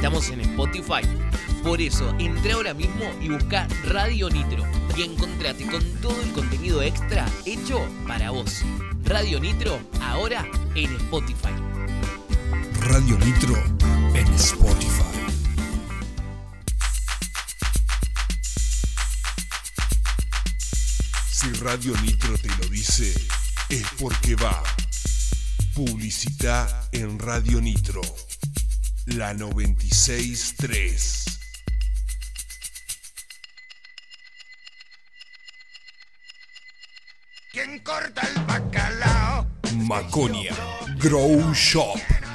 estamos en Spotify. Por eso, entra ahora mismo y busca Radio Nitro y encontrate con todo el contenido extra hecho para vos. Radio Nitro, ahora en Spotify. Radio Nitro en Spotify. Si Radio Nitro te lo dice, es porque va. Publicidad en Radio Nitro. La 963. ¿Quién corta el bacalao? Maconia Grow Shop.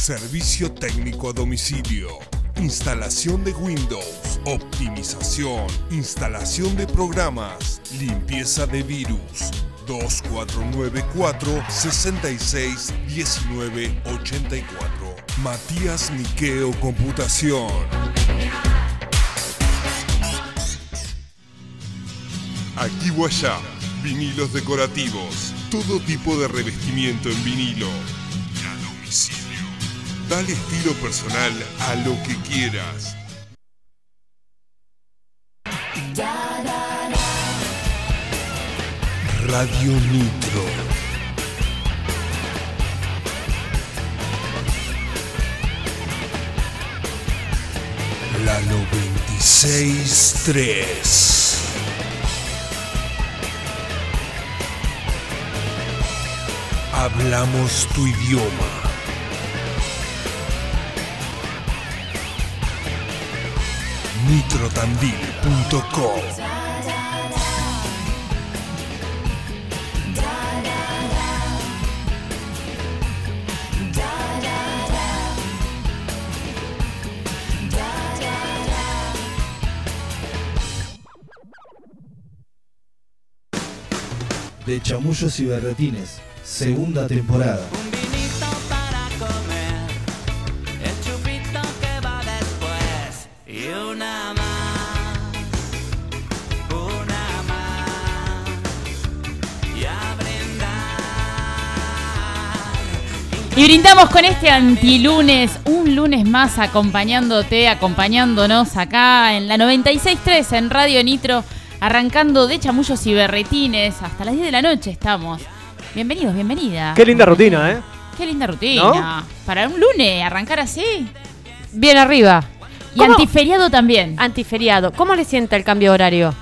Servicio técnico a domicilio. Instalación de Windows. Optimización. Instalación de programas. Limpieza de virus. 2494 66 19 84. Matías Miqueo Computación. Aquí allá, vinilos decorativos, todo tipo de revestimiento en vinilo. Domicilio. Dale estilo personal a lo que quieras. Radio Nitro. La 963. Hablamos tu idioma. nitrotandil.com De Chamullos y Berretines, segunda temporada. Brindamos con este antilunes, un lunes más acompañándote, acompañándonos acá en la 96.3 en Radio Nitro, arrancando de chamullos y berretines. Hasta las 10 de la noche estamos. Bienvenidos, bienvenida. Qué linda rutina, ¿eh? Qué linda rutina. Para un lunes, arrancar así. Bien arriba. Y ¿Cómo? antiferiado también. Antiferiado. ¿Cómo le sienta el cambio de horario?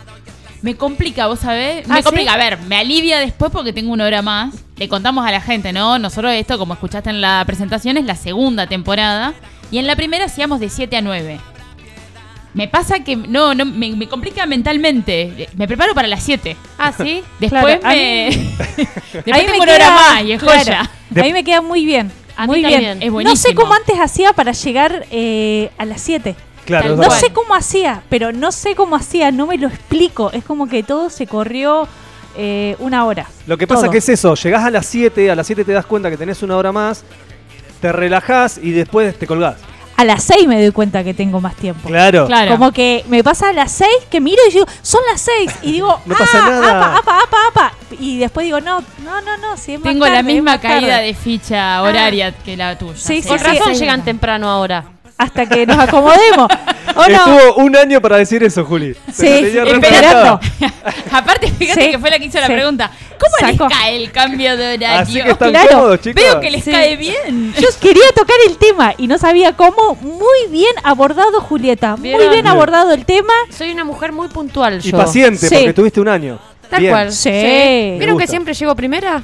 Me complica, vos sabés. ¿Ah, me sí? complica. A ver, me alivia después porque tengo una hora más. Le contamos a la gente, ¿no? Nosotros esto, como escuchaste en la presentación, es la segunda temporada. Y en la primera hacíamos de 7 a 9. Me pasa que no, no me, me complica mentalmente. Me preparo para las 7. Ah, sí. Después Claro, me. mí- Después Ahí tengo me una hora queda- más y es claro, joya. A mí me queda muy bien. A muy bien. también. Es No sé cómo antes hacía para llegar eh, a las 7. Claro, No sé cómo hacía, pero no sé cómo hacía, no me lo explico. Es como que todo se corrió eh, una hora. Lo que pasa Todo. que es eso, llegás a las 7, a las 7 te das cuenta que tenés una hora más, te relajás y después te colgás. A las 6 me doy cuenta que tengo más tiempo. Claro. Claro. Como que me pasa a las 6 que miro y digo, son las 6. Y digo, No pasa ah, nada. apa, apa, apa, apa. Y después digo, no, no, no, no. Si es más Tengo la es misma más tarde". caída de ficha horaria que la tuya. Sí, sí, Con sí, razón sí. llegan temprano ahora. Hasta que nos acomodemos. ¿O no? Estuvo un año para decir eso, Juli. Se Sí, esperando. Aparte, fíjate Sí, que fue la que hizo la pregunta. ¿Cómo Sacó. les cae el cambio de horario? Así que están Claro. cómodos, chicos. Veo que les Sí. cae bien. Yo quería tocar el tema y no sabía cómo. Muy bien abordado, Julieta. Muy bien abordado el tema. Soy una mujer muy puntual Y yo. paciente, Sí. porque tuviste un año. Tal Bien. cual. Sí. ¿Vieron que siempre llego primera?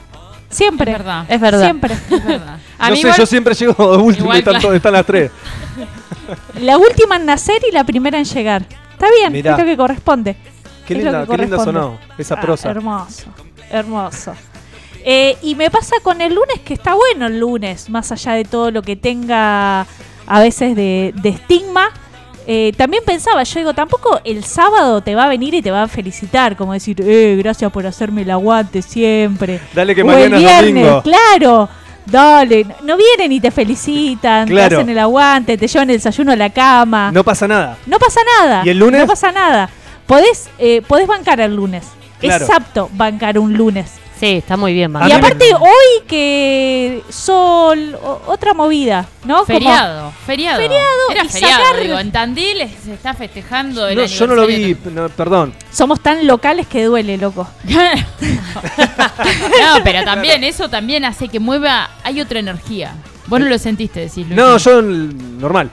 Siempre. Es verdad. Es verdad. Siempre. Es verdad. A no mí sé, igual- yo siempre llego de último Igual, y están, claro. to- están las tres. La última en nacer y la primera en llegar. Está bien, Mirá. es lo que corresponde. Qué Es linda, que qué linda sonó esa Ah, prosa. hermoso, hermoso. Eh, y me pasa con el lunes que está bueno el lunes, más allá de todo lo que tenga a veces de, de estigma. Eh, también pensaba, yo digo, tampoco el sábado te va a venir y te va a felicitar, como decir, eh, gracias por hacerme el aguante siempre. Dale que O mañana el es viernes, domingo. claro. Dale, no vienen y te felicitan, Claro. te hacen el aguante, te llevan el desayuno a la cama. No pasa nada. No pasa nada. ¿Y el lunes? No pasa nada. Podés, eh, podés bancar el lunes. Claro. Es apto bancar un lunes. Sí, está muy bien, y aparte, hoy que sol, o- otra movida, ¿no? Como- Feriado, feriado. Feriado, Era y feriado, sacar- digo, en Tandil es- se está festejando el No, yo no lo vi, aniversario no, perdón. somos tan locales que duele, loco. no, pero también eso también hace que mueva, hay otra energía. Vos no lo sentiste, decís, Luis. No, yo normal.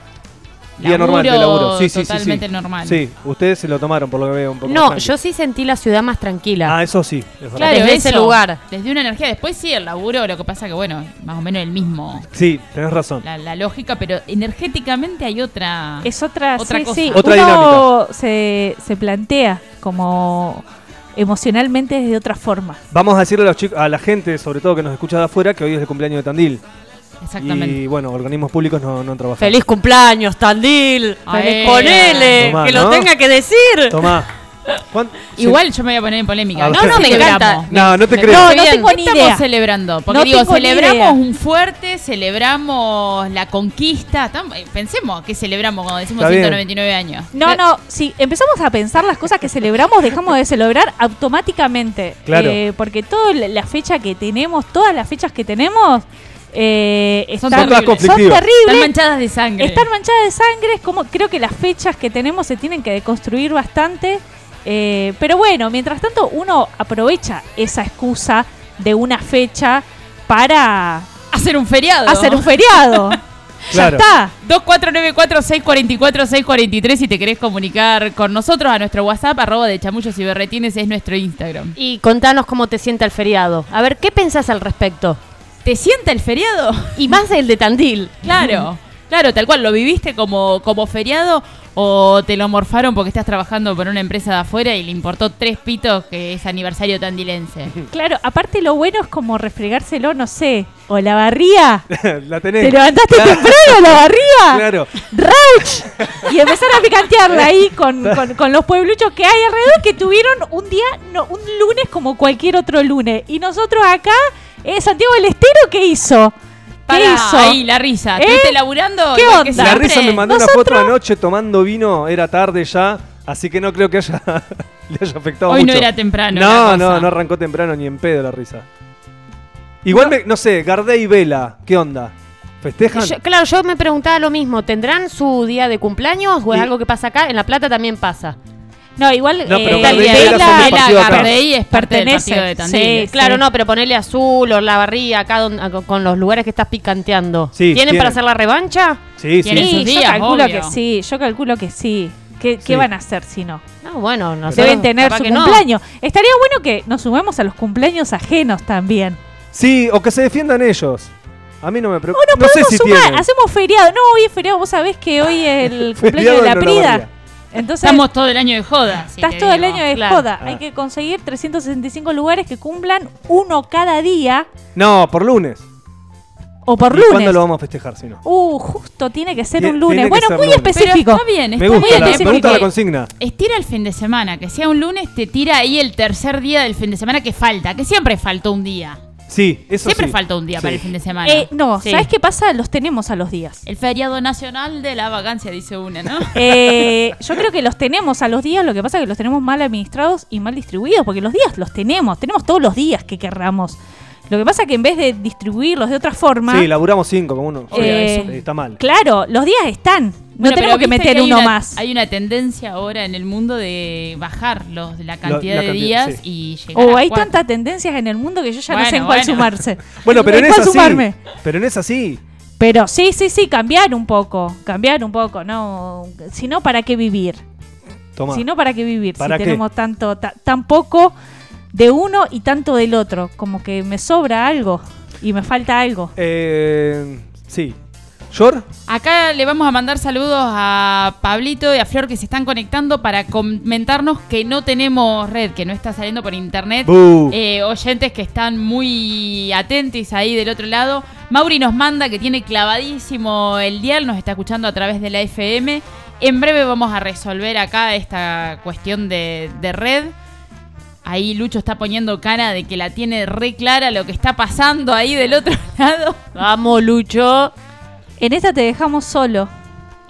Día normal de Laburo. Sí, sí, sí, sí. totalmente normal. Sí, ustedes se lo tomaron por lo que veo un poco. No, más yo sí sentí la ciudad más tranquila. Ah, eso sí. es verdad. Claro, Desde ese lugar. Desde una energía. Después sí, el laburo, lo que pasa que, bueno, más o menos el mismo, Sí, tenés razón. la, la lógica, pero energéticamente hay otra... Es otra, Otra sí, cosa. sí. Otra Uno se, se plantea como emocionalmente desde otra forma. Vamos a decirle a, los chicos, a la gente, sobre todo que nos escucha de afuera, que hoy es el cumpleaños de Tandil. Exactamente. Y bueno, organismos públicos no, no han trabajado. feliz cumpleaños, Tandil. Ay. Ponele, Tomá, que ¿no? lo tenga que decir. Tomá. ¿Cuán- Igual yo me voy a poner en polémica. A No, no, me encanta. No, no te creo. No, no tengo ¿Qué ni estamos idea. celebrando? Porque No digo, celebramos un fuerte, celebramos la conquista. eh, Pensemos que celebramos cuando decimos Está bien. 199 años. No, no, si empezamos a pensar las cosas que celebramos, dejamos de celebrar automáticamente. Claro. Eh, porque toda la fecha que tenemos, todas las fechas que tenemos, eh, Son están, terribles. son conflictivas. Están terribles. manchadas de sangre. Están manchadas de sangre, es como creo que las fechas que tenemos se tienen que deconstruir bastante. eh, pero bueno, mientras tanto uno aprovecha esa excusa de una fecha para hacer un feriado. hacer un feriado. Claro. Ya está. 2494-644-643 si te querés comunicar con nosotros a nuestro WhatsApp, arroba de chamullos y berretines es nuestro Instagram. Y contanos cómo te sienta el feriado. A ver, ¿qué pensás al respecto? ¿Te sienta el feriado? Y más el de Tandil. Claro, claro, tal cual. ¿Lo viviste como, como feriado o te lo morfaron porque estás trabajando por una empresa de afuera y le importó tres pitos que es aniversario tandilense? Claro, aparte lo bueno es como refregárselo, no sé, o la barría. la tenés. Te levantaste Claro. temprano, la barría. Claro. Rauch. Y empezar a picantearla ahí con, con- con los puebluchos que hay alrededor que tuvieron un día, no, un lunes como cualquier otro lunes. Y nosotros acá, eh, Santiago del Estero, ¿qué hizo? ¿Qué hizo? ahí, la risa. ¿Eh? ¿Estuviste laburando? ¿Qué onda? La risa me mandó una foto anoche tomando vino, era tarde ya, así que no creo que haya, le haya afectado Hoy no mucho. era temprano. la No, cosa. no, no arrancó temprano ni en pedo la risa. Igual, me- no sé, Gardé y Vela, ¿qué onda? ¿Festejan? Yo- claro, yo me preguntaba lo mismo. ¿Tendrán su día de cumpleaños o es Y- algo que pasa acá? En La Plata también pasa. No, igual No, pero eh, acá. Gardey es parte del Pertenece, partido de Tandil. sí, Claro, sí. no, pero ponerle azul o la barría acá don- a- con los lugares que estás picanteando. Sí, ¿Tienen tienen. para hacer la revancha? Sí, sí. Sí, yo días, calculo obvio. que sí, yo calculo que sí. ¿Qué, van a hacer si no? No, bueno, no sé. Deben tener su no. cumpleaños. Estaría bueno que nos sumemos a los cumpleaños ajenos también. Sí, o que se defiendan ellos. A mí no me O preocupa. nos No sé podemos si sumar, tienen. hacemos feriado. No, hoy es feriado, vos sabés que hoy es el cumpleaños de la Prida. Entonces, Estamos todo el año de joda. si estás todo el año de claro. joda. Ah. Hay que conseguir 365 lugares que cumplan uno cada día No, por lunes. o por ¿Y lunes. ¿Cuándo lo vamos a festejar si no? Uh, justo tiene que ser un lunes. Bueno, muy lunes. Pero específico. está bien, Me está gusta, bien. la, me gusta la consigna. Estira el fin de semana, que sea un lunes, te tira ahí el tercer día del fin de semana que falta, que siempre faltó un día. Sí, eso Siempre sí. falta un día Sí. para el fin de semana. Eh, no, Sí. ¿sabes qué pasa? Los tenemos a los días. El feriado nacional de la vacancia, dice una, ¿no? Eh, yo creo que los tenemos a los días, lo que pasa es que los tenemos mal administrados y mal distribuidos, porque los días los tenemos, tenemos todos los días que querramos. Lo que pasa es que en vez de distribuirlos de otra forma, Sí, laburamos cinco como uno. Eh, Sí, está mal. claro, los días están. No Bueno, tenemos que meter hay uno una- más. Hay una tendencia ahora en el mundo de bajar los, la cantidad la de cantidad, días sí. y llegar O a hay tantas tendencias en el mundo que yo ya no sé Bueno, en cuál bueno. sumarse. Bueno, pero en cuál esa sí. sumarme. Pero en esa sí. Pero sí, sí, sí, cambiar un poco. Cambiar un poco, no. Si no, ¿para qué vivir? Toma. Si no, ¿para qué vivir? ¿Para si qué? tenemos tanto, ta- tan poco de uno y tanto del otro. Como que me sobra algo y me falta algo. Eh, sí. ¿Yor? Acá le vamos a mandar saludos a Pablito y a Flor que se están conectando para comentarnos que no tenemos red, que no está saliendo por internet. Eh, oyentes que están muy atentos ahí del otro lado. Mauri nos manda que tiene clavadísimo el dial, nos está escuchando a través de la FM. En breve vamos a resolver acá esta cuestión de, de red. Ahí Lucho está poniendo cara de que la tiene re clara lo que está pasando ahí del otro lado. Vamos, Lucho. En esta te dejamos solo.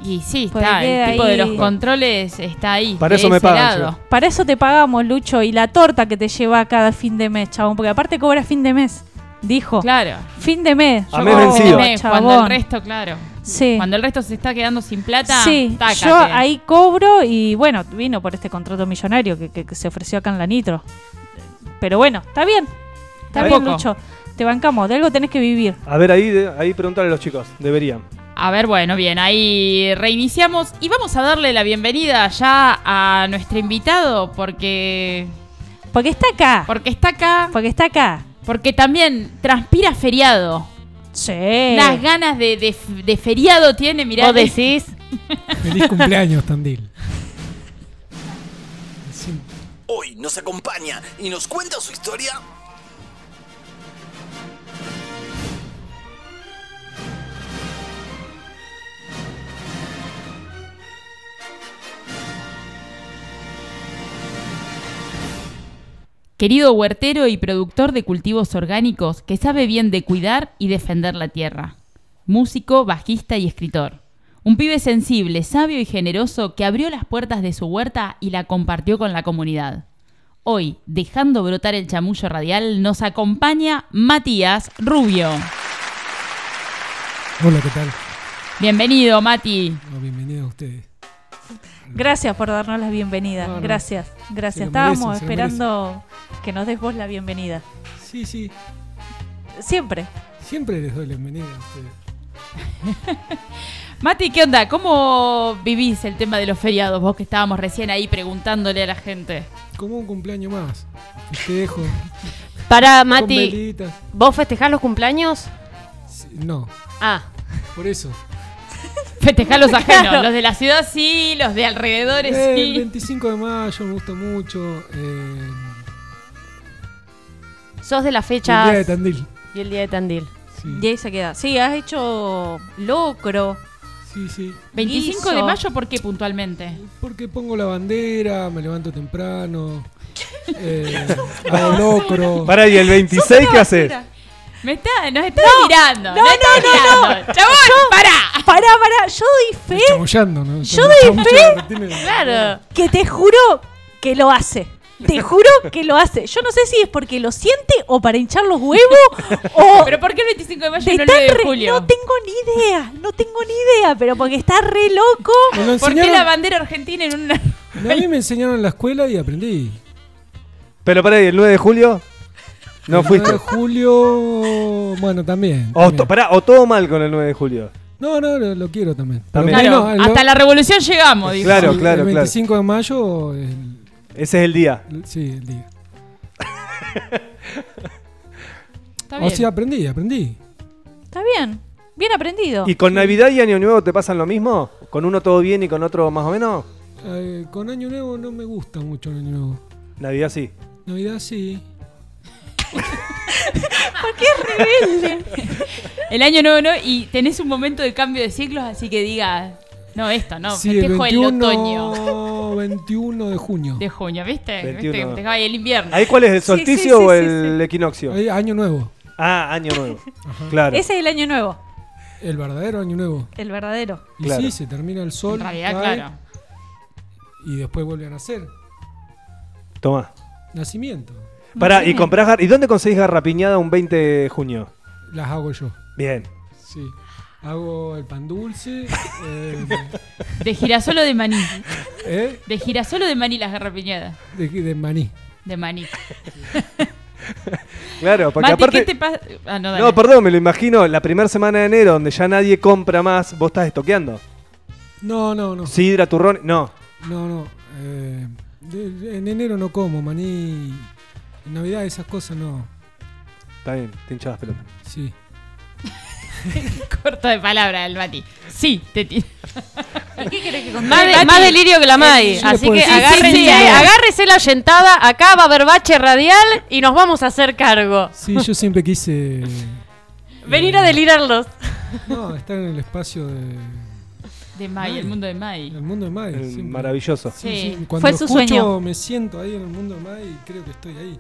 Y sí, Porque está, el tipo ahí- de los controles está ahí. Para eso me pagan. Para eso te pagamos, Lucho, y la torta que te lleva cada fin de mes, chabón. Porque aparte cobra fin de mes. Dijo. Claro. Fin de mes. A Yo mes vencido. Me- Cuando el resto, claro. Sí. Cuando el resto se está quedando sin plata, Sí, tácate. yo ahí cobro y bueno, vino por este contrato millonario que, que- que se ofreció acá en la Nitro. Pero bueno, está bien. Está bien, Tampoco. Lucho. Te bancamos, de algo tenés que vivir. A ver, ahí, de- ahí preguntarle a los chicos. Deberían. A ver, bueno, bien, ahí reiniciamos y vamos a darle la bienvenida ya a nuestro invitado porque Porque está acá. porque está acá, Porque está acá. porque también transpira feriado. Sí. Unas ganas de, de- de feriado tiene, mirá. Vos decís. Feliz cumpleaños, Tandil. Sí. Hoy nos acompaña y nos cuenta su historia. Querido huertero y productor de cultivos orgánicos que sabe bien de cuidar y defender la tierra. Músico, bajista y escritor. Un pibe sensible, sabio y generoso que abrió las puertas de su huerta y la compartió con la comunidad. Hoy, dejando brotar el chamullo radial, nos acompaña Matías Rubio. Hola, ¿qué tal? Bienvenido, Mati. No, bienvenidos a ustedes. Gracias por darnos la bienvenida. No, no. Gracias, gracias. Estábamos merecen, esperando que nos des vos la bienvenida. Sí, sí. Siempre. Siempre les doy la bienvenida a ustedes. Mati, ¿qué onda? ¿Cómo vivís el tema de los feriados? Vos que estábamos recién ahí preguntándole a la gente. Como un cumpleaños más. Festejo. Para, Mati. ¿vos festejás los cumpleaños? Sí, No, Ah, por eso. Festejar los ajenos. Claro. Los de la ciudad sí, los de alrededores Eh, el sí. 25 de mayo me gusta mucho. eh, sos de la el fecha día de Tandil. y el día de Tandil. Sí, Y ahí se queda. Sí, has hecho locro. sí, sí. 25 de mayo, ¿por qué puntualmente? Porque pongo la bandera, me levanto temprano. Eh, hago locro. Para, ¿y el 26 qué haces? Me está, nos está mirando. no, está no, no, mirando. Chabón, pará. Pará, pará, yo doy fe Chamullando, ¿no? Yo doy fe. Claro. que te juro que lo hace. Te juro que lo hace. Yo no sé si es porque lo siente o para hinchar los huevos o ¿Pero por qué el 25 de mayo de y no el tan 9 de re- julio? No tengo ni idea, no tengo ni idea, pero porque está re loco. Lo ¿Por qué enseñaron- la bandera argentina en una... A mí me enseñaron en la escuela y aprendí. Pero para, ¿y el 9 de julio? No El 9 fuiste. de julio, bueno, también. O, también. to- pará, o todo mal con el 9 de julio. No, no, lo, lo quiero también. Pero Claro, hasta la revolución llegamos, dijo. Claro, claro, El claro. 25 de mayo, el- Ese es el día. el- sí, el día. Está O bien. sea, aprendí, aprendí. Está bien, bien aprendido. ¿Y con Navidad y Año Nuevo te pasan lo mismo? ¿Con uno todo bien y con otro más o menos? Eh, con Año Nuevo no me gusta mucho el Año Nuevo. Navidad sí. Navidad sí. El año nuevo, ¿no? Y tenés un momento de cambio de ciclos, así que digas, no, esto, no, sí, el festejo el, 21, otoño 21 de junio. de junio, ¿viste? 21. ¿Viste? Festejaba el invierno. ¿Ahí cuál es, el solsticio sí, sí, o sí, el equinoccio? Eh, año Nuevo. Ah, Año Nuevo. Claro. Ese es el año nuevo, El verdadero Año Nuevo. el verdadero. Y Claro. sí, se termina el sol. En realidad, cae, claro. Y después vuelve a nacer. Toma. Nacimiento. Pará, ¿y comprás gar- ¿Y dónde conseguís garrapiñada un 20 de junio? Las hago yo. Bien. Sí. Hago el pan dulce. eh, De girasol o de maní. ¿eh? De girasol o de maní las garrapiñadas. De, de maní. De maní. Claro, porque Mati, aparte. ¿qué te pasa? Ah, no, dale. No, perdón, me lo imagino. La primera semana de enero, donde ya nadie compra más, vos estás estoqueando. No, no, no. Sidra, turrón. No. No, no. eh, de- en enero no como maní. En Navidad esas cosas no. Está bien, te hinchabas pelota. Sí. Corto de palabra el Mati. Sí, te tiro. ¿Qué querés que Más, de- más delirio que la Mai. Yo le Así que decir- agárrese, Sí, sí, sí. agárrese la yentada. Acá va a haber bache radial y nos vamos a hacer cargo. Sí, yo siempre quise. Venir a delirarlos. No, estar en el espacio de, De Mai, el mundo de Mai. del mundo de Mai. El maravilloso. Sí, Sí. sí, Cuando Fue su escucho, sueño. me siento ahí en el mundo de Mai y creo que estoy ahí.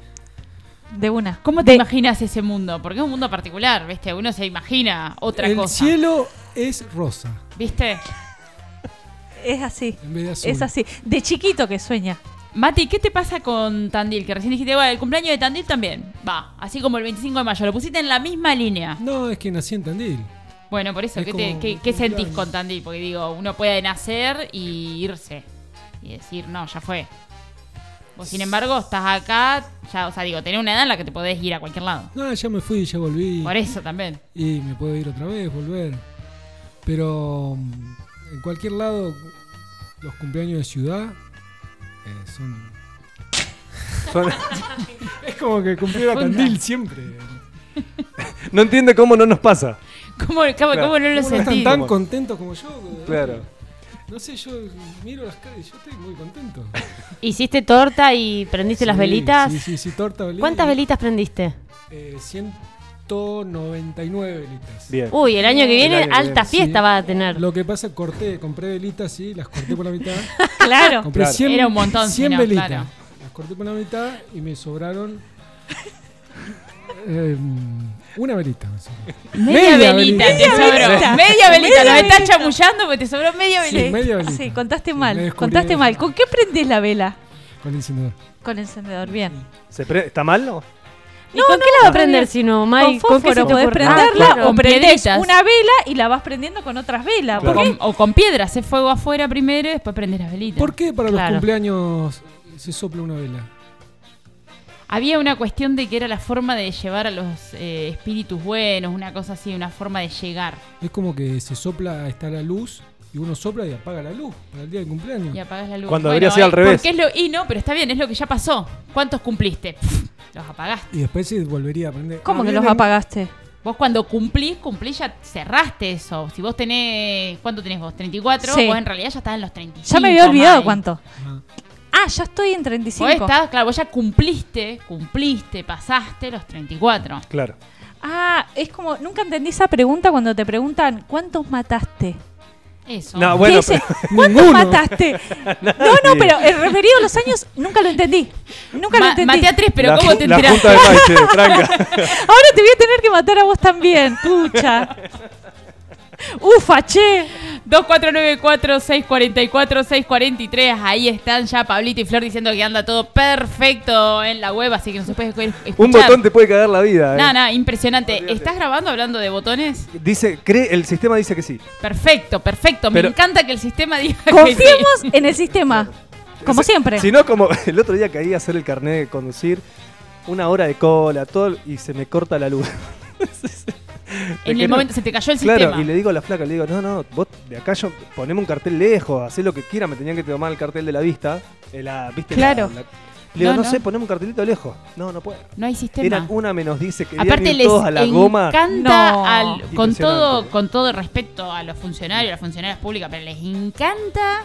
De una. ¿Cómo te De- imaginas ese mundo? Porque es un mundo particular, ¿viste? Uno se imagina otra el cosa. cielo es rosa ¿Viste? Es así. en vez de azul. Es así. De chiquito que sueña. Mati, ¿qué te pasa con Tandil? Que recién dijiste, bueno, el cumpleaños de Tandil también. Va, así como el 25 de mayo. Lo pusiste en la misma línea. No, es que nací en Tandil. Bueno, por eso, Es ¿qué, te- qué- qué sentís con Tandil? Porque digo, uno puede nacer y irse. Y decir, no, ya fue. Vos, sin embargo, estás acá, ya, o sea, digo, tenés una edad en la que te podés ir a cualquier lado. No, ya me fui, ya volví. Por eso también. Y me puedo ir otra vez, volver. Pero mm, en cualquier lado, los cumpleaños de ciudad eh, son. Son- Es como que cumplir a Onda. Tandil siempre. no entiende cómo no nos pasa. ¿Cómo, cómo, Claro. cómo no lo ¿Cómo no están tan contentos como yo? Claro. No sé, yo miro las caras y yo estoy muy contento. ¿Hiciste torta y prendiste las velitas? Sí, sí, sí, torta, velita. ¿Cuántas velitas prendiste? Eh, 199 velitas. Bien. Uy, el año que viene año que alta viene, fiesta sí. va a tener. Lo que pasa, corté, compré velitas, sí, las corté por la mitad. Claro. Compré Claro. 100, Era un montón, si 100 no, velitas. claro. Las corté por la mitad y me sobraron eh, una velita. Media, Media velita, velita. te Media sobró. velita. Media velita, nos está velita. chamullando porque te sobró media Sí, velita. media velita. Sí, contaste Sí, mal. Contaste mal. ¿Con qué prendés la vela? Con el encendedor. Con encendedor, bien. ¿Se pre- ¿Está mal no? ¿Y con qué la va a prender si no, Mai? con fósforo podés prenderla Ah, claro. o prendés una vela y la vas prendiendo con otras velas. O ¿Por qué? con, o con piedra, haces fuego afuera primero y después prendes las velitas. ¿Por qué para Claro. los cumpleaños se sopla una vela? Había una cuestión de que era la forma de llevar a los eh, espíritus buenos, una cosa así, una forma de llegar. Es como que se sopla, está la luz y uno sopla y apaga la luz para el día del cumpleaños. Y apagas la luz. Cuando debería ser al revés. es lo, y no, pero está bien, es lo que ya pasó. ¿Cuántos cumpliste? Pff, los apagaste. Y después se volvería a prender. ¿Cómo Ah, que los apagaste? Vos cuando cumplís, cumplís ya cerraste eso. Si vos tenés, ¿cuánto tenés vos? 34, Sí. vos en realidad ya estás en los 35. Ya me había olvidado cuánto. Ah. Ah, ya estoy en Vos 35. estás, claro, vos ya cumpliste, cumpliste, pasaste los 34. Claro. Ah, es como, nunca entendí esa pregunta cuando te preguntan, ¿cuántos mataste? Eso. No, ¿Qué bueno, dice? pero- ¿Cuántos mataste? No, no, pero el referido a los años nunca lo entendí. Nunca lo entendí. maté a tres, pero la, ¿cómo te la enteraste? Ahora te voy a tener que matar a vos también, pucha. Ufa, che. 2494-644-643. Ahí están ya Pablito y Flor diciendo que anda todo perfecto en la web, así que no se puede escuchar. Un botón te puede cagar la vida. eh. No, no, impresionante. Olvídate. ¿Estás grabando hablando de botones? Dice, cree, el sistema dice que sí. Perfecto, perfecto. Pero- Me encanta que el sistema diga que Confiemos sí. en el sistema. Como Si- siempre. Si no, como el otro día caí a hacer el carnet de conducir, una hora de cola, todo, y se me corta la luz. En que el no- momento se te cayó el Claro, sistema. y le digo a la flaca, le digo, no, no, vos de acá yo poneme un cartel lejos, hacé lo que quiera, me tenían que tomar el cartel de la vista. eh, la, ¿viste? Claro. La- la- le digo, No, no, no. sé, poneme un cartelito lejos. No, no puedo. No hay sistema. Eran una menos 10, se querían Aparte les todos a la goma. encanta, No. al- con todo con todo respeto a los funcionarios, a las funcionarias públicas, pero les encanta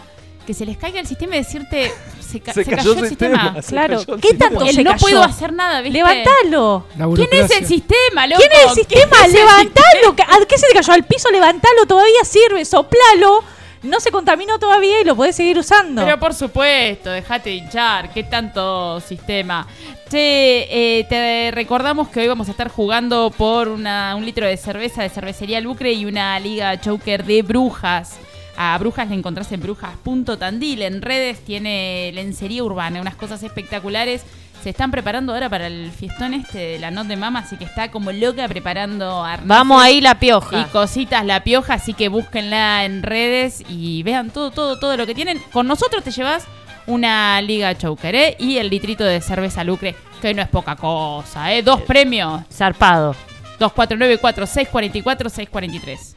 que se les caiga el sistema y decirte se, ca- Se se cayó cayó el sistema. Claro. cayó el ¿Qué tanto El se no cayó? puedo hacer nada, ¿viste? Levantalo. ¿Quién es el sistema, loco? ¿Quién es el sistema? ¿Quién es Levantalo. ¿Qué- ¿A qué se te cayó al piso? Levantalo. Todavía sirve. Soplalo. No se contaminó todavía y lo podés seguir usando. Pero por supuesto, dejate de hinchar, qué tanto sistema. Che, eh, te recordamos que hoy vamos a estar jugando por una- un litro de cerveza de cervecería Lucre y una liga choker de brujas. A Brujas la encontrás en brujas.tandil. En redes tiene lencería urbana, unas cosas espectaculares. Se están preparando ahora para el fiestón este de la Not de Mama, así que está como loca preparando arneses Vamos ahí la y pioja. cositas la pioja, así que búsquenla en redes y vean todo, todo, todo lo que tienen. Con nosotros te llevas una liga choker, ¿eh? Y el litrito de cerveza lucre, que no es poca cosa, ¿eh? Dos premios. Zarpado. 2494 644 643.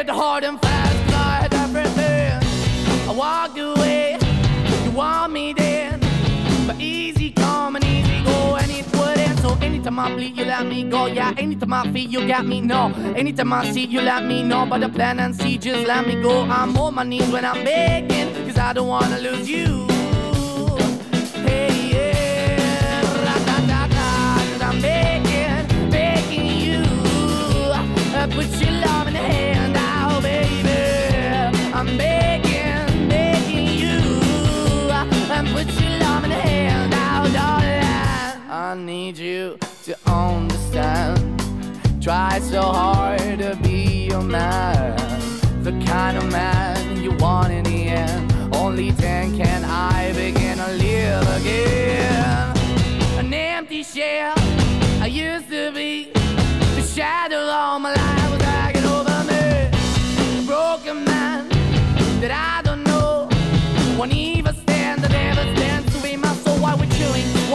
It hard and fast, 'cause I had everything. I walked away, you want me then. But easy come and easy go, and it wouldn't. So anytime I bleed, you let me go. Yeah, anytime I feel, you got me, no. Anytime I see, you let me know. But the plan and see, just let me go. I'm on my knees when I'm begging, cause I don't wanna lose you. Hey, yeah, ra-da-da-da, 'cause I'm begging, begging you. Uh, Put your love in the hand I need you to understand. Try so hard to be your man. The kind of man you want in the end. Only then can I begin to live again. An empty shell I used to be. The shadow all my life was dragging over me. A Broken man that I don't know. Won't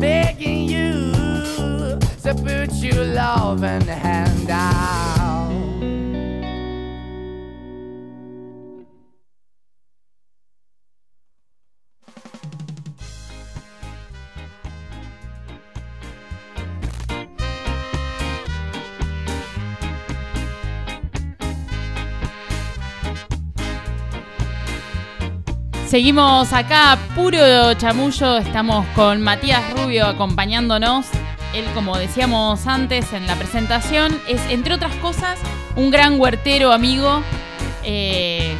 begging you to put your love loving hand out. Seguimos acá, puro chamullo. Estamos con Matías Rubio acompañándonos. Él, como decíamos antes en la presentación, es, entre otras cosas, un gran huertero amigo. Eh,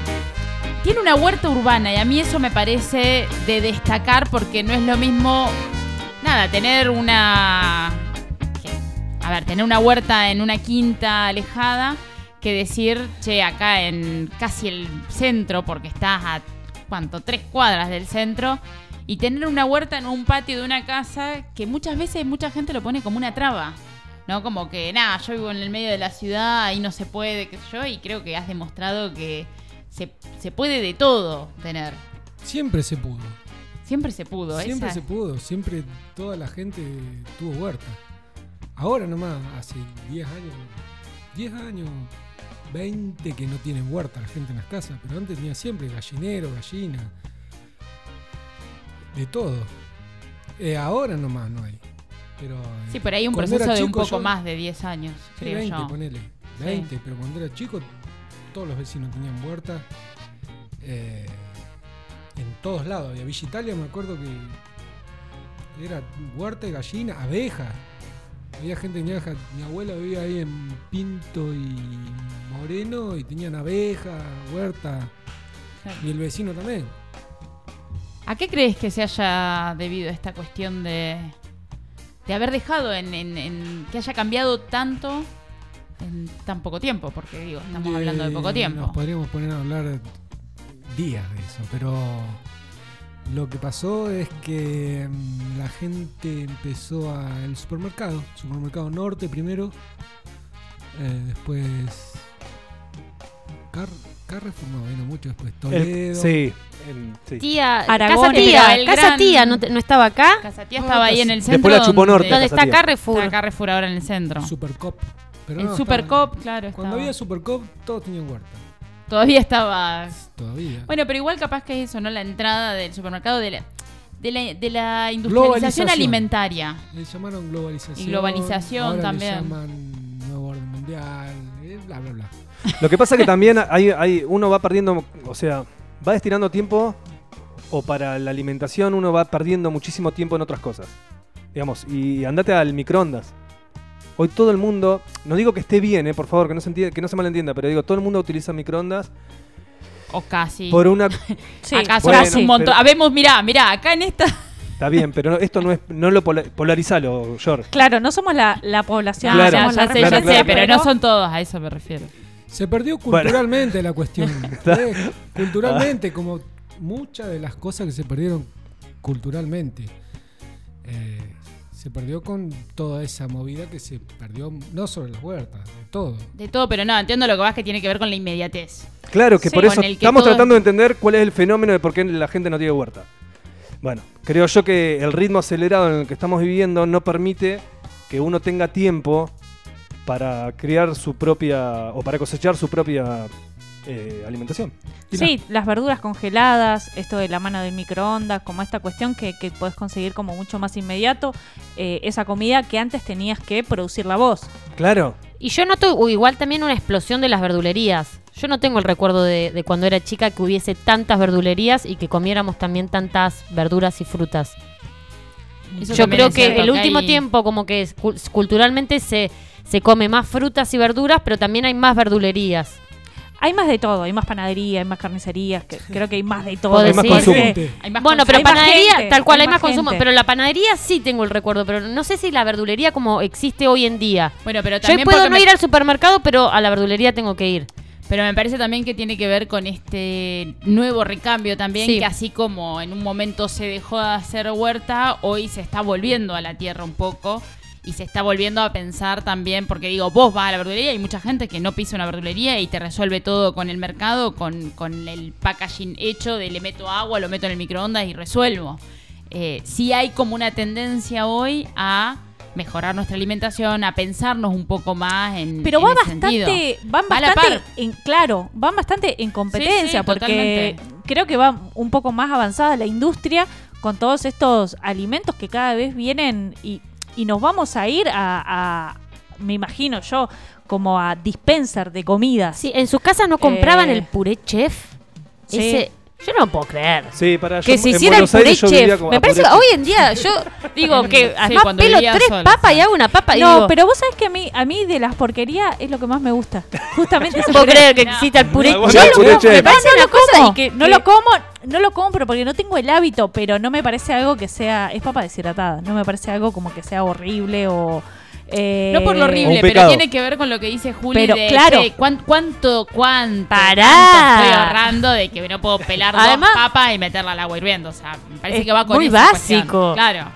tiene una huerta urbana y a mí eso me parece de destacar porque no es lo mismo, nada, tener una... A ver, tener una huerta en una quinta alejada que decir, che, acá en casi el centro, porque estás a, ¿cuánto? Tres cuadras del centro, y tener una huerta en un patio de una casa que muchas veces mucha gente lo pone como una traba. ¿No? Como que, nada, yo vivo en el medio de la ciudad, ahí no se puede, qué sé yo, y creo que has demostrado que se, se puede de todo tener. Siempre se pudo. Siempre se pudo, Siempre esa- se pudo. Siempre toda la gente tuvo huerta. Ahora nomás, hace 10 años, 10 años, 20 que no tienen huerta la gente en las casas, pero antes tenía siempre gallinero, gallina, de todo. Eh, ahora nomás no hay. Pero, eh, Sí, por ahí un cuando proceso de un poco yo- más de 10 años, Sí, creo 20, yo. ponele. Sí. 20, pero cuando era chico, todos los vecinos tenían huerta. eh, en todos lados. Y a Villa Italia me acuerdo que era huerta y gallina, abeja. Había gente que tenía. Mi abuela vivía ahí en Pinto y Moreno y tenían abeja, huerta. Y el vecino también. ¿A qué crees que se haya debido esta cuestión de, de haber dejado en, en- en- que haya cambiado tanto en tan poco tiempo? Porque digo, estamos hablando de poco Eh, tiempo. Nos podríamos poner a hablar días de eso, pero lo que pasó es que mm, la gente empezó a el supermercado, supermercado norte primero, eh, después Car- Carrefour no, vino mucho después. El- Toledo. sí, el- sí. Tía, Aragón, Casa Tía, el Casa gran- Tía, ¿no, te- no estaba acá? Casa Tía estaba ahí en el centro. Después la chupó donde- Norte, ¿Dónde Casa está. Carrefour? Está Carrefour ahora en el centro. Supercop. Pero el no, Supercop, claro. Cuando estaba. había Supercop, todos tenían huerta. Todavía estaba. Todavía. Bueno, pero igual capaz que es eso, ¿no? La entrada del supermercado de la, de la, de la industrialización alimentaria. Le llamaron globalización. Y globalización ahora también. Le llaman nuevo orden mundial. eh, bla, bla, bla. Lo que pasa que también hay, hay- uno va perdiendo, o sea, va destinando tiempo o para la alimentación uno va perdiendo muchísimo tiempo en otras cosas. Digamos, y andate al microondas. Hoy todo el mundo, no digo que esté bien, eh, por favor, que no se entienda, que no se malentienda, pero digo, todo el mundo utiliza microondas O casi. por una Sí, acá Bueno, somos un montón. Habemos, mirá, mirá, acá en esta. Está bien, pero no- esto no es no lo pola- polarizalo, George. Claro, no somos la, la población. Claro. ya, somos ya la sé, ya claro, sé, claro. pero no son todos, a eso me refiero. Se perdió Bueno. culturalmente la cuestión. ¿eh? Culturalmente, como muchas de las cosas que se perdieron culturalmente. Eh, se perdió con toda esa movida que se perdió, no sobre las huertas, de todo. De todo, pero no, entiendo lo que vas que tiene que ver con la inmediatez. Claro, que Sí, por eso que estamos todo- tratando de entender cuál es el fenómeno de por qué la gente no tiene huerta. Bueno, creo yo que el ritmo acelerado en el que estamos viviendo no permite que uno tenga tiempo para criar su propia o para cosechar su propia eh, alimentación. Sí, las verduras congeladas, esto de la mano del microondas, como esta cuestión que, que puedes conseguir como mucho más inmediato, eh, esa comida que antes tenías que producirla vos. Claro. Y yo noto igual también una explosión de las verdulerías. Yo no tengo el recuerdo de, de cuando era chica que hubiese tantas verdulerías y que comiéramos también tantas verduras y frutas. Eso Yo creo que el último hay- tiempo como que culturalmente se, se come más frutas y verduras, pero también hay más verdulerías. Hay más de todo, hay más panadería, hay más carnicerías, que, creo que hay más de todo. ¿Puedo Hay más consumo. Gente, Hay más Bueno, pero panadería, gente, tal cual hay hay más, más consumo, pero la panadería sí tengo el recuerdo, pero no sé si la verdulería como existe hoy en día. Bueno, pero Yo también puedo porque no me- ir al supermercado, pero a la verdulería tengo que ir. Pero me parece también que tiene que ver con este nuevo recambio también, Sí. que así como en un momento se dejó de hacer huerta, hoy se está volviendo a la tierra un poco y se está volviendo a pensar también, porque digo, vos vas a la verdulería y hay mucha gente que no pisa una verdulería y te resuelve todo con el mercado, con, con el packaging hecho de le meto agua, lo meto en el microondas y resuelvo. Eh, sí hay como una tendencia hoy a mejorar nuestra alimentación, a pensarnos un poco más en Pero en va ese bastante, van Va bastante, en, claro, van bastante en competencia sí, porque totalmente. creo que va un poco más avanzada la industria con todos estos alimentos que cada vez vienen y, y nos vamos a ir a, a- me imagino yo, como a dispenser de comidas. Sí, en sus casas no compraban Eh, el puré chef. sí. Ese, yo no lo puedo creer. Sí, para Que yo- se en hiciera el Buenos puré Aires yo vivía chef. como Me parece que puré hoy en día yo digo que Sí, además cuando pelo vivía tres sola, papas y hago una papa y No, digo, pero vos sabés que a mí, a mí de las porquerías es lo que más me gusta. Justamente no ese puedo puré. creer que exista el puré chef. el puré chef. Me parece no una lo cosa como, y que no que- lo como, no lo compro porque no tengo el hábito, pero no me parece algo que sea, es papa deshidratada, no me parece algo como que sea horrible o eh, No por lo O horrible, pero tiene que ver con lo que dice Juli Pero, de claro. che, ¿cuán- cuánto, cuánto, Pará. cuánto estoy ahorrando de que no puedo pelar Además- dos papas y meterla al agua hirviendo. O sea, me parece Es que va con muy esa cuestión. básico. Claro.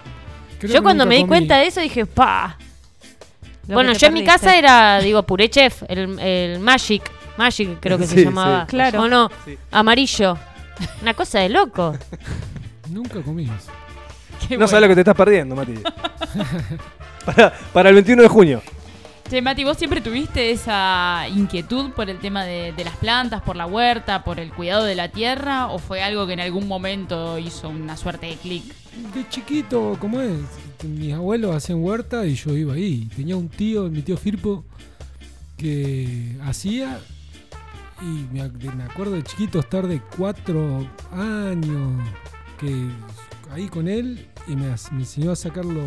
creo Yo cuando me di comí. cuenta de eso dije, pa. lo Bueno, yo en mi casa era, digo, puré chef, el, el Magic. Magic creo que Sí, se llamaba. sí. Claro. ¿O no? Sí. Amarillo. Una cosa de loco. Nunca comí eso. Qué No bueno. sabes lo que te estás perdiendo, Mati. para, para el 21 de junio. Che, Mati, ¿vos siempre tuviste esa inquietud por el tema de, de las plantas, por la huerta, por el cuidado de la tierra? ¿O fue algo que en algún momento hizo una suerte de clic? De chiquito, ¿cómo es? Mis abuelos hacían huerta y yo iba ahí. Tenía un tío, mi tío Firpo, que hacía. Y me, ac- me acuerdo de chiquito estar de cuatro años que ahí con él y me enseñó a sacar los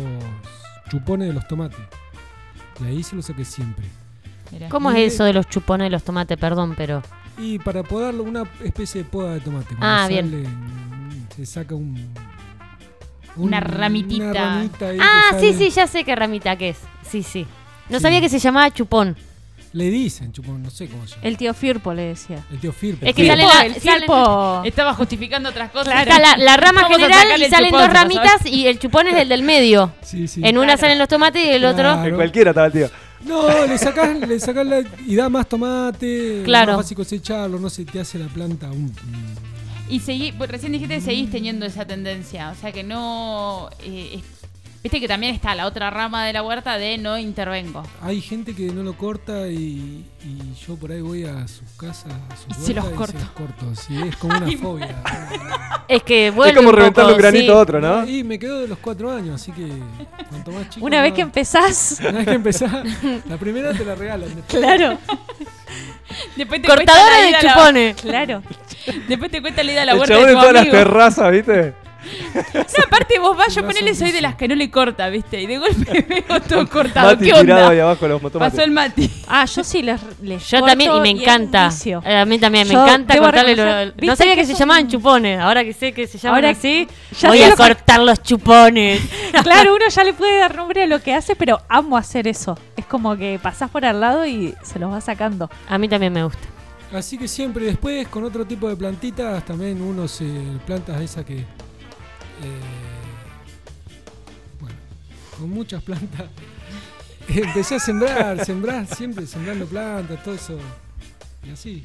chupones de los tomates. Y ahí se los saqué siempre. Mirá. ¿Cómo Y- es eso de los chupones de los tomates? Perdón, pero. Y para podarlo, una especie de poda de tomate. Cuando Ah, bien. sale, se saca un, Una ramitita. Una ramita ahí Ah, sí, sí, ya sé qué ramita que es. Sí, sí. No sabía que se llamaba chupón. Le dicen chupón, no sé cómo se llama. El tío Firpo le decía. El tío Firpo. Es que Firpo, sale la- el Firpo. Estaba justificando otras cosas. Está la, la rama Vamos general y salen chupón, dos ramitas y el chupón es el del medio. Sí, sí. En una salen los tomates y el otro. Claro. En cualquiera estaba el tío. No, le sacás, le sacás la, y da más tomate, Claro. más fácil cosecharlo, no se te hace la planta un... Y seguí, pues, recién dijiste que seguís teniendo esa tendencia. O sea que no. eh, es- Viste que también está la otra rama de la huerta de no intervengo. Hay gente que no lo corta y, y yo por ahí voy a sus casas, a sus Y se los corto. se los corto. Sí, es como una Ay, fobia. Es que vuelve como un reventarle poco, un granito sí. a otro, ¿no? Y me quedo de los cuatro años, así que cuanto más chico. Una vez más- que empezás, Una vez que empezás, la primera te la regalan. después- claro, Después te Cortadora de a la- chupones. claro. Después te cuenta la ida a la El huerta chabón de tu todas las amigo. terrazas, ¿viste? No, aparte vos vas, yo ponele soy de las que no le corta, ¿viste? Y de golpe veo todo cortado. Mati ¿Qué tirado ahí abajo los motomates. Pasó el Mati. Ah, yo sí les, les Yo corto también, y me encanta. Eh, A mí también, me encanta cortarle los... ¿viste No sabía que que se llamaban chupones. Ahora que sé que se llaman Ahora así, ya voy a lo que- cortar los chupones. Claro, uno ya le puede dar nombre a lo que hace, pero amo hacer eso. Es como que pasás por al lado y se los va sacando. A mí también me gusta. Así que siempre después con otro tipo de plantitas también uno se plantas esas que bueno con muchas plantas empecé a sembrar sembrar siempre sembrando plantas todo eso y así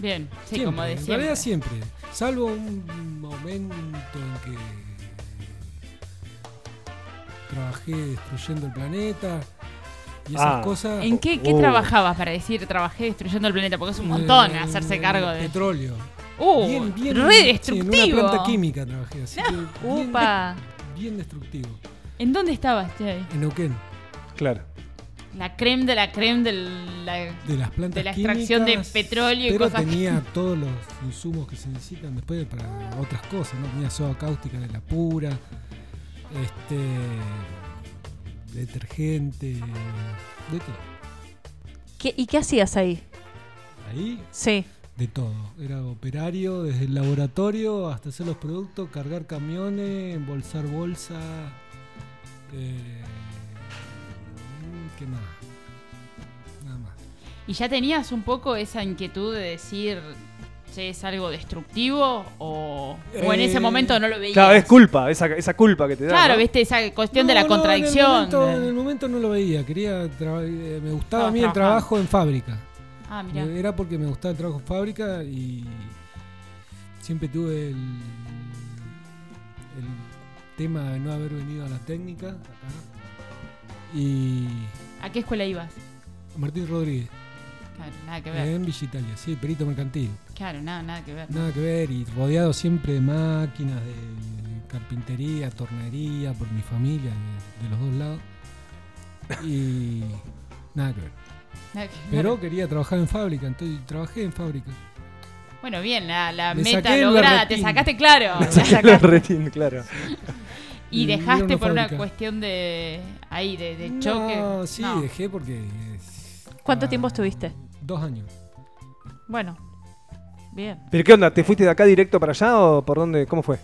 Bien, sí, siempre, como de en siempre. realidad siempre salvo un momento en que trabajé destruyendo el planeta y esas Ah. cosas ¿En qué, qué Uh. trabajabas para decir trabajé destruyendo el planeta? Porque es un montón Eh, hacerse cargo de. petróleo Uh, bien, bien, re sí, en destructivo. una planta química trabajé, así que bien, Upa. bien destructivo. ¿En dónde estabas, Che? En Neuquén, Claro. La creme de la creme de la, de las plantas de la extracción de químicas, petróleo y pero cosas. tenía todos los insumos que se necesitan después para otras cosas, ¿no? Tenía soda cáustica de la pura, este detergente, de todo. ¿Qué- ¿Y qué hacías ahí? Ahí Sí. De todo. Era operario desde el laboratorio hasta hacer los productos, cargar camiones, embolsar bolsa. eh, ¿Qué más? Nada más. ¿Y ya tenías un poco esa inquietud de decir, che, es algo destructivo? ¿O, o en ese Eh, momento no lo veías? Claro, es culpa, esa, esa culpa que te da. Claro, ¿no? viste, esa cuestión de la No, contradicción. En el, momento, en el momento no lo veía. Quería eh, me gustaba a mí el trabajo en fábrica. Ah, mira. Era porque me gustaba el trabajo en fábrica y siempre tuve el, el tema de no haber venido a la técnica acá. Y ¿A qué escuela ibas? Martín Rodríguez, Claro, nada que ver. en Villa Italia, sí, perito mercantil. Claro, nada, nada que ver. Nada que ver y rodeado siempre de máquinas, de carpintería, tornería, por mi familia, de, de los dos lados. Y nada que ver. Pero quería trabajar en fábrica, entonces trabajé en fábrica. Bueno, bien, la, la Me meta saqué lograda, te sacaste claro. Me saqué los retín, claro. y Y dejaste la por una fábrica. cuestión de ahí, de, de choque. No, sí, No. dejé porque. ¿Cuánto ah, tiempo estuviste? Dos años. Bueno, bien. ¿Pero qué onda? ¿Te fuiste de acá directo para allá o por dónde? ¿Cómo fue?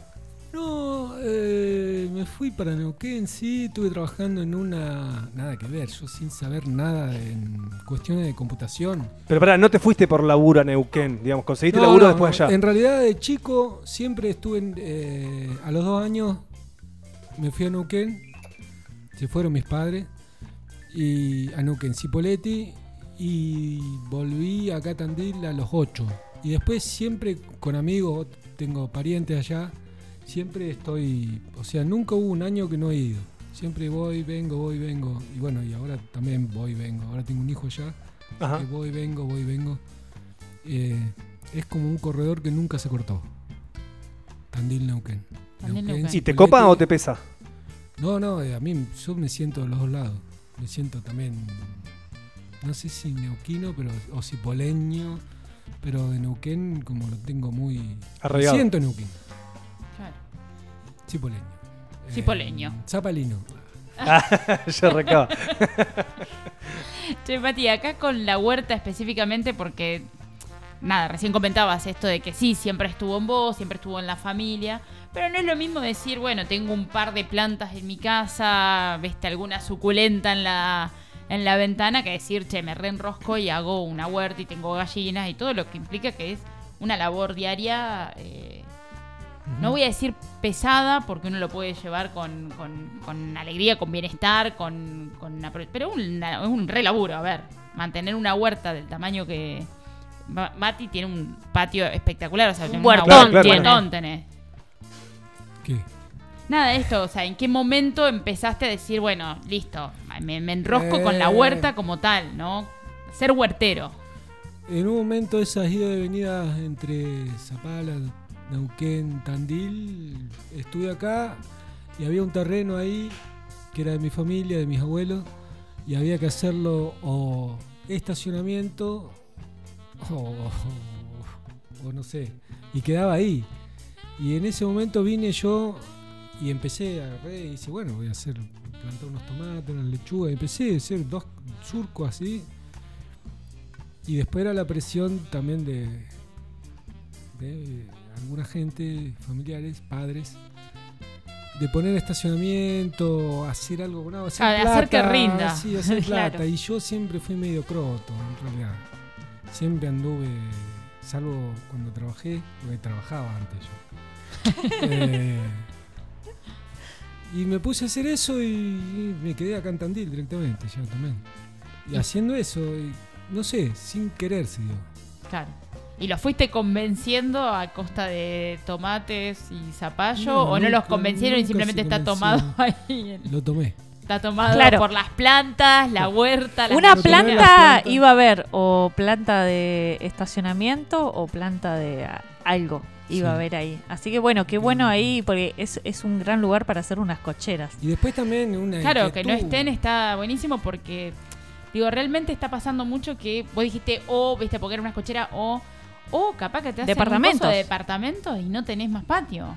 No, eh, me fui para Neuquén, sí, estuve trabajando en una. Nada que ver, yo sin saber nada en cuestiones de computación. Pero pará, no te fuiste por laburo a Neuquén, digamos, conseguiste No, laburo no, después allá. En realidad, de chico, siempre estuve en, eh, a los dos años. Me fui a Neuquén. Se fueron mis padres. Y a Neuquén, Cipoletti. Y volví acá a Tandil a los ocho. Y después, siempre con amigos, tengo parientes allá. Siempre estoy. O sea, nunca hubo un año que no he ido. Siempre voy, vengo, voy, vengo. Y bueno, y ahora también voy, vengo. Ahora tengo un hijo. Ajá. Que voy, vengo, voy, vengo. Eh, es como un corredor que nunca se cortó. Tandil Neuquén. Tandil, Neuquén. ¿Y te copa o te pesa? No, no, eh, a mí yo me siento de los dos lados. Me siento también, no sé si neuquino, pero o cipoleño, pero de Neuquén como lo tengo muy... me Arraigado. siento neuquino. Cipoleño. Cipoleño. Eh, zapalino. ya recaba. Che, Mati, acá con la huerta específicamente, porque nada, recién comentabas esto de que sí, siempre estuvo en vos, siempre estuvo en la familia, pero no es lo mismo decir, bueno, tengo un par de plantas en mi casa, viste alguna suculenta en la, en la ventana, que decir, che, me reenrosco y hago una huerta y tengo gallinas y todo lo que implica que es una labor diaria eh, no voy a decir pesada, porque uno lo puede llevar con, con- con alegría, con bienestar, con, con una pero es un re laburo, a ver, mantener una huerta del tamaño que... Ma- Mati tiene un patio espectacular, o sea, Un tiene una huertón huerta- tiene. huertón tenés. ¿Qué? Nada, esto, o sea, ¿en qué momento empezaste a decir, bueno, listo, me, me enrosco con la Eh. huerta como tal, ¿no? Ser huertero. En un momento esas idas y venidas entre Zapala, Neuquén, Tandil, estuve acá y había un terreno ahí que era de mi familia, de mis abuelos, y había que hacerlo o estacionamiento o, no sé, y quedaba ahí. Y en ese momento vine yo y empecé agarré y dije, bueno, voy a hacer, plantar unos tomates, unas lechugas, y empecé a hacer dos surcos así. Y después era la presión también de alguna gente, familiares, padres, de poner estacionamiento, hacer algo, no, hacer, Ah, de plata, hacer que rinda. Sí, hacer Claro. plata. Y yo siempre fui medio croto, en realidad. Siempre anduve, salvo cuando trabajé, porque trabajaba antes yo. Eh, y me puse a hacer eso y, y me quedé acá en Tandil directamente, yo también. Y haciendo eso, y, no sé, sin querer se dio. Claro. ¿Y los fuiste convenciendo a costa de tomates y zapallo? No, ¿O no los convencieron y simplemente está tomado ahí? Lo tomé. Está tomado Claro. por las plantas, la huerta, las Una planta iba a haber o planta de estacionamiento o planta de algo iba Sí. a haber ahí. Así que bueno, qué bueno ahí porque es, es un gran lugar para hacer unas cocheras. Y después también una Claro, que no estén está buenísimo porque, digo, realmente está pasando mucho que vos dijiste o, viste, porque era una cochera o, o capaz que te hacen Departamentos. un coso de departamentos y no tenés más patio.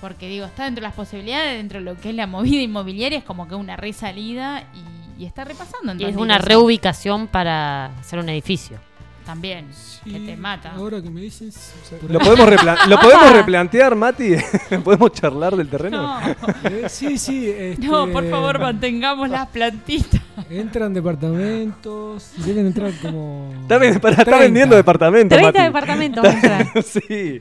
Porque digo, está dentro de las posibilidades, dentro de lo que es la movida inmobiliaria, es como que una resalida y, y está repasando. Y es una reubicación para hacer un edificio. También, que te mata. Ahora que me dices. ¿Lo podemos, repla- ¿Lo podemos replantear, Mati? ¿Podemos charlar del terreno? No, Eh, sí, sí. este, no, por favor, mantengamos las plantitas. Entran departamentos. Deben entrar como. Está, pará, está 30. vendiendo departamentos, 30 Mati. departamentos entran. sí.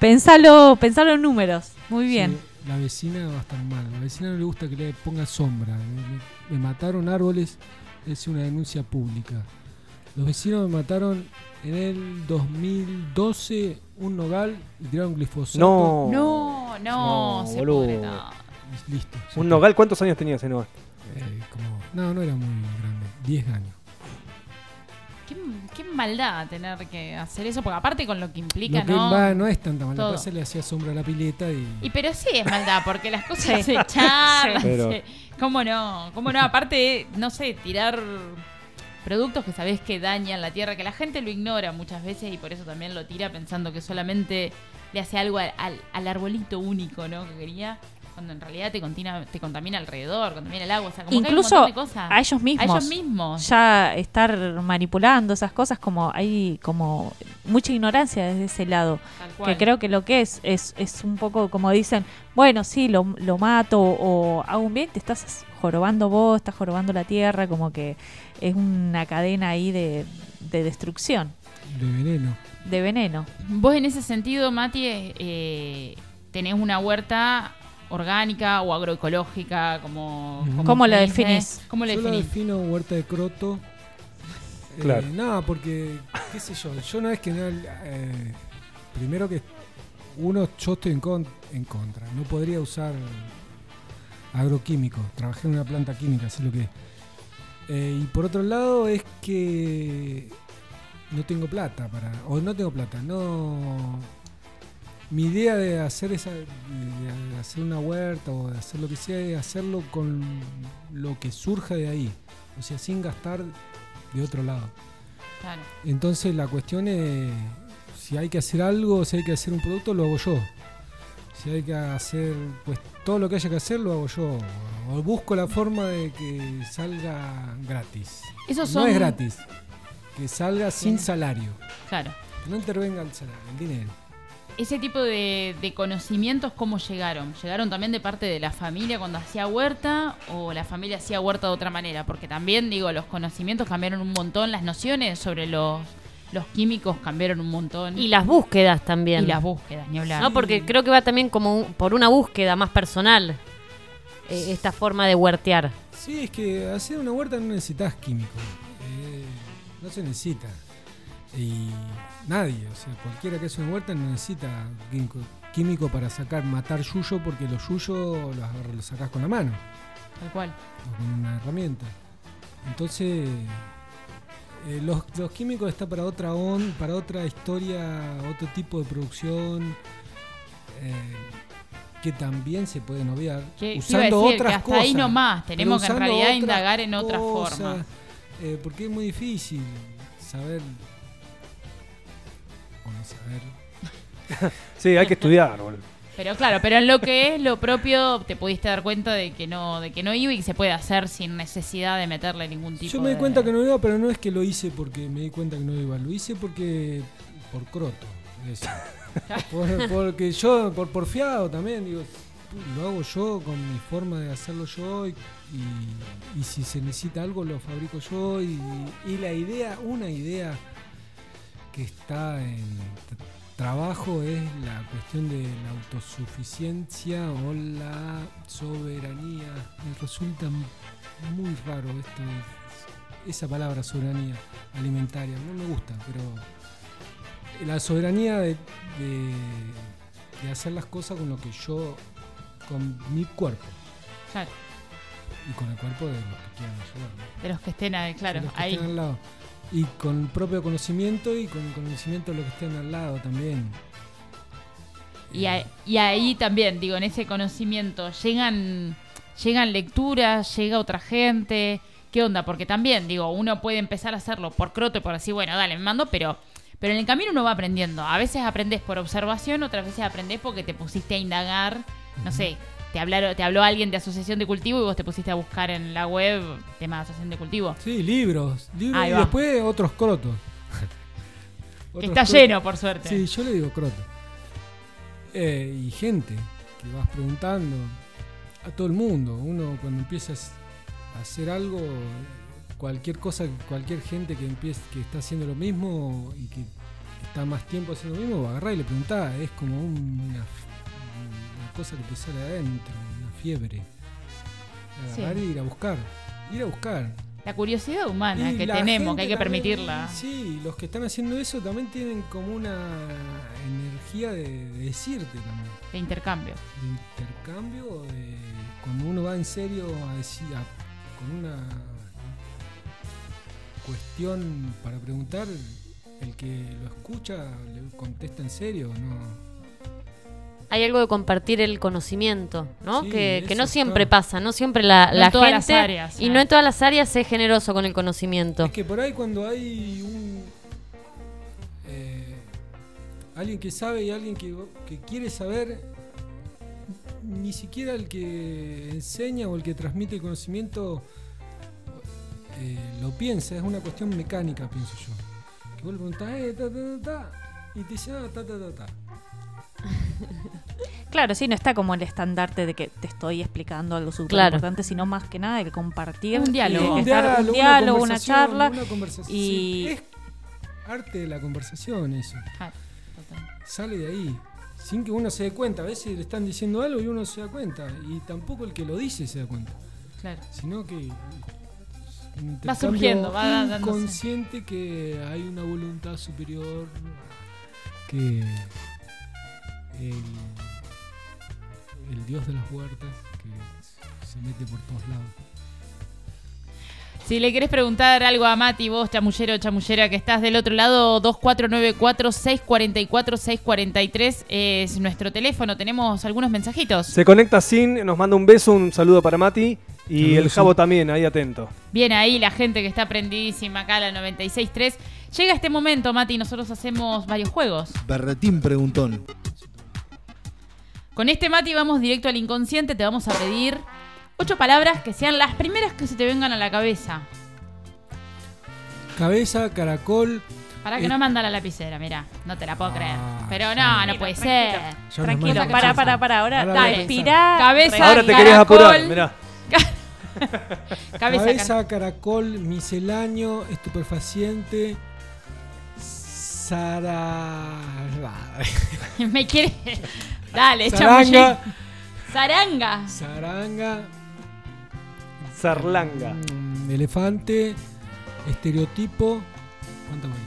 Pensalo, pensalo en números. Muy bien. Sí, la vecina va a estar mal. La vecina no le gusta que le ponga sombra. Me, me mataron árboles. Es una denuncia pública. Los vecinos me mataron en el 2012 un nogal y tiraron glifosato. No. No, no, No, se boludo. pudre todo. Y Listo. ¿Un nogal? ¿Cuántos años tenía ese nogal? Eh, como- no, no era muy grande. 10 años. Qué, qué maldad tener que hacer eso, porque aparte con lo que implica, Lo que ¿no? va, no es tanta maldad. Pasa, le hacía sombra a la pileta y. Y pero sí es maldad, porque las cosas se charlan. Sí. Pero- se- ¿Cómo no? ¿Cómo no? Aparte, no sé, tirar productos que sabés que dañan la tierra, que la gente lo ignora muchas veces y por eso también lo tira pensando que solamente le hace algo al, al- al arbolito único, ¿no? Que quería, cuando en realidad te, contina- te contamina alrededor, contamina el agua, o sea, como que hay un Incluso montón de cosas. a ellos mismos. A ellos mismos. Ya estar manipulando esas cosas como hay como mucha ignorancia desde ese lado. Que creo que lo que es es, es un poco como dicen, bueno, sí, lo, lo mato o hago un bien, te estás jorobando vos, estás jorobando la tierra, como que es una cadena ahí de, de destrucción, de veneno. de veneno. Vos en ese sentido, Mati, eh, tenés una huerta orgánica o agroecológica, como... ¿Cómo la definís? ¿Cómo la Yo la defino huerta de croto. Eh, Claro. nada, porque, qué sé yo, yo no es que no, eh, primero que uno, yo estoy en, con- en contra. No podría usar agroquímicos. Trabajé en una planta química, sé lo que es. Eh, y por otro lado es que no tengo plata para. O no tengo plata, no. Mi idea de hacer esa. de hacer una huerta o de hacer lo que sea es hacerlo con lo que surja de ahí. O sea, sin gastar de otro lado. Claro. Entonces la cuestión es si hay que hacer algo, si hay que hacer un producto, lo hago yo. Si hay que hacer, pues todo lo que haya que hacer, lo hago yo. O busco la forma de que salga gratis. No son... es gratis. Que salga sin salario. Claro. Que no intervenga el salario, el dinero. Ese tipo de, de conocimientos, ¿cómo llegaron? ¿Llegaron también de parte de la familia cuando hacía huerta o la familia hacía huerta de otra manera? Porque también, digo, los conocimientos cambiaron un montón, las nociones sobre los los químicos cambiaron un montón. Y las búsquedas también. Y las búsquedas, ni hablar. No, porque creo que va también como un- por una búsqueda más personal eh, esta forma de huertear. Sí, es que hacer una huerta no necesitas químico. Eh, no se necesita. Y nadie, o sea, cualquiera que hace una huerta no necesita químico, químico para sacar, matar yuyo, porque los yuyos los, agarras- los sacás con la mano Tal cual. o con una herramienta. Entonces, eh, los, los químicos está para otra on, para otra historia, otro tipo de producción. eh, que también se pueden obviar Que- usando decir otras que hasta cosas ahí nomás, tenemos que en realidad indagar en otras cosas, formas. eh, porque es muy difícil saber o no saber Sí, hay que estudiar, boludo. Pero claro, pero en lo que es lo propio te pudiste dar cuenta de que no de que no iba y que se puede hacer sin necesidad de meterle ningún tipo Yo me di de- cuenta que no iba, pero no es que lo hice porque me di cuenta que no iba, lo hice porque por croto. Por- porque yo, por porfiado también, digo, lo hago yo con mi forma de hacerlo yo y, y- y si se necesita algo lo fabrico yo y, y la idea, una idea que está en trabajo es la cuestión de la autosuficiencia o la soberanía. Me resulta muy raro esto esa palabra soberanía alimentaria. No me gusta, pero la soberanía de, de- de hacer las cosas con lo que yo, con mi cuerpo Claro, y con el cuerpo de los que quieran ayudar. ¿no? de los que estén ahí, claro, De los que ahí. estén al lado. Y con propio conocimiento y con el conocimiento de los que estén al lado también. Y, ahí- y ahí también, digo, en ese conocimiento llegan llegan lecturas, llega otra gente. ¿Qué onda? Porque también, digo, uno puede empezar a hacerlo por croto y por así, bueno, dale, me mando, pero pero en el camino uno va aprendiendo. A veces aprendes por observación, otras veces aprendes porque te pusiste a indagar, no sé, te hablaron, te habló alguien de asociación de cultivo y vos te pusiste a buscar en la web tema de asociación de cultivo. Sí, libros. libros y después otros crotos. Que está crotos. lleno, por suerte. Sí, yo le digo croto. Eh, y gente que vas preguntando a todo el mundo. Uno cuando empieza a hacer algo, cualquier cosa, cualquier gente que empiece, que está haciendo lo mismo y que está más tiempo haciendo lo mismo, va a agarrar y le preguntás. Es como un- una, una cosa que te sale adentro, una fiebre. Agarrar Sí. y ir a buscar. Ir a buscar. La curiosidad humana Y que tenemos, que hay que también- permitirla. Sí, los que están haciendo eso también tienen como una energía de, de decirte también. De intercambio. De intercambio, de cuando uno va en serio a decir, a- con una cuestión para preguntar, el que lo escucha le contesta en serio, ¿no? Hay algo de compartir el conocimiento, ¿no? Sí, que, no siempre está. pasa, no siempre la, No en la todas gente las áreas, y no en todas las áreas es generoso con el conocimiento. Es que por ahí cuando hay un eh, alguien que sabe y alguien que, que quiere saber, ni siquiera el que enseña o el que transmite el conocimiento eh, lo piensa, es una cuestión mecánica, pienso yo. Que vos le preguntás, eh, ta, ta, ta, ta, y te dice, ah, ta, ta, ta, ta. Claro, sí, no está como el estandarte de que te estoy explicando algo súper Claro. importante, sino más que nada el compartir. Un diálogo. Un estar- un diálogo, una diálogo, charla. una conversación. y- Sí, es arte de la conversación eso. Ah, sale de ahí. Sin que uno se dé cuenta. A veces le están diciendo algo y uno se da cuenta. Y tampoco el que lo dice se da cuenta. Claro. Sino que. Va surgiendo, va. Consciente que hay una voluntad superior. Que. El, el dios de las huertas. Que se mete por todos lados. Si le querés preguntar algo a Mati, vos, chamullero o chamullera, que estás del otro lado, 2494-644-643 es nuestro teléfono. Tenemos algunos mensajitos. Se conecta Sin, nos manda un beso, un saludo para Mati. Y Saludos, el Jabo también, ahí atento. Bien ahí la gente que está prendidísima acá, la 96.3. Llega este momento, Mati, nosotros hacemos varios juegos. Berretín preguntón. Con este Mati vamos directo al inconsciente, te vamos a pedir ocho palabras que sean las primeras que se te vengan a la cabeza. Cabeza, caracol. Para que Eh, no manda la lapicera, mira, no te la puedo creer. Ah, Pero ya. no, no puede Tranquilo, ser. Tranquilo, para, para, para. Ahora, dale. Cabeza, Ahora te caracol. querés apurar, mirá. Cabeza, Cabeza, caracol, misceláneo, estupefaciente, Sara. Me quiere. Dale, Saranga. Saranga. Saranga. Sarlanga. mm, Elefante. Estereotipo. ¿Cuánto más?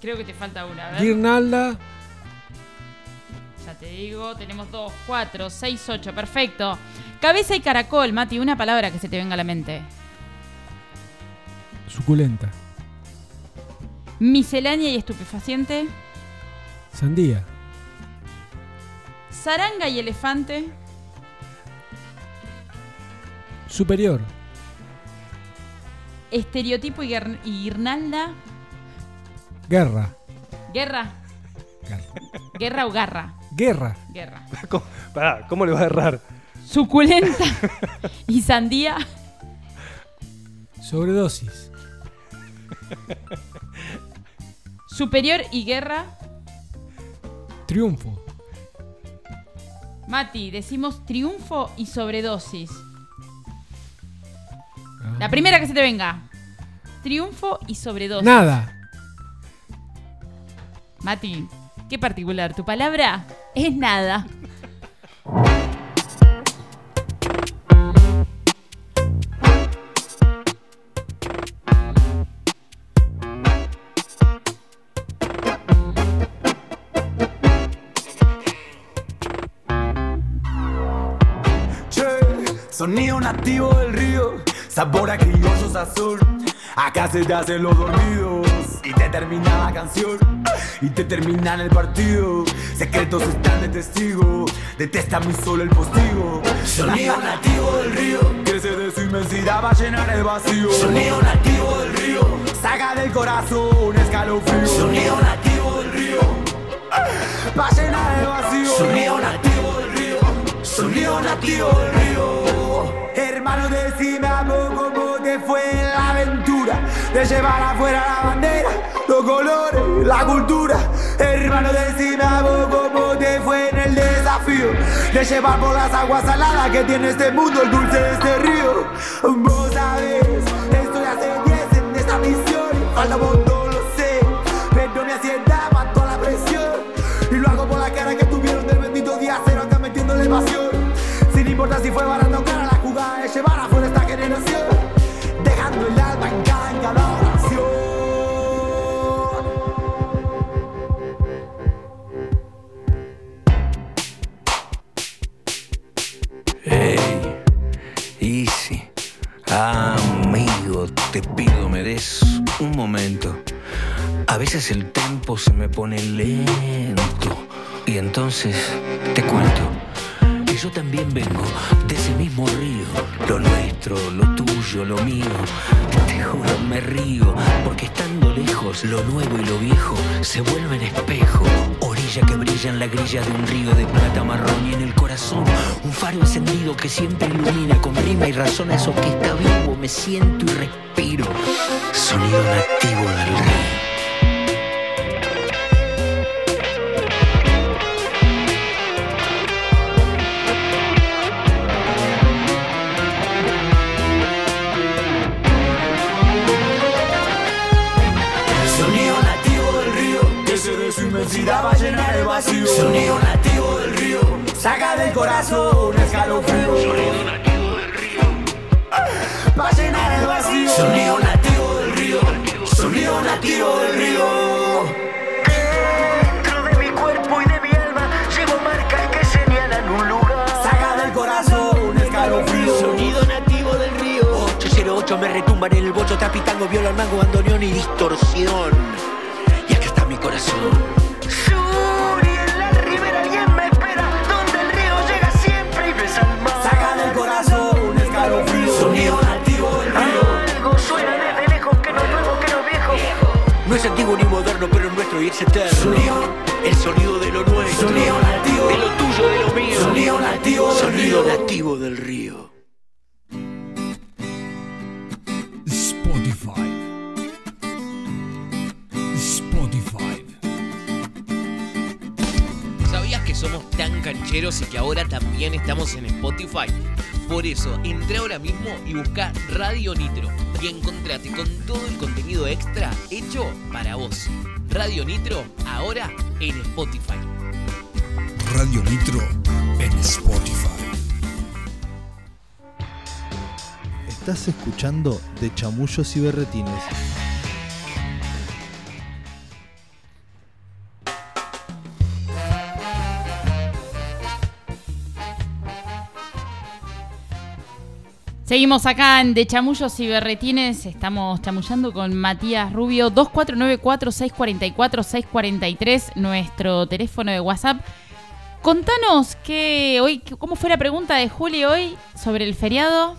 Creo que te falta una. A ver. Guirnalda. Ya te digo, tenemos dos, cuatro, seis, ocho. Perfecto. Cabeza y caracol, Mati, una palabra que se te venga a la mente. Suculenta. Miscelánea y estupefaciente. Sandía. Zaranga y elefante. Superior. Estereotipo y, guir- y guirnalda. Guerra. Guerra. Guerra o garra. Guerra. Guerra. ¿Cómo, pará, ¿cómo le vas a errar? Suculenta y sandía. Sobredosis. Superior y guerra. Triunfo. Mati, decimos triunfo y sobredosis. La primera que se te venga. Triunfo y sobredosis. Nada. Mati, qué particular. Tu palabra es nada. sonido nativo del río, sabor a criollos azul. Acá se te hacen los dormidos y te termina la canción y te terminan el partido. Secretos están de testigo, detesta mi solo el postigo. Sonido nativo del río, crece de su inmensidad, va a llenar el vacío. Sonido nativo del río, saca del corazón escalofrío. Sonido nativo del río, va a llenar el vacío. Sonido nativo del río. Sonido nativo del río. Hermano, decime a poco cómo te fue la aventura de llevar afuera la bandera, los colores, la cultura. Hermano, decime a poco cómo te fue en el desafío de llevar por las aguas saladas que tiene este mundo, el dulce de este río. Vos sabés, estoy hace 10 en esta misión. Falta no lo sé, pero asienta más toda la presión. Y lo hago por la cara que tuvieron del bendito día cero acá metiéndole pasión. Sin importar si fue barato o cara, de llevar afuera esta generación. Dejando el alma en cada, en cada oración. Amigo, te pido, me des un momento. A veces el tempo se me pone lento. Y entonces te cuento que yo también vengo de ese mismo río. Lo nuestro, lo tuyo, lo mío. Te juro, me río. Porque estando lejos, lo nuevo y lo viejo se vuelven espejo. Orilla que brilla en la grilla de un río de plata marrón y en el corazón un faro encendido que siempre ilumina con rima y razón eso que está vivo. Me siento y respiro. Sonido nativo del río. Va a llenar el vacío. Sonido nativo del río, saca del corazón un escalofrío. Sonido nativo del río, va a llenar el vacío. Sonido nativo del río, sonido nativo del río. Dentro de mi cuerpo y de mi alma llevo marcas que señalan un lugar. Saca del corazón un escalofrío. Sonido nativo del río. 808 me retumban en el bocho, trapitango, viola, mango, bandoneón y distorsión. Y acá está mi corazón. Es antiguo ni moderno, pero es nuestro y es eterno. Sonido. El sonido de lo nuestro. Sonido nativo. De lo tuyo, de lo mío. Sonido nativo del Sonido río. nativo del río. Spotify. Spotify. ¿Sabías que somos tan cancheros y que ahora también estamos en Spotify? Por eso, entra ahora mismo y busca Radio Nitro y encontrate con todo el contenido extra hecho para vos. Radio Nitro, ahora en Spotify. Radio Nitro en Spotify. Estás escuchando De Chamullos y Berretines. Seguimos acá en De Chamullos y Berretines. Estamos chamullando con Matías Rubio. 2494-644-643, nuestro teléfono de WhatsApp. Contanos que hoy, cómo fue la pregunta de Juli hoy sobre el feriado.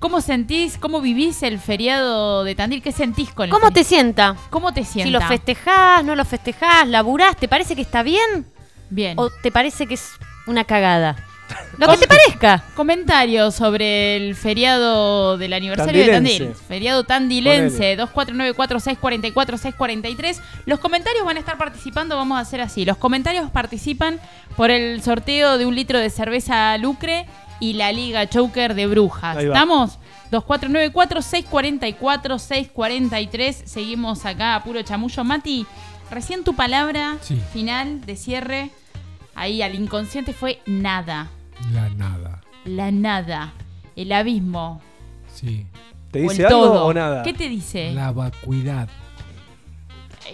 ¿Cómo sentís, cómo vivís el feriado de Tandil? ¿Qué sentís con el ¿Cómo te sienta? ¿Cómo te sienta? Si lo festejás, no lo festejás, laburás, ¿te parece que está bien? Bien. ¿O te parece que es una cagada? Lo que te parezca. Comentarios sobre el feriado del aniversario de Tandilense. Tandil. Feriado tandilense, 2494-644-643. Los comentarios van a estar participando, vamos a hacer así. Los comentarios participan por el sorteo de un litro de cerveza Lucre y la Liga Choker de Brujas. ¿Estamos? 2494-644-643. Seguimos acá a puro chamullo. Mati, recién tu palabra Sí. final de cierre ahí al inconsciente fue nada. La nada. La nada. El abismo. Sí. ¿Te o dice el algo todo. o nada? ¿Qué te dice? La vacuidad.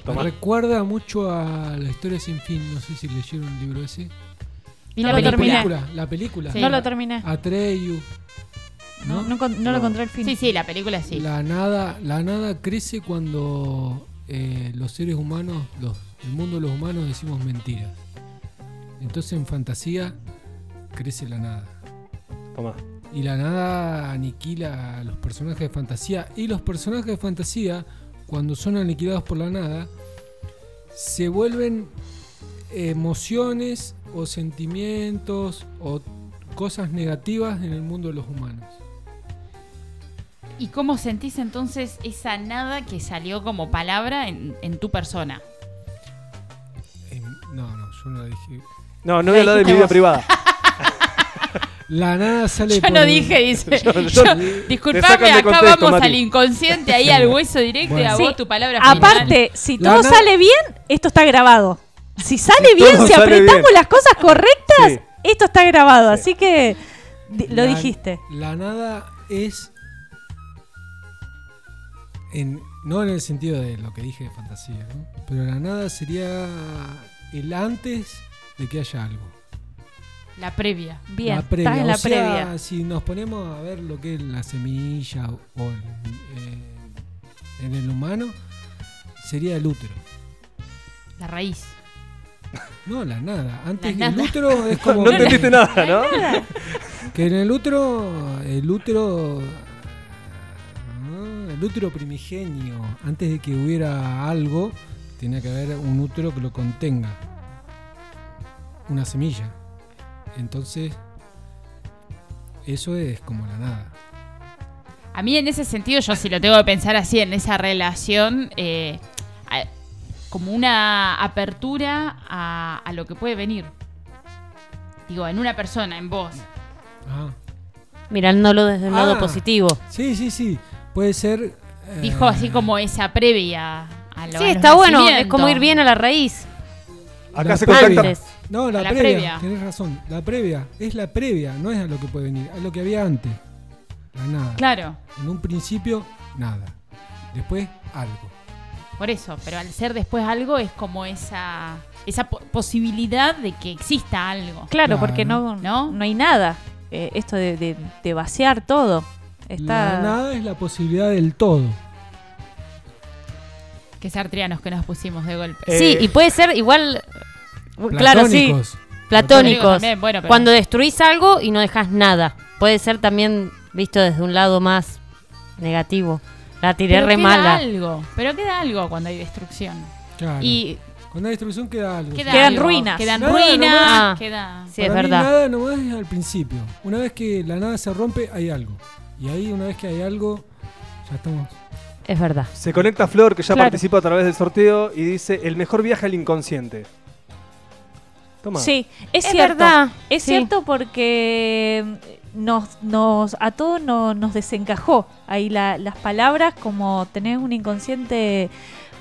Toma. Recuerda mucho a la historia sin fin. No sé si leyeron el libro ese. Y No la lo película. terminé. la película. Sí. No lo terminé. Atreyu. No, ¿no? no, con- no lo encontré el fin. Sí, sí, la película sí. La nada, la nada crece cuando eh, los seres humanos, los, el mundo de los humanos decimos mentiras. Entonces en fantasía crece la nada. Toma. Y la nada aniquila a los personajes de fantasía. Y los personajes de fantasía, cuando son aniquilados por la nada, se vuelven emociones o sentimientos o cosas negativas en el mundo de los humanos. ¿Y cómo sentís entonces esa nada que salió como palabra en, en tu persona? Em, no, no, yo no dije. No, no voy a hablar de mi vida privada. La nada sale Yo por no el- dije, dice. Yo- Yo- yo- disculpame, de acá contexto, vamos Mati. al inconsciente, ahí al hueso directo y a vos tu palabra final. Aparte, si La todo na- sale bien, esto está grabado. Si sale Si bien, todo si sale apretamos bien. las cosas correctas, Sí. esto está grabado. Así que di- lo La- dijiste. La nada es. En, no en el sentido de lo que dije de fantasía, ¿no? pero la nada sería el antes de que haya algo. La previa. Bien, la previa. estás en la o sea, previa. si nos ponemos a ver lo que es la semilla o eh, en el humano, sería el útero. La raíz. No, la nada. Antes La el nada. útero es como. No entendiste nada, ¿no? Que en el útero, el útero, ah, el útero primigenio, antes de que hubiera algo, tenía que haber un útero que lo contenga, una semilla. Entonces, eso es como la nada. A mí en ese sentido, yo si lo tengo que pensar así, en esa relación, eh, a- como una apertura a, a lo que puede venir. Digo, en una persona, en vos. Ah. Mirándolo desde un lado Ah. positivo. Sí, sí, sí. Puede ser. eh, Dijo así como esa previa a lo Sí, está bueno. Es como ir bien a la raíz. Acá La se previa. contacta. No, la, La previa, previa. Tenés razón. La previa. Es la previa, no es a lo que puede venir. Es lo que había antes. La nada. Claro, En un principio, nada. Después, algo. por eso. Pero al ser después algo es como esa, esa po- posibilidad de que exista algo. Claro, Claro. porque no, ¿No? no, hay nada. Eh, esto de, de- de vaciar todo. Está... La nada es la posibilidad del todo. Que sartrianos que nos pusimos de golpe. Eh, Sí, y puede ser igual. Claro, sí. Platónicos. Platónicos. También, bueno, pero- Cuando destruís algo y no dejas nada. Puede ser también visto desde un lado más negativo. La tiré pero re queda mala. algo. Pero queda algo cuando hay destrucción. Claro. Y Cuando hay destrucción queda algo. queda Quedan algo. ruinas. Quedan Nada ruinas. nomás. Queda... Sí, es Para mí verdad. nada nomás es al principio. Una vez que la nada se rompe, hay algo. Y ahí, una vez que hay algo, ya estamos. Es verdad. Se conecta Flor, que ya Claro. participa a través del sorteo, y dice: El mejor viaje al inconsciente. Toma. Sí, es, Es cierto. verdad, Es sí. cierto porque nos, nos, a todos no- nos desencajó ahí la- las palabras, como tener un inconsciente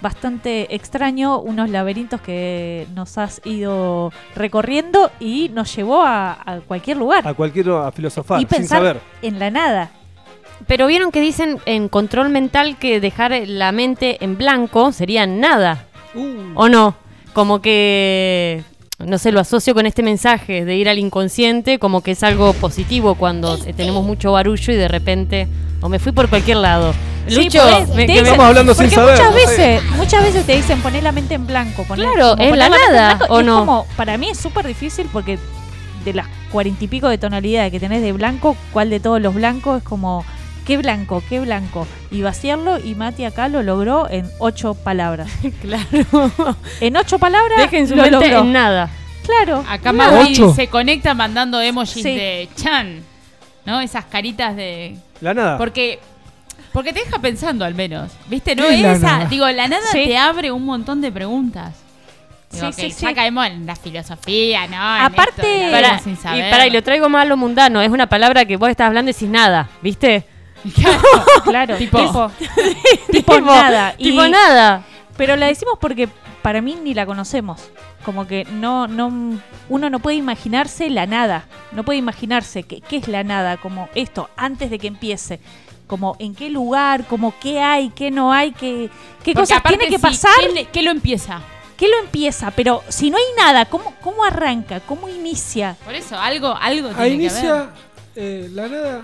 bastante extraño, unos laberintos que nos has ido recorriendo y nos llevó a, a cualquier lugar. A cualquier a filosofar, y sin pensar saber. en la nada. Pero vieron que dicen en control mental que dejar la mente en blanco sería nada. Uh, ¿O no? Como que, no sé, lo asocio con este mensaje de ir al inconsciente, como que es algo positivo cuando eh, tenemos mucho barullo y de repente, o me fui por cualquier lado. Sí, Lucho, porque me- dicen- Estamos hablando sin porque saber, Muchas veces, muchas veces te dicen poner la mente en blanco. poner- Claro, como es la nada, blanco, ¿o es no? como, para mí es súper difícil porque de las cuarenta y pico de tonalidades que tenés de blanco, ¿cuál de todos los blancos es como qué blanco, qué blanco? Y vaciarlo y Mati acá lo logró en ocho palabras. claro. En ocho palabras Dejen su lo mente logró. en nada. Claro. Acá Ocho. se conecta mandando emojis Sí. de Chan. ¿No? Esas caritas de. La nada. Porque. Porque te deja pensando al menos. ¿Viste? No ¿Qué es esa. nada? Digo, la nada Sí. te abre un montón de preguntas. Digo, Sí, ok, sí, ya sí. caemos en la filosofía, ¿no? En Aparte- esto vida sin y saber. pará, y lo traigo más a lo mundano. Es una palabra que vos estás hablando y decís nada, ¿viste? Claro, Tipo- tipo, tipo nada. Y- nada. Pero la decimos porque para mí ni la conocemos. Como que no, no, uno no puede imaginarse la nada. No puede imaginarse qué, qué es la nada, como esto, antes de que empiece. Como en qué lugar, como qué hay, qué no hay, qué, qué Porque cosas tiene que sí, pasar, ¿qué, lo empieza? qué lo empieza. Pero si no hay nada, ¿cómo, cómo arranca? ¿Cómo inicia? Por eso, algo, algo tiene que inicia ver. eh, la nada.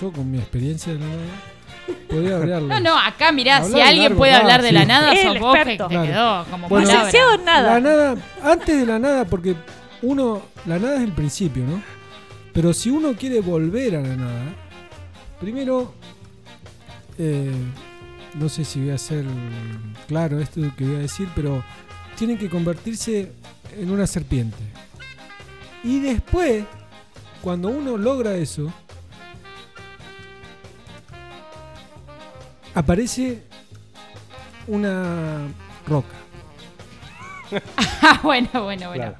Yo con mi experiencia de la nada podría hablarlo. No, no, acá mirá, si alguien largo, puede ah, hablar de sí. la nada, El sos vos que experto. te Claro. quedó como Bueno, palabra. Licenciado en nada. La nada, antes de la nada, porque uno, la nada es el principio, ¿no? Pero si uno quiere volver a la nada, primero, eh, no sé si voy a ser claro esto que voy a decir, pero tienen que convertirse en una serpiente. Y después, cuando uno logra eso, aparece una roca. Ah, bueno, bueno, bueno. Claro.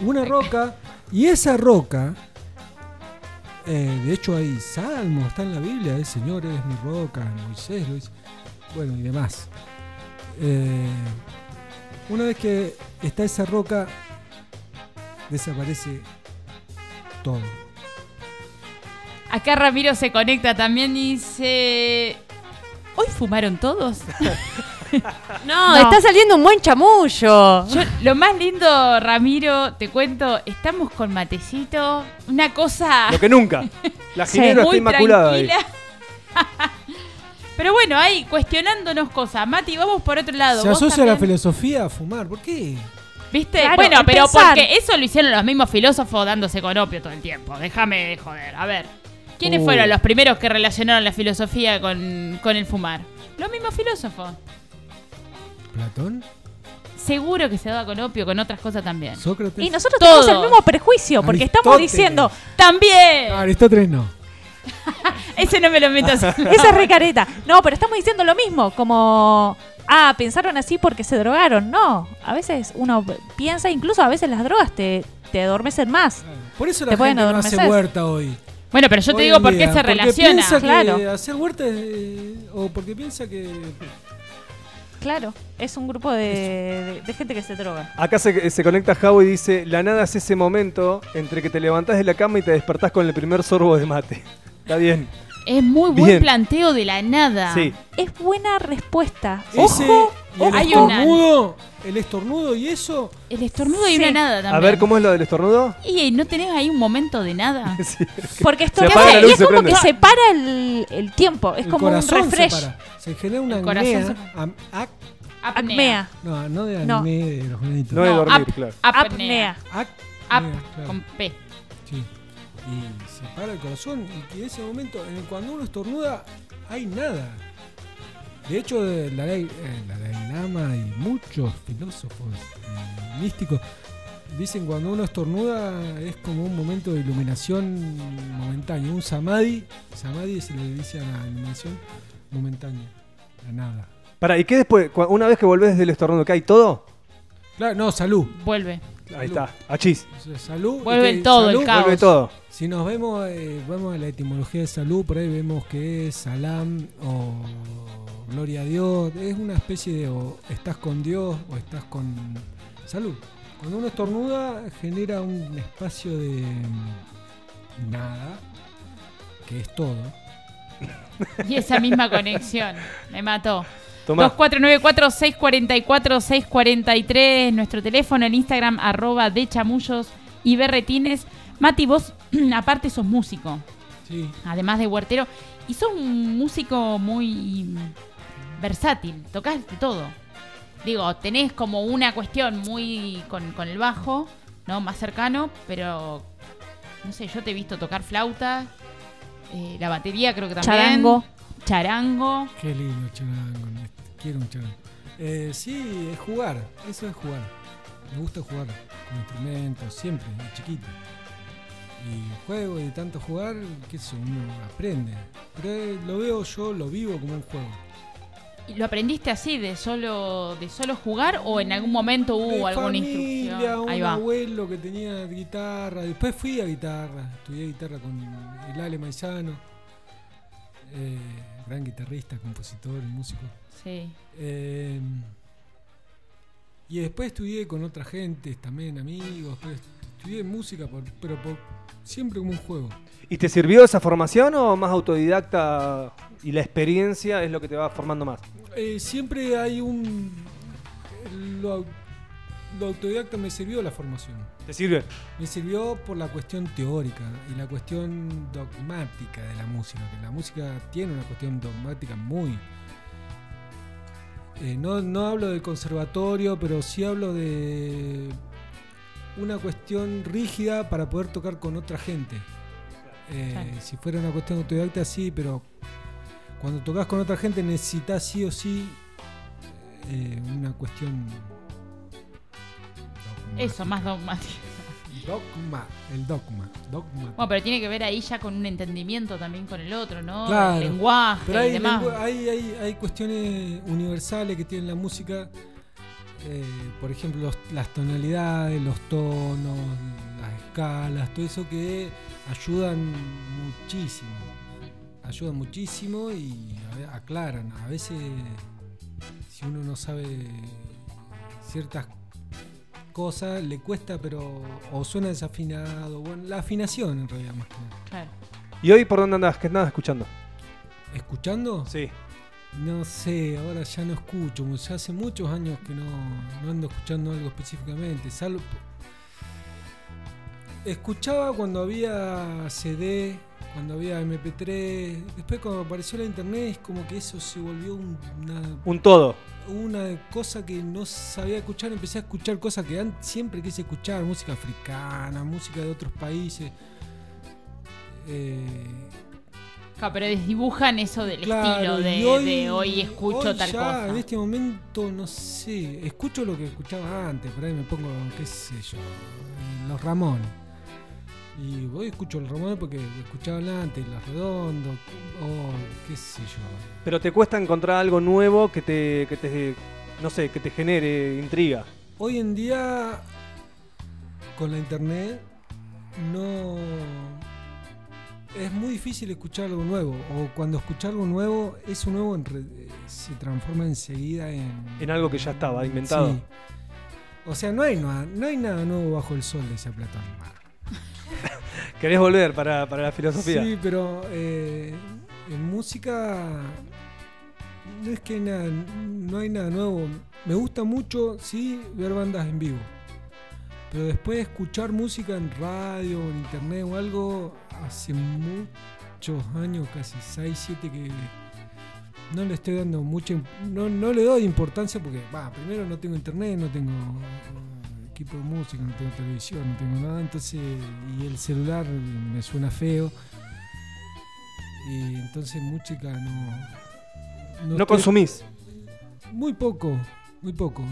una roca y esa roca eh, de hecho hay salmos está en la Biblia el Señor es mi roca Moisés lo dice bueno y demás Eh, una vez que está esa roca desaparece todo Acá Ramiro se conecta también y dice... ¿Hoy fumaron todos? No, No. está saliendo un buen chamullo. Yo, lo más lindo, Ramiro, te cuento, estamos con matecito, una cosa Lo que nunca. La Sí, ginebra está muy inmaculada ahí. tranquila. Pero bueno, ahí cuestionándonos cosas. Mati, vamos por otro lado. se asocia la también, filosofía a fumar ¿por qué? ¿Viste? Claro, bueno, pero porque eso lo hicieron los mismos filósofos dándose con opio todo el tiempo. Déjame de joder. A ver. ¿Quiénes Uh. fueron los primeros que relacionaron la filosofía con, con el fumar? Los mismos filósofos. Platón Seguro que se daba con opio, con otras cosas también. Sócrates Y nosotros Todos. tenemos el mismo prejuicio, porque estamos diciendo, ¡También! Ah, Aristóteles no Ese no me lo metas. esa es recareta. No, pero estamos diciendo lo mismo, como, ah, pensaron así porque se drogaron. No, a veces uno piensa, incluso a veces las drogas te, te adormecen más. por eso Te la pueden gente no hace huerta hoy Bueno, pero yo te digo por qué se relaciona. piensa Claro. que hacer huerta es, eh, o porque piensa que Claro, es un grupo de, de- de gente que se droga. Acá se, se conecta Javo y dice, la nada es ese momento entre que te levantás de la cama y te despertás con el primer sorbo de mate. Está bien. Es muy buen Bien. planteo de la nada. Sí. Es buena respuesta. ese Ojo, y el hay una- estornudo, el estornudo y eso El estornudo y Sí. una nada también. A ver, ¿cómo es lo del estornudo? Y no tenés ahí un momento de nada. Sí. porque esto Se te apaga hace- la luz y y es se como prende. que se para el, el tiempo, es el como un corazón refresh. se para. Se genera una El corazón apnea. se- am- ac- Acmea. no, no de No. acné de los. No de No, dormir, ap- claro. Apnea. Ac- Ap, claro, con P. Y se para el corazón y que en ese momento, en el- cuando uno estornuda, hay nada. De hecho, de la ley, eh, la Dalai Lama y muchos filósofos eh, místicos dicen cuando uno estornuda es como un momento de iluminación momentánea, un samadhi. Samadhi se le dice a la iluminación momentánea, la nada. Para, ¿y qué después? Una vez que volvés del estornudo, ¿qué hay todo? Claro, no, salud. Vuelve. Ahí está, sea, salud. Vuelve todo el salud, caos. Vuelve todo. Si nos vemos, eh, vamos a la etimología de salud, por ahí vemos que es salam o gloria a Dios. Es una especie de o estás con Dios o estás con salud. Cuando uno estornuda genera un espacio de nada, que es todo. Y esa misma conexión me mató. Tomá. 2494-644-643, nuestro teléfono en Instagram, arroba de chamullos y berretines. Mati, vos aparte sos músico, Sí. además de huertero, y sos un músico muy versátil, tocás de todo. Digo, tenés como una cuestión muy con, con el bajo, ¿no? Más cercano, pero no sé, yo te he visto tocar flauta, eh, la batería creo que también. Charango. Charango. Qué lindo charango. Quiero un charango. Eh, sí, es jugar. Eso es jugar. Me gusta jugar con instrumentos, siempre, de chiquito. Y juego y de tanto jugar, qué sé, uno aprende. Pero eh, lo veo yo, lo vivo como un juego. ¿Y ¿Lo aprendiste así, de solo, de solo jugar o en algún momento hubo De alguna familia, instrucción? Ahí un va. abuelo que tenía guitarra. Después fui a guitarra. Estudié guitarra con el Ale Maizano. eh, gran guitarrista, compositor y músico. Sí. Eh, y después estudié con otra gente, también amigos. pero estudié música, por- pero por- siempre como un juego. ¿Y te sirvió esa formación o más autodidacta y la experiencia es lo que te va formando más? Eh, siempre hay un. Lo, lo autodidacta me sirvió la formación. ¿Te sirve? Me sirvió por la cuestión teórica y la cuestión dogmática de la música. Que la música tiene una cuestión dogmática muy. Eh, no, no hablo del conservatorio, pero sí hablo de una cuestión rígida para poder tocar con otra gente. Eh, Claro. Si fuera una cuestión autodidacta, sí, pero cuando tocas con otra gente necesitas sí o sí eh, una cuestión. Eso, más dogmático. Dogma, el dogma. dogma. Bueno, pero tiene que ver ahí ya con un entendimiento también con el otro, ¿no? Claro. El lenguaje Pero hay, y demás. hay, hay- hay cuestiones universales que tiene la música. eh, por ejemplo, los- las tonalidades, los tonos, las escalas, todo eso que ayudan muchísimo. Ayudan muchísimo y aclaran. A veces, si uno no sabe ciertas cosas, le cuesta, pero. o suena desafinado. Bueno, la afinación en realidad más que nada. Claro. ¿Y hoy por dónde andás? ¿Qué andás escuchando? ¿Escuchando? Sí. No sé, ahora ya no escucho. Ya hace muchos años que no, no ando escuchando algo específicamente. Salvo. Escuchaba cuando había CD, cuando había MP3. Después, cuando apareció la internet, es como que eso se volvió un- una, Un todo. Una cosa que no sabía escuchar. Empecé a escuchar cosas que siempre quise escuchar: música africana, música de otros países. Eh, pero desdibujan eso del Claro, estilo de y de hoy, escucho hoy tal ya, cosa. En este momento, no sé, escucho lo que escuchaba antes, por ahí me pongo, qué sé yo, eh, los Ramones. Y hoy escucho los Ramones porque escuchaban antes, los Redondos, o qué sé yo. Pero te cuesta encontrar algo nuevo que te, que te no sé, que te genere intriga. Hoy en día, con la internet, no. Es muy difícil escuchar algo nuevo. O cuando escuchar algo nuevo, eso nuevo eh, se transforma enseguida en. En algo que ya estaba inventado. Sí. O sea, no hay, nada, no hay nada nuevo bajo el sol, decía Platón. ¿Querés volver para, para la filosofía? Sí, pero eh, en música no es que nada, no hay nada nuevo. Me gusta mucho, sí, ver bandas en vivo. Pero después de escuchar música en radio en internet o algo, hace muchos años, casi 6, 7 que no le estoy dando mucha no, no le doy importancia porque va, primero no tengo internet, no tengo equipo de música, no tengo televisión, no tengo nada, entonces y el celular me suena feo. Y entonces música no No consumís. Muy poco, muy poco.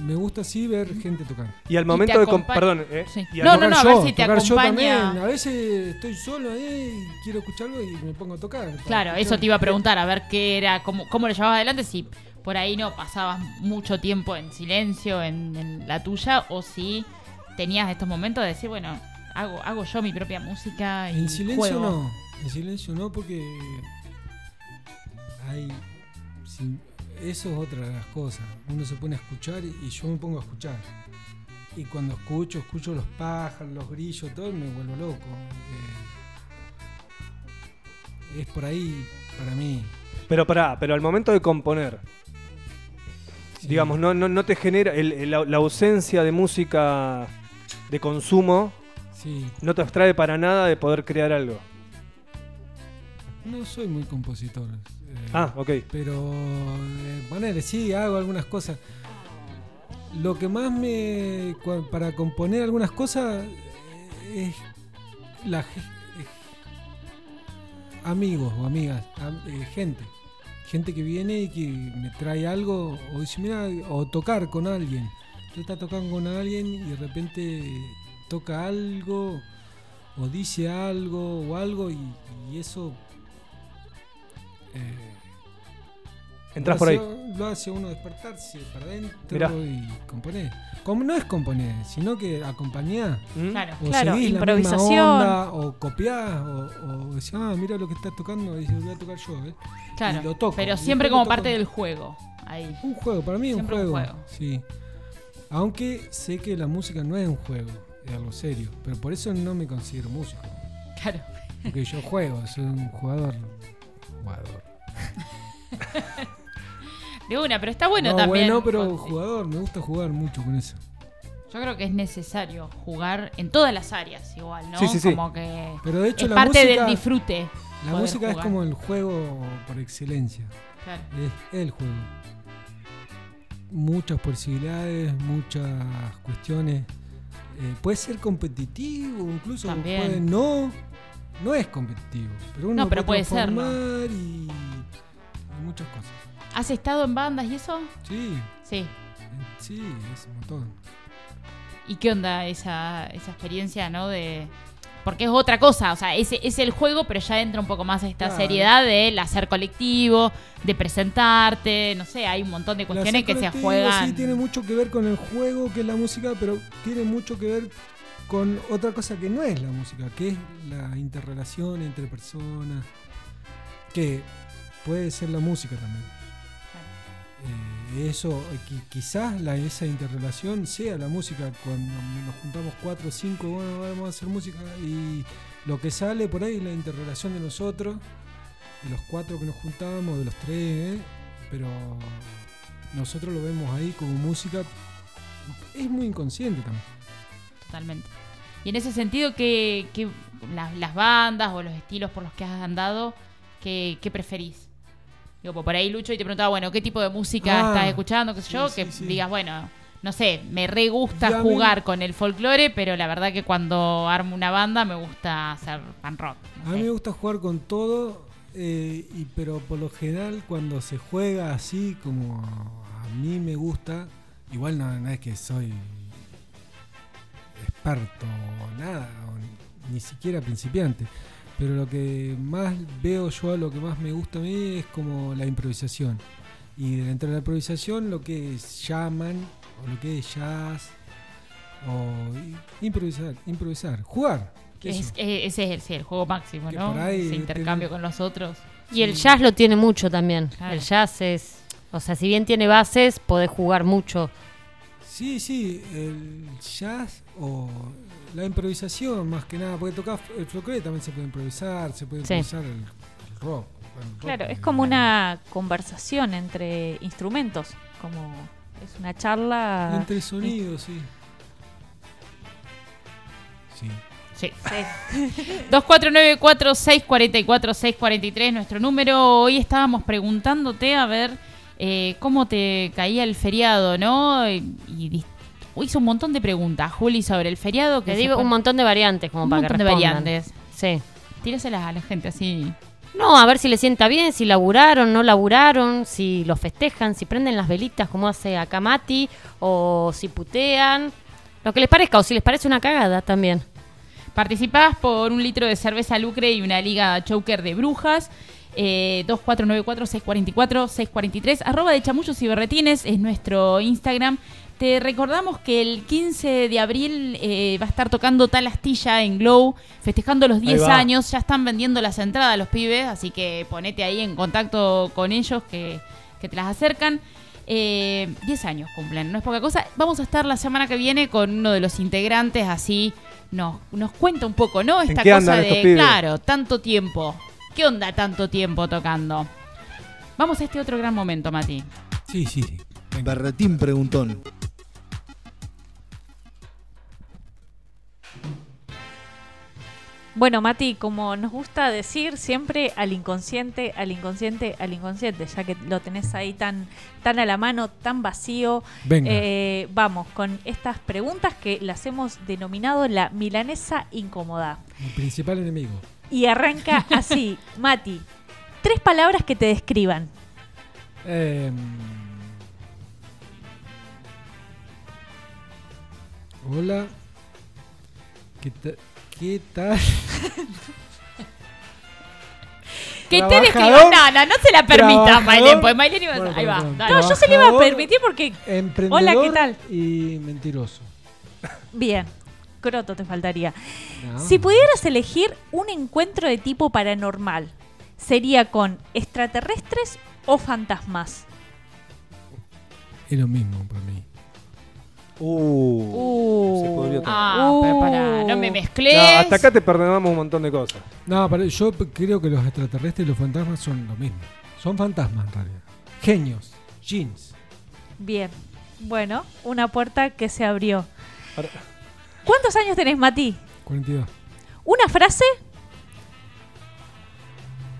Me gusta sí ver gente tocar. Y al momento de... Perdón, ¿eh? Y No, no, no, a ver si te tocar yo acompaña. también. A veces estoy solo ahí y quiero escucharlo y me pongo a tocar. Claro, eso te iba a preguntar, a ver qué era, cómo, cómo lo llevabas adelante, si por ahí no pasabas mucho tiempo en silencio en, en la tuya, o si tenías estos momentos de decir, bueno, hago, hago yo mi propia música y En silencio juego. no. En silencio no porque hay eso es otra de las cosas. Uno se pone a escuchar y, y yo me pongo a escuchar. Y cuando escucho, escucho los pájaros, los grillos, todo, y me vuelvo loco. Eh, es por ahí para mí. Pero pará, pero al momento de componer, digamos, no, no, no te genera el- el- la, la ausencia de música de consumo, Sí. no te abstrae para nada de poder crear algo. No soy muy compositor. eh, Ah, ok. Pero, eh, ponele, sí, hago algunas cosas. Lo que más me. para componer algunas cosas eh, es la amigos o amigas, am- eh, gente. Gente que viene y que me trae algo, o dice, mira, o tocar con alguien. Tú estás tocando con alguien y de repente toca algo, o dice algo, o algo, y, y eso. eh, Entras por ahí. Lo hace uno despertarse para adentro Mirá. y componer. Como no es componer, sino que acompañar. Claro. O Claro, seguís la improvisación. misma onda, o copiás, o, o decís, ah, mira lo que estás tocando, y voy a tocar yo, ¿eh? Claro, Y lo toco. pero siempre como parte del juego. Ahí. Un juego, para mí es un Siempre un juego. juego. Sí. Aunque sé que la música no es un juego, es algo serio. Pero por eso no me considero músico. Claro. Porque yo juego, soy un jugador. Jugador. De una, pero está bueno no, también. bueno, pero jugador, me gusta jugar mucho con eso. Yo creo que es necesario jugar en todas las áreas igual, ¿no? Sí, sí, sí. Como que Pero de hecho es la parte música- del disfrute. La música es como el juego por excelencia. Claro. Es el juego. Muchas posibilidades, muchas cuestiones. Eh, puede ser competitivo, incluso También. puede no. No es competitivo, pero uno No, pero puede transformar y, y muchas cosas. ¿Has estado en bandas y eso? Sí, Sí. sí, es un montón. ¿Y qué onda esa, esa experiencia, no? De. Porque es otra cosa, o sea, es, es el juego, pero ya entra un poco más esta Claro. seriedad del hacer colectivo, de presentarte, no sé, hay un montón de cuestiones que se juegan. Sí, tiene mucho que ver con el juego, que es la música, pero tiene mucho que ver con otra cosa que no es la música, que es la interrelación entre personas, que puede ser la música también. Eh, eso, eh, qui- quizás esa interrelación sea la música cuando nos juntamos cuatro o cinco, bueno, vamos a hacer música y lo que sale por ahí es la interrelación de nosotros, de los cuatro que nos juntamos, de los tres, ¿eh? pero nosotros lo vemos ahí como música, es muy inconsciente también. Totalmente. Y en ese sentido, ¿qué, qué- las, las bandas o los estilos por los que has andado, ¿qué, qué preferís? Digo, pues por ahí Lucho y te preguntaba, bueno, ¿qué tipo de música Ah, estás escuchando? ¿Qué sé sí, yo? sí, que sí. digas, bueno, no sé, me re gusta jugar con el folclore, pero la verdad que cuando armo una banda me gusta hacer pan rock. A mí me gusta jugar con todo, eh, y, pero por lo general cuando se juega así como a mí me gusta, igual no, no es que soy experto o nada, o ni siquiera principiante, pero lo que más veo yo, lo que más me gusta a mí es como la improvisación. Y dentro de la improvisación lo que llaman, o lo que es jazz, o improvisar, improvisar, jugar. Es- eh, ese es el, sí, el juego máximo, Que ¿no? Ese intercambio tiene- con los otros. Y el jazz lo tiene mucho también. Claro. El jazz es. O sea, si bien tiene bases, podés jugar mucho. Sí, sí, el jazz o la improvisación más que nada, porque tocar el folclore también se puede improvisar, se puede Sí. improvisar el, el rock. el rock Claro, es como una conversación entre instrumentos, como es una charla. Entre sonidos, sí. Sí. Sí. 2494-644-643, nuestro número. Hoy estábamos preguntándote a ver eh, cómo te caía el feriado, ¿no? Y, y hizo un montón de preguntas, Juli, sobre el feriado. Que se digo un montón de variantes como un para que montón de respondan. variantes. Sí. Tíraselas a la gente así. No, a ver si le sienta bien, si laburaron, no laburaron, si lo festejan, si prenden las velitas como hace acá Mati, o si putean. Lo que les parezca, o si les parece una cagada también. Participás por un litro de cerveza Lucre y una liga choker de brujas. Eh, 2494-644-643. Arroba de chamullos y berretines es nuestro Instagram. Te recordamos que el 15 de abril eh, va a estar tocando Tal Astilla en Glow, festejando los Ahí 10 va. años. Ya están vendiendo las entradas los pibes, así que ponete ahí en contacto con ellos que, que te las acercan. Eh, 10 años cumplen, no es poca cosa. Vamos a estar la semana que viene con uno de los integrantes, así nos, nos cuenta un poco, ¿no? Esta qué cosa andan de, estos pibes? claro, tanto tiempo. ¿Qué onda tanto tiempo tocando? Vamos a este otro gran momento, Mati. Sí, sí, sí. Berretín preguntón. Bueno, Mati, como nos gusta decir siempre al inconsciente, al inconsciente, al inconsciente, ya que lo tenés ahí tan, tan a la mano, tan vacío. Venga. eh, vamos con estas preguntas que las hemos denominado la milanesa incómoda. Mi principal enemigo. Y arranca así, Mati, tres palabras que te describan. Em, hola. ¿Qué, ta- qué tal? Que te describan. No, no, no se la permita, Trabajador. Maylene. Pues Maylene iba a- Bueno, Ahí va. perdón. No, yo se le iba a permitir porque... Hola, ¿qué tal? Y mentiroso. Bien, croto te faltaría. No. Si pudieras elegir un encuentro de tipo paranormal, ¿sería con extraterrestres o fantasmas? Es lo mismo para mí. Uh, se podría tomar. Ah, pero pará, no me mezcles. No, hasta acá te perdonamos un montón de cosas. No, pero yo p- creo que los extraterrestres y los fantasmas son lo mismo. Son fantasmas en realidad. Genios. Jeans. Bien, bueno, una puerta que se abrió. ¿Cuántos años tenés, Mati? 42. ¿Una frase?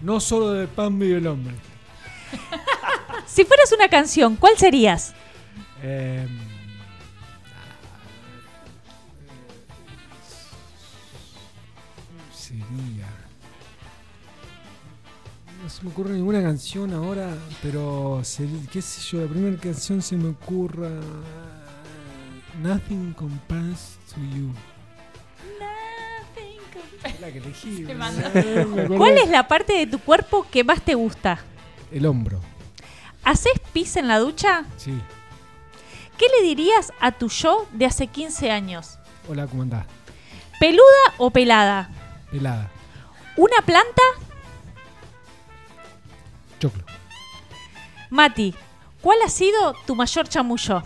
No solo del pan vive el hombre. Si fueras una canción, ¿cuál serías? Eh, se me ocurre ninguna canción ahora, pero qué sé yo, la primera canción se me ocurra. Nothing compares to you. La que elegí. ¿Cuál es la parte de tu cuerpo que más te gusta? El hombro, ¿Haces pis en la ducha? sí. ¿Qué le dirías a tu yo de hace 15 años? Hola, ¿cómo andás? ¿Peluda o pelada? Pelada. ¿Una planta? Mati, ¿cuál ha sido tu mayor chamullo?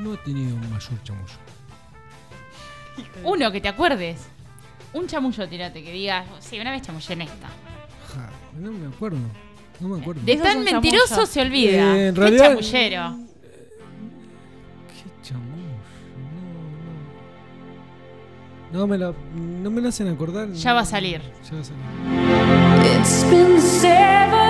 No he tenido un mayor chamullo. Uno que te acuerdes. Un chamullo tirate que digas, sí, una vez chamullé en esta. Ja, no me acuerdo. No me acuerdo. De tan mentiroso chamullo. se olvida. Eh, en Qué realidad- chamullero. Qué chamullo. No, no. No me, la, no me la hacen acordar. Ya va a salir. Ya va a salir. It's been seven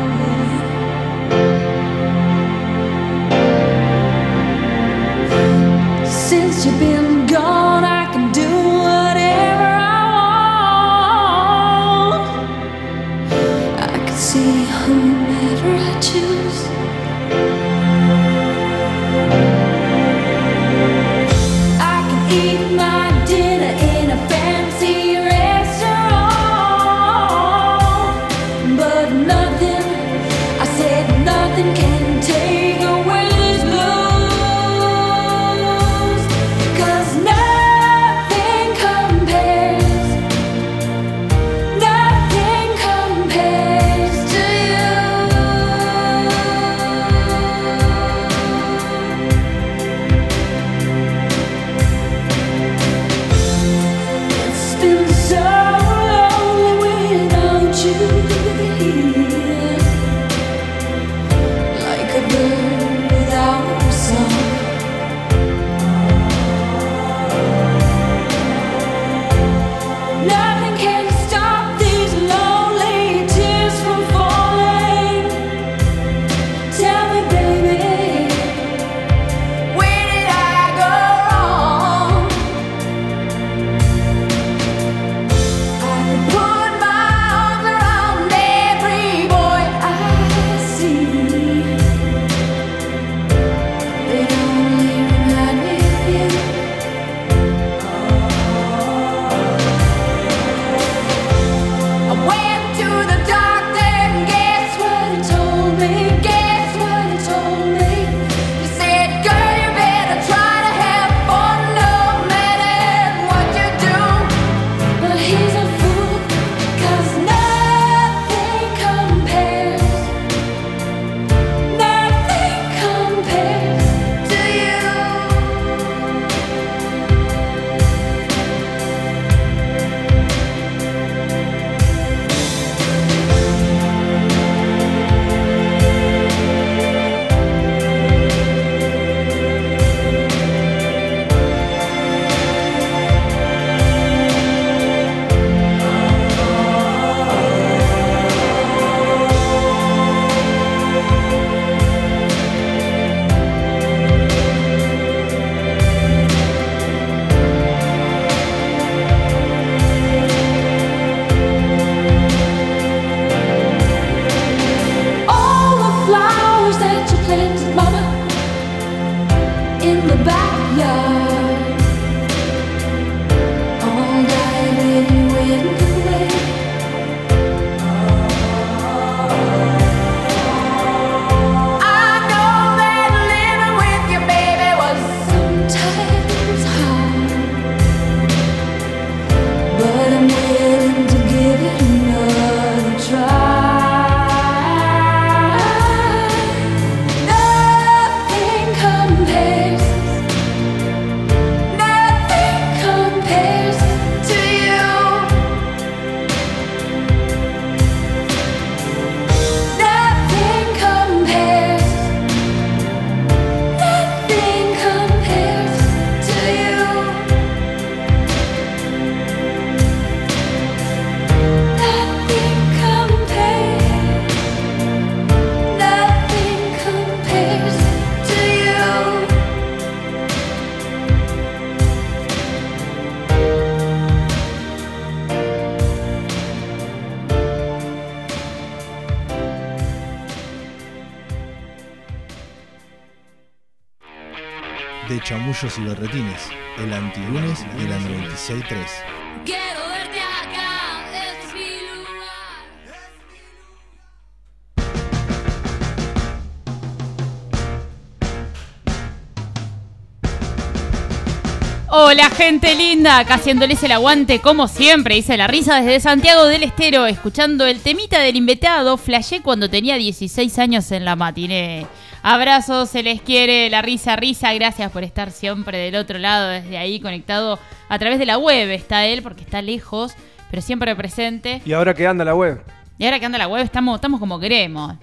gente linda, acá haciéndoles el aguante como siempre, hice la risa desde Santiago del Estero, escuchando el temita del invitado, flashé cuando tenía 16 años en la matiné. Abrazos, se les quiere, la risa, risa, gracias por estar siempre del otro lado, desde ahí conectado a través de la web, está él porque está lejos, pero siempre presente. Y ahora que anda la web, Y ahora que anda la web, estamos, estamos como queremos.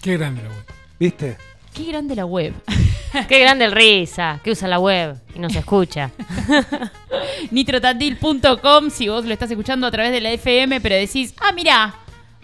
Qué grande la web. ¿viste? Qué grande la web. Qué grande el risa, que usa la web y nos escucha. nitrotantil.com si vos lo estás escuchando a través de la FM, pero decís, ah, mira,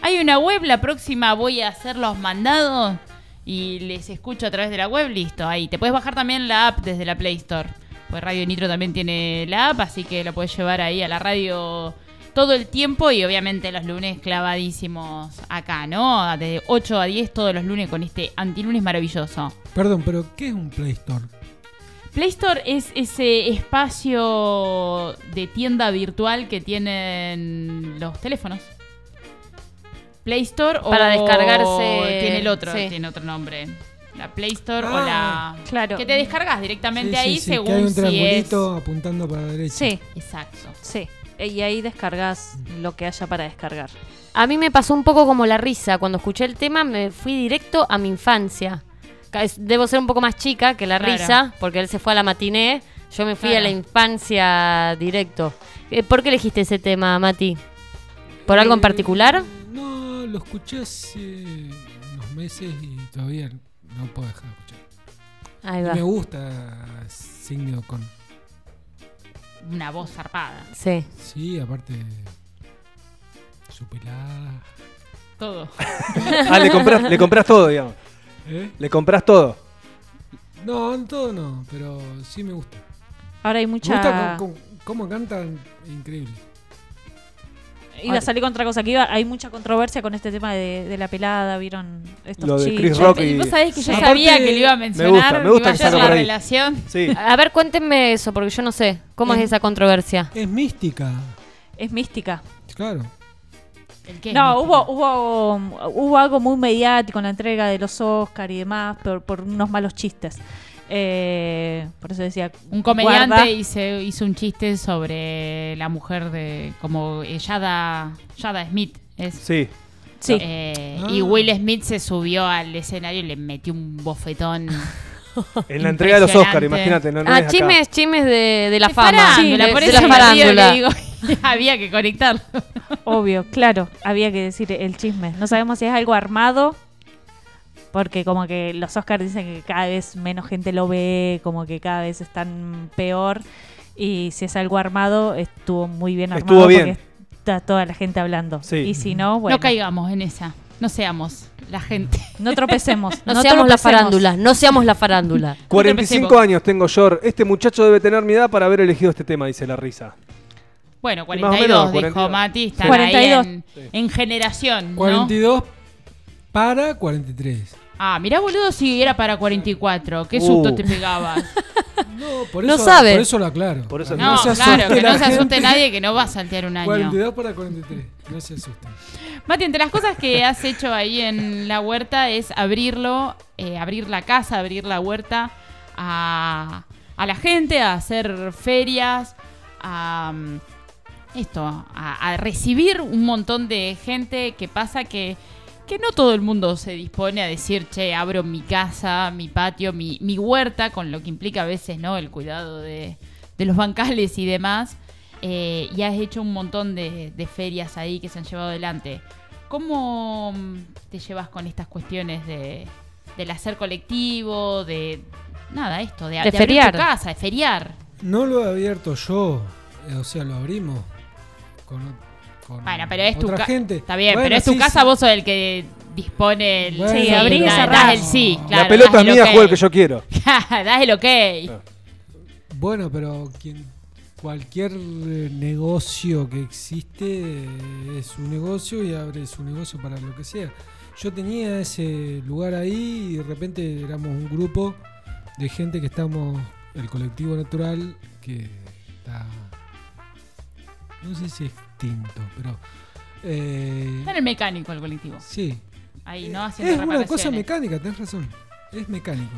hay una web, la próxima voy a hacer los mandados y les escucho a través de la web, listo, ahí. Te puedes bajar también la app desde la Play Store. Pues Radio Nitro también tiene la app, así que lo puedes llevar ahí a la radio todo el tiempo y obviamente los lunes clavadísimos acá, ¿no? De 8 a 10 todos los lunes con este antilunes maravilloso. Perdón, pero ¿qué es un Play Store? Play Store es ese espacio de tienda virtual que tienen los teléfonos. Play Store o Para descargarse- tiene el otro, sí. tiene otro nombre. La Play Store o Ah. la Claro. que te descargas directamente Sí, sí, ahí sí, según que hay un si es triangulito apuntando para la derecha. Sí, exacto. sí. Y ahí descargas lo que haya para descargar. A mí me pasó un poco como la risa. Cuando escuché el tema me fui directo a mi infancia. Debo ser un poco más chica que la Claro. risa, porque él se fue a la matiné. Yo me fui a la infancia directo. Eh, ¿Por qué elegiste ese tema, Mati? ¿Por algo en Eh, particular? No, lo escuché hace unos meses y todavía no puedo dejar de escuchar. Ahí va. Me gusta Signo con. Una voz zarpada. Sí. Sí, aparte. Su pelada. Todo. Ah, le compras, le compras todo, digamos. ¿Eh? Le compras todo. No, en todo no, pero sí me gusta. Ahora hay Me mucha. gusta cómo, cómo- cómo cantan, increíble. Iba a salir con otra cosa, que iba, hay mucha controversia con este tema de, de la pelada, vieron estos Lo de chicos. Chris Rock y- Vos sabés que yo Aparte- sabía que le iba a mencionar, gusta, me gusta iba a que la por ahí. relación. Sí. A ver, cuéntenme eso, porque yo no sé. ¿Cómo es esa controversia? Es mística, Es mística. claro. ¿El qué? No, hubo, hubo, hubo algo muy mediático en la entrega de los Oscar y demás por, por unos malos chistes. Eh, por eso decía. Un comediante guarda. hizo, hizo un chiste sobre la mujer de como Yada, Yada Smith. Es, Sí. Sí. Eh, Ah. Y Will Smith se subió al escenario y le metió un bofetón. En la entrega de los Oscars, imagínate. No, no ah, acá. chismes, chismes de, de la De fama. farándula, de, por de la me río farándula. que digo, había que conectarlo. Obvio, claro, había que decir el chisme. No sabemos si es algo armado, porque como que los Oscars dicen que cada vez menos gente lo ve, como que cada vez están peor. Y si es algo armado, estuvo muy bien armado. Estuvo bien. Porque está toda la gente hablando. Sí. Y si no, bueno, No caigamos en esa. No seamos la gente. no tropecemos. No, seamos la farándula, no seamos la farándula. 45 empecemos. años tengo yo. Este muchacho debe tener mi edad para haber elegido este tema, dice la risa. Bueno, Y más o 42 menos, dijo 42. Mati. Están 42. ahí en, en generación, ¿no? 42 para 43. Ah, mirá boludo si era para 44. Qué susto Uh. te pegabas. No, por No eso, sabe. Por eso lo aclaro. Por eso- Para No, se claro, asuste que la no se asuste gente. nadie que no va a saltear un año. 42 para 43. No se asusten. Mati, entre las cosas que has hecho ahí en la huerta es abrirlo, eh, abrir la casa, abrir la huerta a, a la gente, a hacer ferias, a mm, esto, a, a recibir un montón de gente que pasa que, que no todo el mundo se dispone a decir, che, abro mi casa, mi patio, mi, mi huerta, con lo que implica a veces, ¿no? El cuidado de, de los bancales y demás. Eh, y has hecho un montón de, de ferias ahí que se han llevado adelante. ¿Cómo mm, te llevas con estas cuestiones de, del hacer colectivo, de nada, esto, de, De abrir feriar. tu casa, de feriar? No lo he abierto yo. eh, O sea, lo abrimos con, con Bueno, pero es tu otra gente. Está bien, Bueno, pero es tu sí, casa, sí. vos sos el que dispone el. Bueno, Sí, abrí y da- das el sí, claro. la pelota das es mía, ok. juego el que yo quiero. das el ok. Bueno, pero quien, cualquier eh, negocio que existe eh, es su negocio y abre su negocio para lo que sea. Yo tenía ese lugar ahí y de repente éramos un grupo de gente que estamos el colectivo natural que está. No sé si extinto, pero. eh, en el mecánico el colectivo. sí. Ahí, ¿no? Haciendo Es una cosa mecánica, tenés razón. Es mecánico.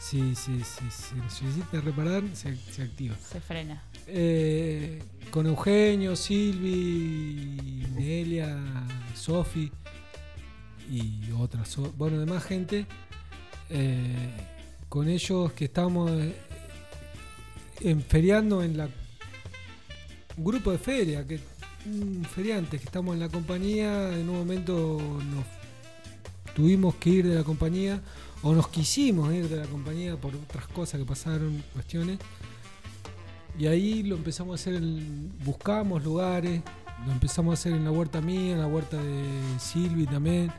Si sí, sí, sí, se necesita reparar, se, se activa. Se frena. Eh, con Eugenio, Silvi, Nelia, Sofi y otras, bueno, demás gente. eh, con ellos que estamos eh, en feriando en la un grupo de feria, que feriantes que estamos en la compañía, en un momento nos tuvimos que ir de la compañía o nos quisimos ir de la compañía por otras cosas que pasaron, cuestiones. Y ahí lo empezamos a hacer, en- buscamos lugares, lo empezamos a hacer en la huerta mía, en la huerta de Silvi también,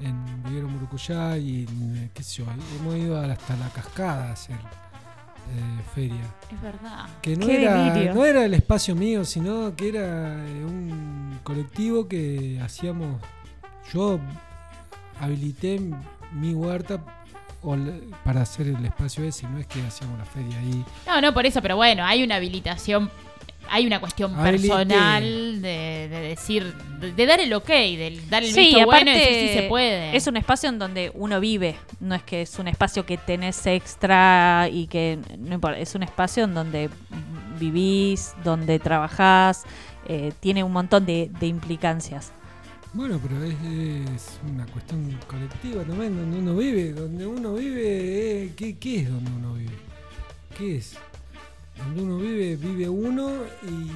en Vivero Murucuyá y eh, qué sé yo, hemos ido hasta la cascada a hacer eh, feria. Es verdad. Que no Qué era, delirio. no era el espacio mío, sino que era eh, un colectivo que hacíamos. Yo habilité mi huerta para hacer el espacio ese, no es que hacíamos la feria ahí. No, no por eso, pero bueno, hay una habilitación, hay una cuestión personal de, de decir, de, de dar el ok, de dar el Sí, visto aparte bueno y decir si se puede. es un espacio en donde uno vive, no es que es un espacio que tenés extra y que no importa, es un espacio en donde vivís, donde trabajás, eh, tiene un montón de, de implicancias. Bueno, pero es, es una cuestión colectiva también, donde uno vive. Donde uno vive, eh, ¿qué, qué es donde uno vive? ¿Qué es? Donde uno vive, vive uno y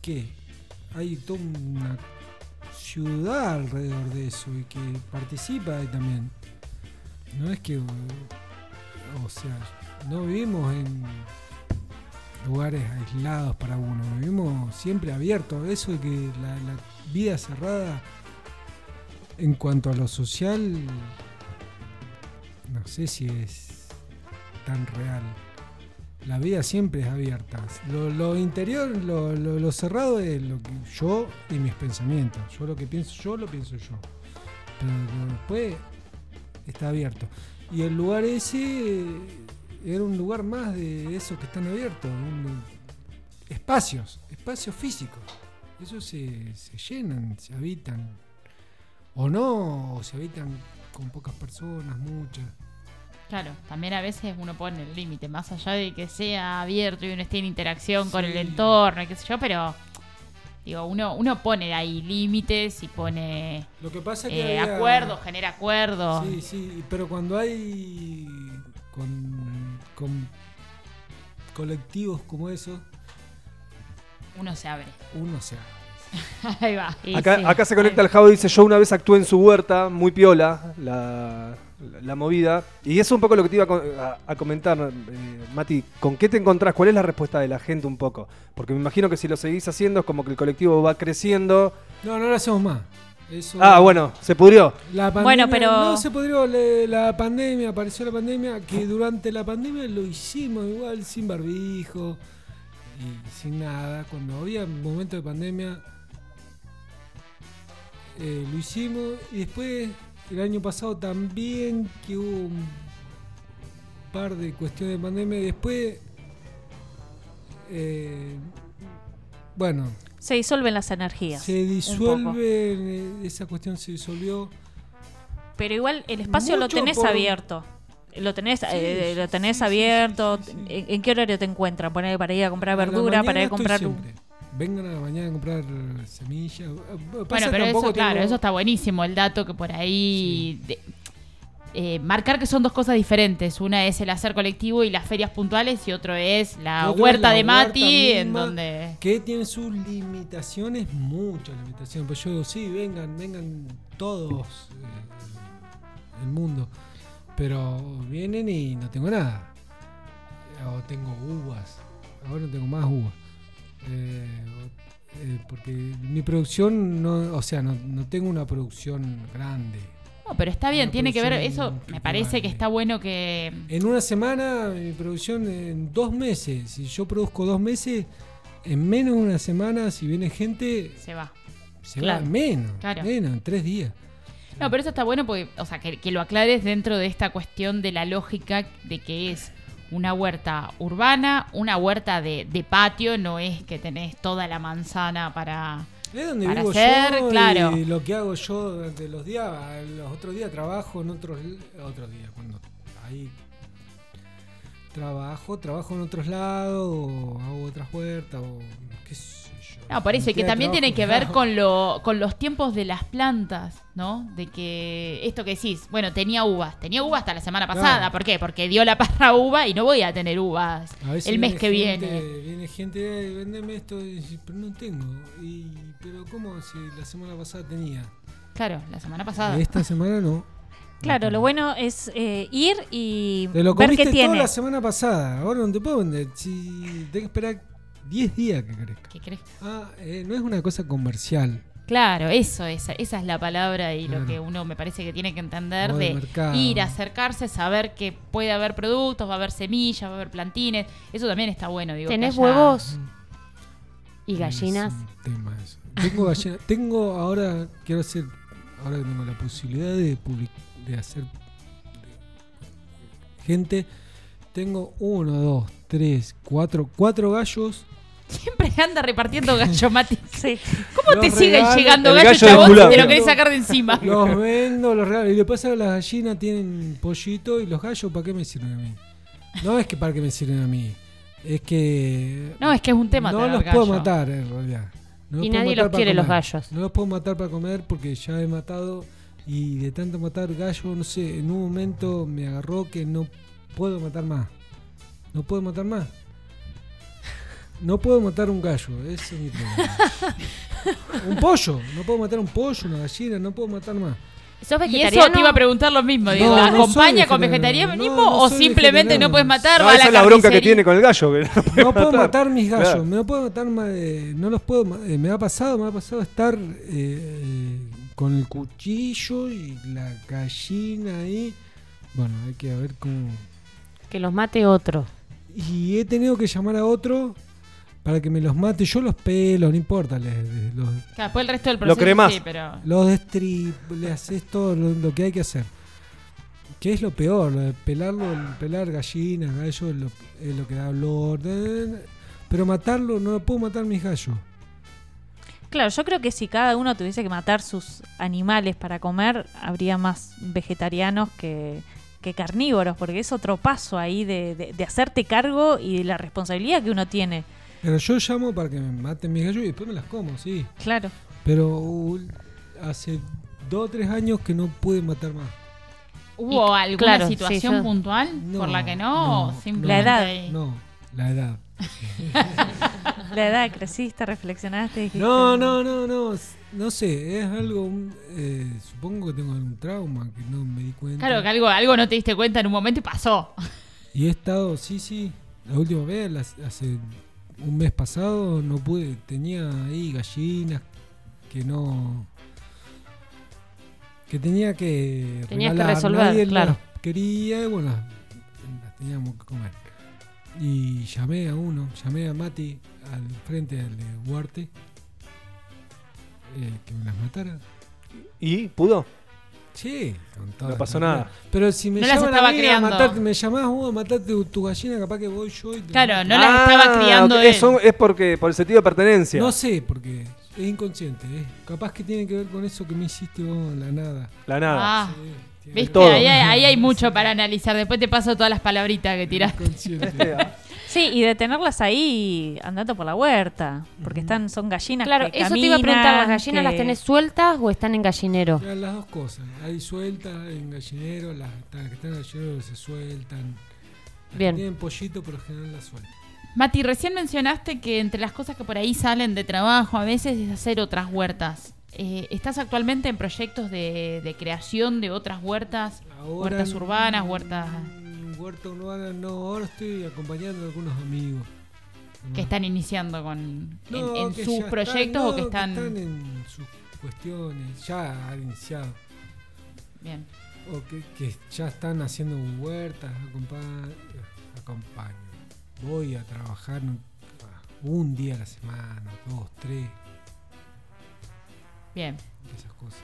¿qué? Hay toda una ciudad alrededor de eso y que participa también. No es que, o sea, no vivimos en lugares aislados para uno, vivimos siempre abiertos. Eso de que la vida cerrada en cuanto a lo social, no sé si es tan real. La vida siempre es abierta. Lo, lo interior, lo, lo- cerrado es lo que yo y mis pensamientos. Yo lo que pienso yo, lo pienso yo. Pero después está abierto. Y el lugar ese era un lugar más de esos que están abiertos. espacios, espacios físicos. Esos se, se llenan, se habitan. O no, o se habitan con pocas personas, muchas. Claro, también a veces uno pone el límite, más allá de que sea abierto y uno esté en interacción con el entorno y qué sé yo, pero digo, uno, uno pone ahí límites y pone Lo que pasa es que eh, había- acuerdos, genera acuerdos. Sí, sí, pero cuando hay con, con colectivos como esos, Uno se abre. uno se abre. Ahí va. Acá, acá se conecta el Javo y dice, yo una vez actué en su huerta, muy piola, la, la movida. Y eso es un poco lo que te iba a, co- a- a comentar, eh, Mati. ¿Con qué te encontrás? ¿Cuál es la respuesta de la gente un poco? Porque me imagino que si lo seguís haciendo es como que el colectivo va creciendo. No, no lo hacemos más. Eso- Ah, bueno, se pudrió. La pandemia, Bueno, pero- No se pudrió le- la pandemia, apareció la pandemia, que durante la pandemia lo hicimos igual sin barbijo y sin nada. Cuando había momentos de pandemia, eh, lo hicimos y después el año pasado también que hubo un par de cuestiones de pandemia y después... eh, bueno, Se disuelven las energías. se disuelve, eh, esa cuestión se disolvió. Pero igual el espacio lo tenés por- abierto. Lo tenés, eh, lo tenés abierto. ¿En, en qué horario te encuentran? Poner para ir a comprar A verdura, para ir a comprar. Vengan a la mañana a comprar semillas. Bueno, pero eso, claro, eso está buenísimo, el dato que por ahí... de- eh, marcar que son dos cosas diferentes. Una es el hacer colectivo y las ferias puntuales y otro es la es huerta la de Mati, huerta en donde... Que tiene sus limitaciones, muchas limitaciones. Pues yo digo, sí, vengan, vengan todos eh, el mundo. Pero vienen y no tengo nada. O tengo uvas. Ahora no tengo más uvas. Eh, eh, porque mi producción, no, o sea, no, no tengo una producción grande. No, pero está bien, Una tiene que ver, eso me parece que está bueno que... En una semana, mi producción en dos meses. Si yo produzco dos meses, en menos de una semana, si viene gente, Se va. se Claro. va menos. Claro. Menos, en tres días. No, pero eso está bueno porque, o sea, que, que lo aclares dentro de esta cuestión de la lógica de que es una huerta urbana, una huerta de, de patio, no es que tenés toda la manzana para, Es donde para vivo hacer, yo claro. y lo que hago yo durante los días, los otros días trabajo en otros otros días cuando ahí trabajo, trabajo en otros lados o hago otras huertas o qué sé. No, por eso, y que también tiene que ver con, lo, con los tiempos de las plantas, ¿no? De que esto que decís, bueno, tenía uvas, tenía uvas hasta la semana pasada, Claro. ¿por qué? Porque dio la parra uva y no voy a tener uvas A el mes que gente- viene. Viene gente, "Ey, vendeme esto, y dice, pero no tengo. Y, pero ¿cómo si la semana pasada tenía? Claro, la semana pasada. Esta semana no. Claro, lo bueno es eh, ir y Te lo ver comiste qué toda tiene. la semana pasada. Ahora no te puedo vender. Si tengo que esperar 10 días que crezca. ¿Qué crezca? Ah, eh, no es una cosa comercial. Claro, eso, esa, esa es la palabra y lo que uno me parece que tiene que entender de de mercado. ir, acercarse, saber que puede haber productos, va a haber semillas, va a haber plantines. Eso también está bueno, digo. que ¿Tenés haya- huevos y Es gallinas? tema eso. Tengo gallina- tengo ahora, quiero hacer, ahora que tengo la posibilidad de public- de hacer gente, tengo uno, dos, tres, cuatro, cuatro gallos. Siempre anda repartiendo gallo, Mati. ¿Cómo Los te siguen llegando gallos, gallo chabón, si te lo querés sacar de encima? Los vendo, los regalo. Y le pasa a las gallinas tienen pollito y los gallos, ¿para qué me sirven a mí? No es que para qué me sirven a mí. Es que. No, es que es un tema No los puedo matar, en realidad. No Y nadie los quiere, los gallos. No los puedo matar para comer porque ya he matado. Y de tanto matar gallo, no sé, en un momento me agarró que no puedo matar más. No puedo matar más. No puedo matar un gallo, ese es mi problema. un pollo, no puedo matar un pollo, una gallina, no puedo matar más. ¿Sos Y vegetariano? eso te iba a preguntar lo mismo, digo, No, no soy ¿acompaña con vegetarianismo No, no o simplemente no puedes matar? A esa la es la bronca que tiene con el gallo. que no puedo matar. mis gallos, Claro. me no puedo matar más, eh, no los puedo, eh, me ha pasado, me ha pasado estar eh, eh, con el cuchillo y la gallina ahí. Bueno, hay que ver cómo. Que los mate otro. Y he tenido que llamar a otro para que me los mate. Yo los pelo, no importa, les, les- los, Claro, después el resto del Lo cremás. sí, pero... los destrip, le haces todo lo, lo que hay que hacer. ¿Qué es lo peor? Lo de pelarlo, el pelar gallinas, gallos, es lo, es lo que da olor. Pero matarlo, no puedo matar mis gallos. Claro, yo creo que si cada uno tuviese que matar sus animales para comer, habría más vegetarianos que, que carnívoros, porque es otro paso ahí de, de- de hacerte cargo y de la responsabilidad que uno tiene. Pero yo llamo para que me maten mis gallos y después me las como, sí. Claro. Pero uh, hace dos o tres años que no pude matar más. ¿Hubo Y- alguna claro, sí, situación yo- puntual por la que no? o simplemente La edad. No, la edad. La edad, creciste, reflexionaste, dijiste, No, no, no, no. No sé, es algo. eh, supongo que tengo algún trauma que no me di cuenta. Claro, que algo, algo no te diste cuenta en un momento y pasó. Y he estado, sí, sí. La última vez, las- hace un mes pasado, no pude. Tenía ahí gallinas que no. que tenía que. Tenías que resolver, Nadie claro. las quería y bueno, las teníamos que comer. Y llamé a uno, llamé a Mati al frente al de Huarte. Eh, que me las matara. ¿Y? ¿Pudo? Sí, con toda No pasó nada. Pero si me No las llaman estaba a mí criando. a matarte, me llamás vos a matarte tu, tu gallina, capaz que voy yo y te Claro, no las estaba criando Ah, ok, él. eso es porque por el sentido de pertenencia. No sé, porque es inconsciente. ¿eh? Capaz que tiene que ver con eso que me hiciste vos, la nada. La nada. Ah, Sí, tiene ¿viste? Todo. Ahí, hay- ahí hay mucho para analizar. Después te paso todas las palabritas que tiraste. inconsciente. Sí, y de tenerlas ahí andando por la huerta, porque están son gallinas Claro, que eso te iba a preguntar, ¿las gallinas las tenés sueltas o están en gallinero? Ya, las dos cosas. Hay sueltas en gallinero, las, las que están en gallinero se sueltan. Las Bien. Que tienen pollito, pero en general las sueltan. Mati, recién mencionaste que entre las cosas que por ahí salen de trabajo a veces es hacer otras huertas. Eh, ¿Estás actualmente en proyectos de, de creación de otras huertas? Ahora, huertas urbanas, huertas Huerta urbana, no, ahora estoy acompañando a algunos amigos. que están iniciando con, en- No, en, que sus proyectos no, o que están... en sus cuestiones, ya han iniciado. Bien. O que, que ya están haciendo huertas, acompa- acompaño. Voy a trabajar un, un día a la semana, dos, tres, Bien. esas cosas.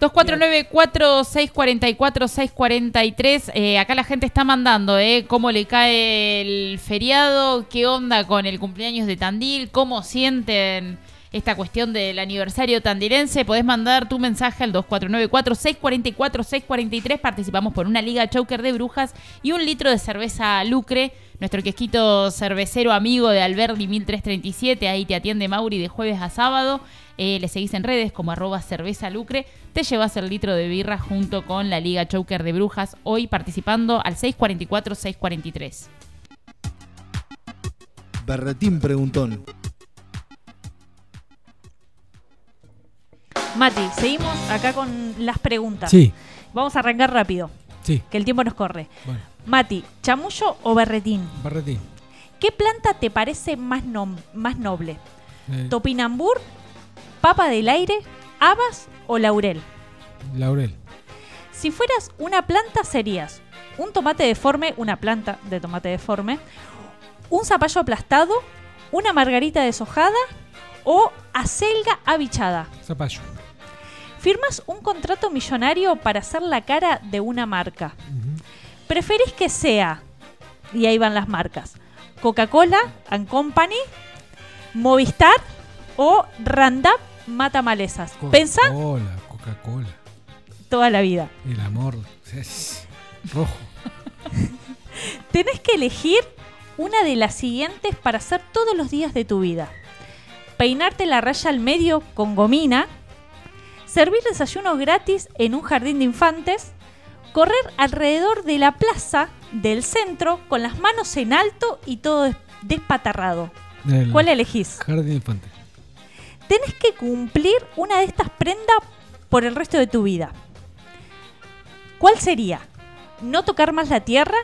249-4644-643. Eh, acá la gente está mandando, ¿eh? Cómo le cae el feriado, qué onda con el cumpleaños de Tandil, cómo sienten esta cuestión del aniversario tandilense. Podés mandar tu mensaje al 2494-644-643. Participamos por una liga choker de brujas y un litro de cerveza Lucre. Nuestro quesquito cervecero amigo de Alberdi 1337. Ahí te atiende Mauri de jueves a sábado. Eh, le seguís en redes como arroba cerveza lucre. Te llevas el litro de birra junto con la Liga Choker de Brujas. Hoy participando al 644-643. Berretín preguntón. Mati, seguimos acá con las preguntas. Sí. Vamos a arrancar rápido, Sí, que el tiempo nos corre. bueno, Mati, ¿chamullo o berretín? Barretín. ¿Qué planta te parece más, nom- más noble? Eh, ¿Topinambur, papa del aire, habas o laurel? Laurel. Si fueras una planta serías un tomate deforme, una planta de tomate deforme, un zapallo aplastado, una margarita deshojada o acelga abichada. Zapallo. Firmas un contrato millonario para hacer la cara de una marca. ¿Preferís que sea, y ahí van las marcas, Coca-Cola and Company, Movistar o Randap Mata Malezas? Pensá Coca-Cola, Coca-Cola. toda la vida. El amor. es rojo. Tenés que elegir una de las siguientes para hacer todos los días de tu vida. Peinarte la raya al medio con gomina, servir desayunos gratis en un jardín de infantes, correr alrededor de la plaza del centro con las manos en alto y todo des- despatarrado. El ¿Cuál elegís? Jardín infante. Tenés que cumplir una de estas prendas por el resto de tu vida. ¿Cuál sería? ¿No tocar más la tierra?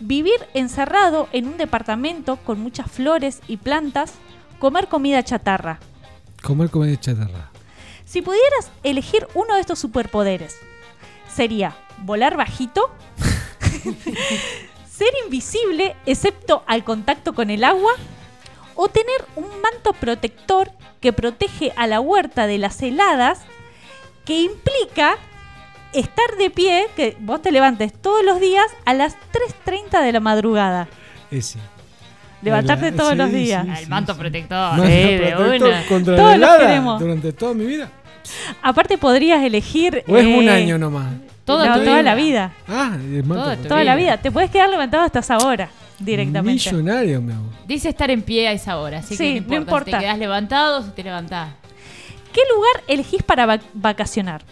¿Vivir encerrado en un departamento con muchas flores y plantas? ¿Comer comida chatarra? Comer comida chatarra. Si pudieras elegir uno de estos superpoderes, sería volar bajito, ser invisible excepto al contacto con el agua, o tener un manto protector que protege a la huerta de las heladas, que implica estar de pie, que vos te levantes todos los días a las 3.30 de la madrugada. Ese. Levantarte La- todos sí, los días. sí, El manto protector. Sí, de protector una. contra Todos la los helada queremos. durante toda mi vida. Aparte podrías elegir... ¿O es un eh, año nomás? Todo, Toda tu toda vida. la vida. Ah, el manto Toda. Toda la vida. Te puedes quedar levantado hasta esa hora directamente. Millonario me hago. Dice estar en pie a esa hora, así Sí, que no no importa. Si te quedás levantado, si te levantás. ¿Qué lugar elegís para vac- vacacionar?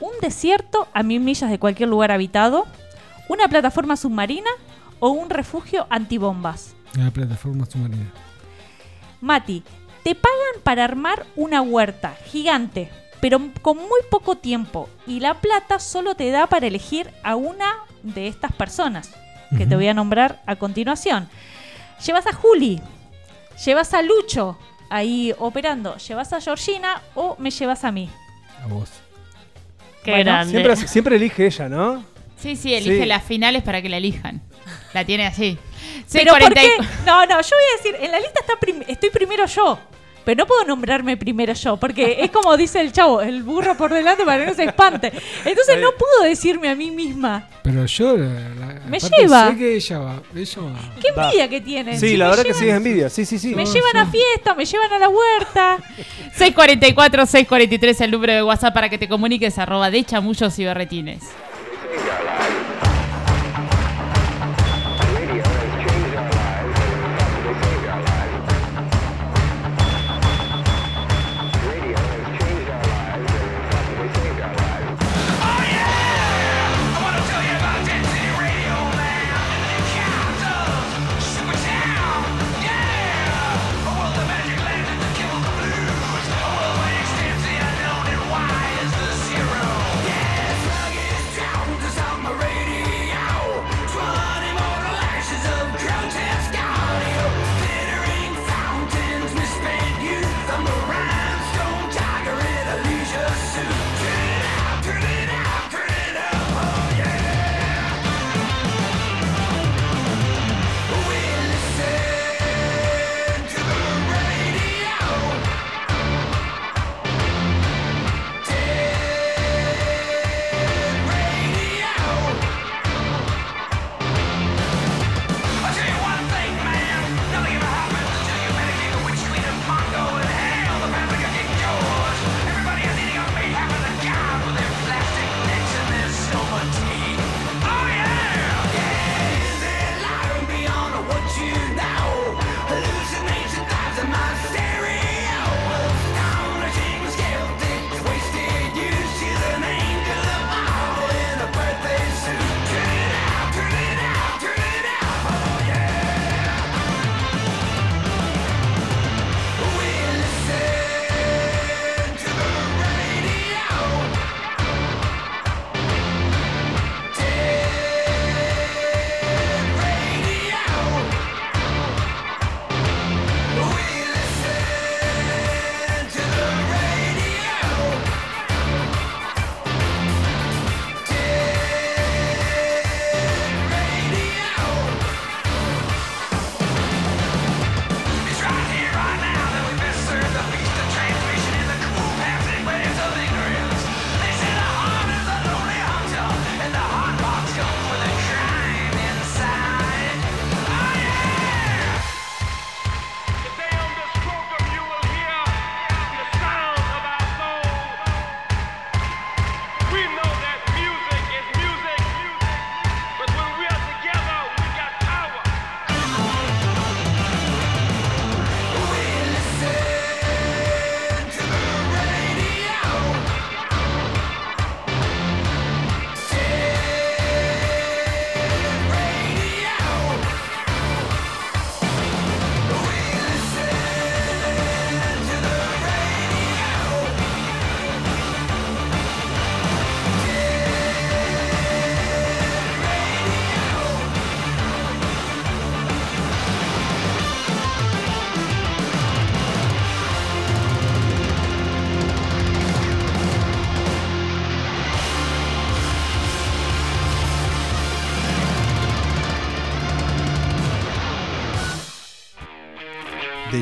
¿Un desierto a mil millas de cualquier lugar habitado? ¿Una plataforma submarina? ¿O un refugio antibombas? La plataforma submarina. Mati, te pagan para armar una huerta gigante, pero con muy poco tiempo, y la plata solo te da para elegir a una de estas personas, que te voy a nombrar a continuación. Llevas a Juli, llevas a Lucho ahí operando, llevas a Georgina o me llevas a mí. A vos. Qué Bueno, grande. Siempre, siempre elige ella, ¿no? Sí, sí, elige Sí. las finales para que la elijan. La tiene así. Pero ¿por 640 qué? y- No, no, yo voy a decir, en la lista está prim- estoy primero yo. Pero no puedo nombrarme primero yo, porque es como dice el chavo, el burro por delante para que no se espante. Entonces no puedo decirme a mí misma. Pero yo. la- la- Me lleva. Sé que ella va. Ella va. Qué Va. envidia que tienen. Sí, Si la me verdad que sí es envidia. Sí, sí, sí. Me llevan a fiesta, me llevan a la huerta. 644-643 el número de WhatsApp para que te comuniques arroba de chamullos y berretines.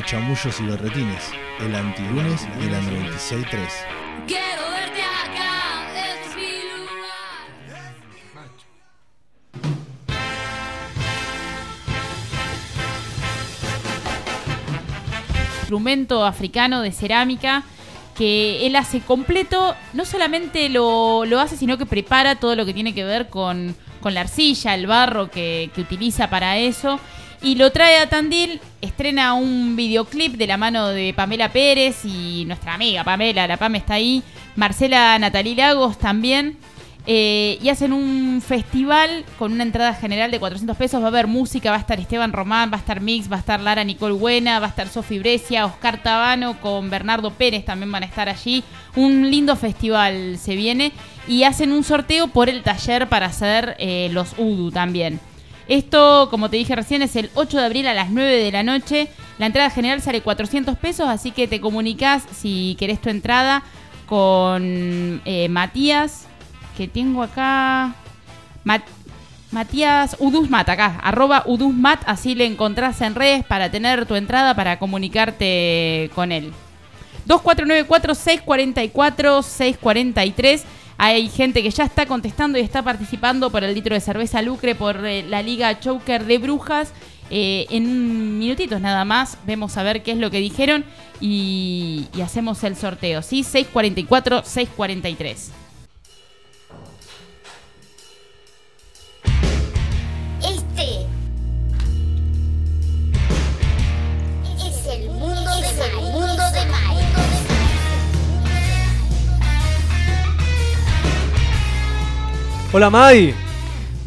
Chamullos y Berretines, el antilunes de la 96.3. Quiero verte acá, es mi lugar. instrumento africano de cerámica que él hace completo, no solamente lo, lo hace, sino que prepara todo lo que tiene que ver con, con la arcilla, el barro que, que utiliza para eso. Y lo trae a Tandil, estrena un videoclip de la mano de Pamela Pérez y nuestra amiga Pamela, la Pam está ahí, Marcela Natalí Lagos también. Eh, y hacen un festival con una entrada general de 400 pesos. Va a haber música, va a estar Esteban Román, va a estar Mix, va a estar Lara Nicole Buena, va a estar Sofi Brescia, Oscar Tabano con Bernardo Pérez también van a estar allí. Un lindo festival se viene. Y hacen un sorteo por el taller para hacer eh, los UDU también. Esto, como te dije recién, es el 8 de abril a las 9 de la noche. La entrada general sale 400 pesos, así que te comunicas si querés tu entrada con eh, Matías, que tengo acá. Mat- Matías Udusmat, acá, arroba Udusmat, así le encontrás en redes para tener tu entrada para comunicarte con él. 2494-644-643. Hay gente que ya está contestando y está participando por el litro de cerveza Lucre, por eh, la Liga Choker de Brujas. Eh, en minutitos nada más vemos a ver qué es lo que dijeron y, y hacemos el sorteo. ¿sí? 644-643. Hola Mai,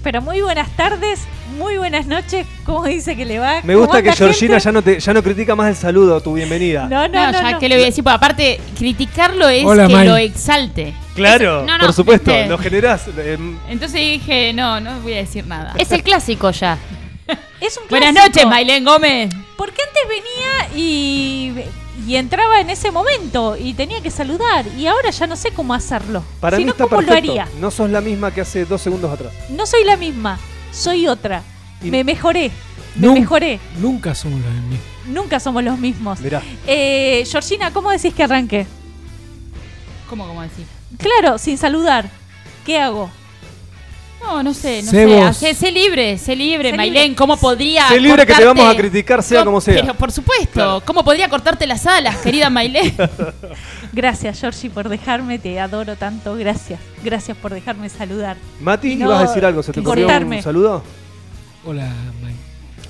Pero muy buenas tardes, muy buenas noches. ¿Cómo dice que le va? me ¿Cómo gusta que Georgina gente? ya no, te, ya no critica más el saludo, tu bienvenida. No, no, No, no. ya no. que le voy a decir, porque aparte, criticarlo es Hola, que lo exalte. Claro, No, no, por supuesto, este- lo generás. em, Entonces dije, no, no voy a decir nada. Es el clásico ya. Es un Buenas clásico. noches, Mailén Gómez. Porque antes venía y, y entraba en ese momento y tenía que saludar. Y ahora ya no sé cómo hacerlo. para Si mí no, está ¿cómo perfecto. lo haría? No sos la misma que hace dos segundos atrás. No soy la misma, soy otra. Y- Me mejoré, me Nun- mejoré. Nunca somos los mismos. Nunca somos los mismos. Mirá. Eh, Georgina, ¿cómo decís que arranque? ¿Cómo, cómo decir? Claro, sin saludar. ¿Qué hago? No, no sé, no Sé sé. Sé libre, sé libre, Sé Mailén. libre. ¿Cómo podría Sé libre que te vamos a criticar, sea ¿Cómo- como sea. Pero por supuesto, Claro. ¿cómo podría cortarte las alas, querida Mailén? Gracias, Georgie, por dejarme. Te adoro tanto. Gracias. Gracias por dejarme saludar. Mati, Y no ibas a decir algo, ¿se te ocurrió un saludo? Hola, May.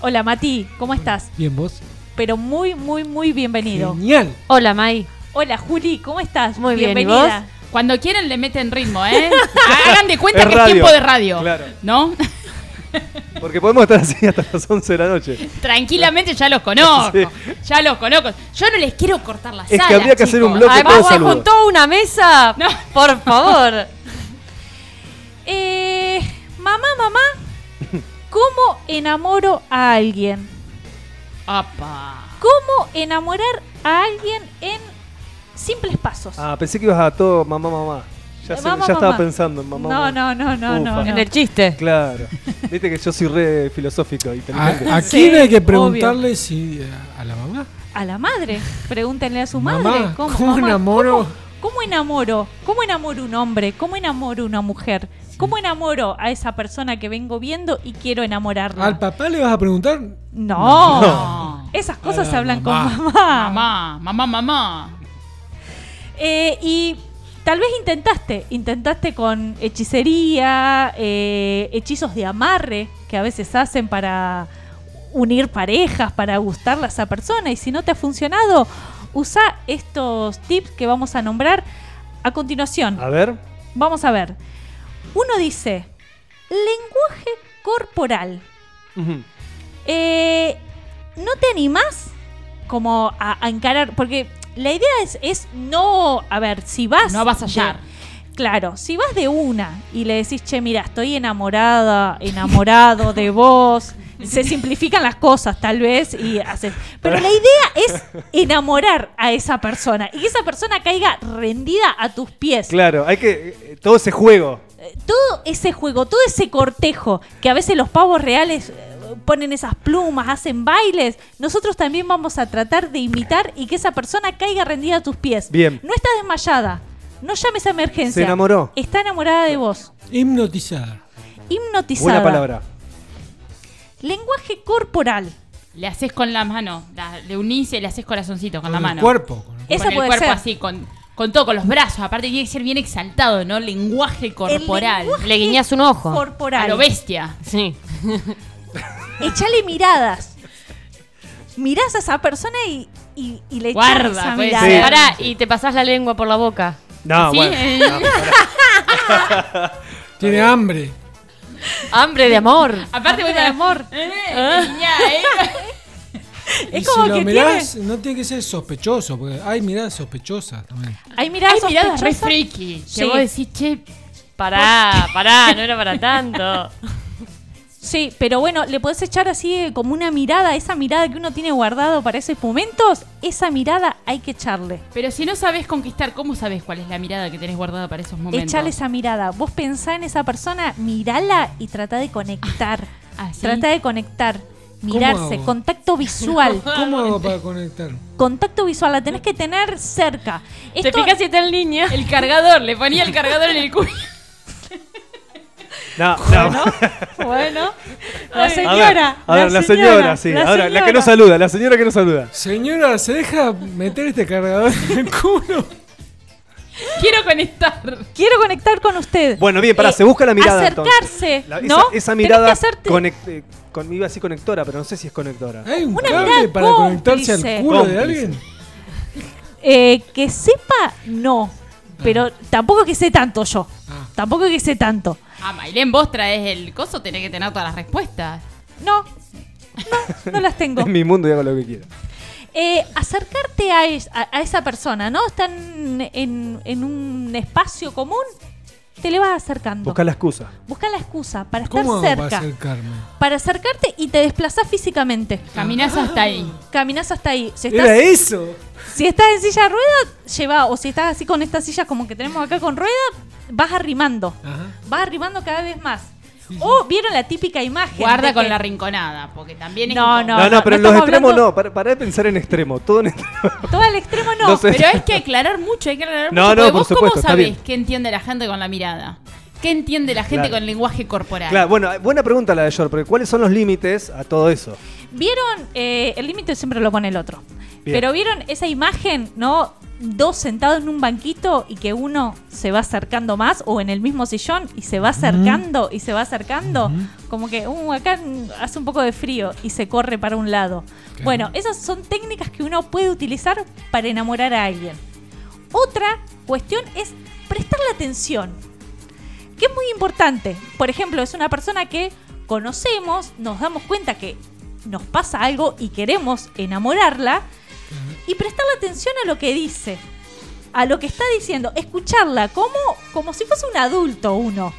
Hola, Mati. ¿Cómo estás? Bien, vos. Pero muy, muy, muy bienvenido. Genial. Hola, Mai. Hola, Juli. ¿Cómo estás? Muy bien, ¿y Bienvenida. Cuando quieran le meten ritmo, ¿eh? Hagan de cuenta Es que radio. es tiempo de radio. Claro. ¿No? Porque podemos estar así hasta las 11 de la noche. Tranquilamente ya los conozco. Sí. Ya los conozco. Yo no les quiero cortar las Es que habría que hacer un bloque Además, todo se saludo. juntó una mesa. No. Por favor. Eh, mamá, mamá. ¿Cómo enamoro a alguien? Apa. ¿Cómo enamorar a alguien en simples pasos? Ah, pensé que ibas a todo mamá, mamá. Ya, sé- Mamá, ya estaba pensando en mamá. no, mamá. no, no, no, no. En el chiste. Claro. Viste que yo soy re filosófico y. ¿A, a Sí, quién hay que obvio. preguntarle si a, a la mamá? A la madre. Pregúntenle a su Mamá, madre. ¿cómo mamá, enamoro? ¿cómo, cómo enamoro? ¿Cómo enamoro un hombre? ¿Cómo enamoro una mujer? ¿Cómo enamoro a esa persona que vengo viendo y quiero enamorarla? ¿Al papá le vas a preguntar? No. No. Esas cosas se la hablan mamá. con mamá. Mamá, mamá, mamá. Eh, y tal vez intentaste, intentaste con hechicería, eh, hechizos de amarre que a veces hacen para unir parejas, para gustarle a esa persona. Y si no te ha funcionado, usa estos tips que vamos a nombrar a continuación. A ver. Vamos a ver. Uno dice, lenguaje corporal. Eh, ¿No te animás como a, a encarar? Porque la idea es, es no, a ver, si vas... No avasallar. de- claro, si vas de una y le decís, che, mira, estoy enamorada, enamorado de vos, se simplifican las cosas tal vez y haces... Pero la idea es enamorar a esa persona y que esa persona caiga rendida a tus pies. Claro, hay que. eh, Todo ese juego. todo ese juego, todo ese cortejo que a veces los pavos reales eh, ponen esas plumas, hacen bailes, nosotros también vamos a tratar de imitar y que esa persona caiga rendida a tus pies. Bien. No está desmayada. No llames a emergencia. Se enamoró. Está enamorada de vos. Hipnotizada. Hipnotizada. Buena palabra. Lenguaje corporal. Le haces con la mano, la- le unís y le haces corazoncito con, la el mano. cuerpo, con Con Esa el puede cuerpo ser. así, con, con todo, con los brazos. Aparte tiene que ser bien exaltado, ¿no? Lenguaje corporal. lenguaje Le guiñas un ojo. Corporal. A lo bestia. Sí. Echale miradas. Mirás a esa persona y, y, y le echás Guarda, esa pues. mirada. Sí. Pará, y te pasás la lengua por la boca. No, ¿Sí? bueno. Eh. no, pará. Tiene hambre. Hambre de amor. Aparte, vos de amor. Eh, Ah. niña, eh. y Es como si lo que mirás, no tiene que ser sospechoso, porque hay miradas sospechosas también. Hay miradas Hay miradas re. Sí. Que vos decís, che, Pará, pará, no era para tanto. Sí, pero bueno, le podés echar así eh, como una mirada, esa mirada que uno tiene guardado para esos momentos, esa mirada hay que echarle. Pero si no sabes conquistar, ¿cómo sabes cuál es la mirada que tenés guardada para esos momentos? Echale esa mirada. Vos pensá en esa persona, mirala y trata de conectar. Ah, ¿sí? Trata de conectar. Mirarse, contacto visual. ¿Cómo hago para conectar? contacto visual, la tenés que tener cerca. Te fijas si está el niño. El cargador, le ponía el cargador en el culo. No, no. Bueno, la A ver, señora. a ver, la señora, sí. la Ahora, la que no saluda, la señora que no saluda. Señora, ¿se deja meter este cargador en el culo? Quiero conectar. Quiero conectar con usted. Bueno, bien, pará, Eh, se busca la mirada. Acercarse, entonces. La- ¿no? Esa, mirada que hacerte- conect- eh, con, iba así conectora, pero no sé si es conectora. ¿Hay un Una cable mirada para conectarse al cómplice. culo de alguien? Eh, que sepa, no. Pero tampoco que sé tanto yo. Ah. Tampoco que sé tanto. Ah, Mailén, vos traes el coso, tenés que tener todas las respuestas. No. No, no las tengo. En mi mundo y hago lo que quiera. Eh, acercarte a, es- a- a esa persona, ¿no? Están en, en un espacio común, te le vas acercando. Busca la excusa. Busca la excusa para estar ¿Cómo hago cerca. para acercarme? Para acercarte y te desplazás físicamente. Caminás hasta ahí. Caminás hasta ahí. Si estás, ¿Era eso? si estás en silla de rueda, lleva. O si estás así con estas sillas como que tenemos acá con rueda, vas arrimando. Ajá. Vas arrimando cada vez más. O vieron la típica imagen. Guarda con que- la rinconada, porque también es No. No, no, pero en los extremos hablando- no. Para, para de pensar en extremo. Todo en extremo. Todo al extremo no. No sé. Pero hay que aclarar mucho, hay que aclarar No, mucho. no, porque por vos supuesto, ¿Cómo sabés bien. qué entiende la gente con la mirada? ¿Qué entiende la gente Claro. con el lenguaje corporal? Claro, bueno, buena pregunta la de George, porque ¿cuáles son los límites a todo eso? ¿Vieron? Eh, el límite siempre lo pone el otro. Bien. Pero ¿vieron esa imagen, no? Dos sentados en un banquito y que uno se va acercando más o en el mismo sillón y se va acercando y se va acercando. Como que uh, acá hace un poco de frío y se corre para un lado. Claro. Bueno, esas son técnicas que uno puede utilizar para enamorar a alguien. Otra cuestión es prestarle atención que es muy importante. Por ejemplo, es una persona que conocemos, nos damos cuenta que nos pasa algo y queremos enamorarla y prestarle atención a lo que dice, a lo que está diciendo, escucharla como, como si fuese un adulto uno.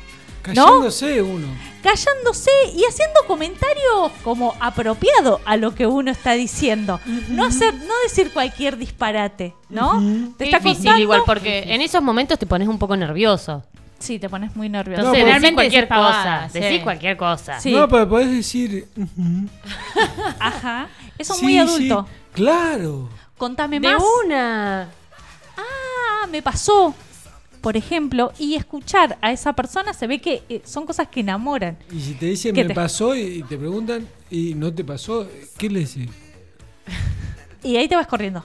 ¿No? Callándose uno. Callándose y haciendo comentarios como apropiado a lo que uno está diciendo. No hacer, no decir cualquier disparate, ¿no? Te Es está difícil contando- igual, porque en esos momentos te pones un poco nervioso. Sí, te pones muy nervioso. Entonces decís generalmente cualquier decís cosa. sí. Decís cualquier cosa. Sí. No, pero podés decir. Ajá. Eso es Sí, muy sí, adulto. claro. Contame De más. una. Ah, me pasó. Por ejemplo, y escuchar a esa persona se ve que eh, son cosas que enamoran. Y si te dicen ¿Qué me te- pasó y y te preguntan y no te pasó, ¿qué le decís? Y ahí te vas corriendo.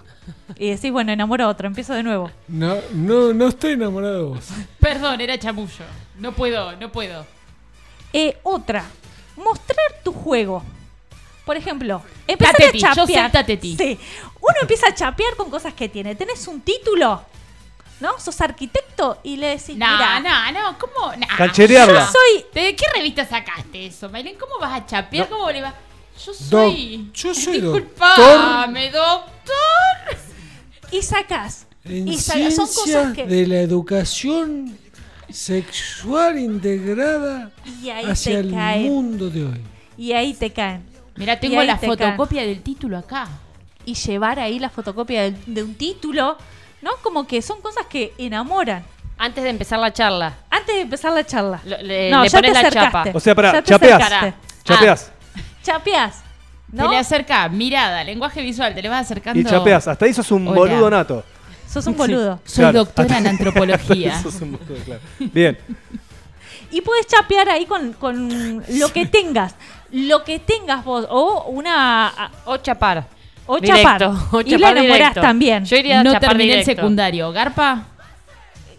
Y decís, bueno, enamoro a otro, empiezo de nuevo. No, no, no estoy enamorado de vos. Perdón, era chamullo. No puedo, no puedo. Eh, otra, mostrar tu juego. Por ejemplo, empezar Tateti, a yo chapear. soy Tateti. Sí. Uno empieza a chapear con cosas que tiene. Tenés un título, ¿no? Sos arquitecto y le decís, No, mira, no, no, ¿cómo? Nah. Cancherearla. yo soy ¿De qué revista sacaste eso, Maylin? ¿Cómo vas a chapear? ¿Cómo le vas? Yo Doc- soy. yo soy Disculpame, doctor. y sacás. En Y son cosas que de la educación sexual integrada y ahí hacia te el caen. mundo de hoy. Y ahí te caen. Mira, tengo ahí la te caen. fotocopia del título acá. y llevar ahí la fotocopia de, de un título, ¿no? Como que son cosas que enamoran. Antes de empezar la charla. Antes de empezar la charla. Lo- le- no, le ya pones te la chapa. O sea, pará, Ya te acercaste. Chapeás. ¿no? Te le acerca, mirada, lenguaje visual, te le vas acercando. Y chapeás. Hasta ahí sos un Hola. boludo nato. Sos un boludo. Soy Claro. doctora en antropología. Sos un boludo, claro. Bien. Y puedes chapear ahí con, con lo que tengas. Lo que tengas vos. O una. O chapar. O Directo, chapar. o y la chapar enamorás directo. también. Yo iría a no chapar terminé el directo. secundario. ¿Garpa?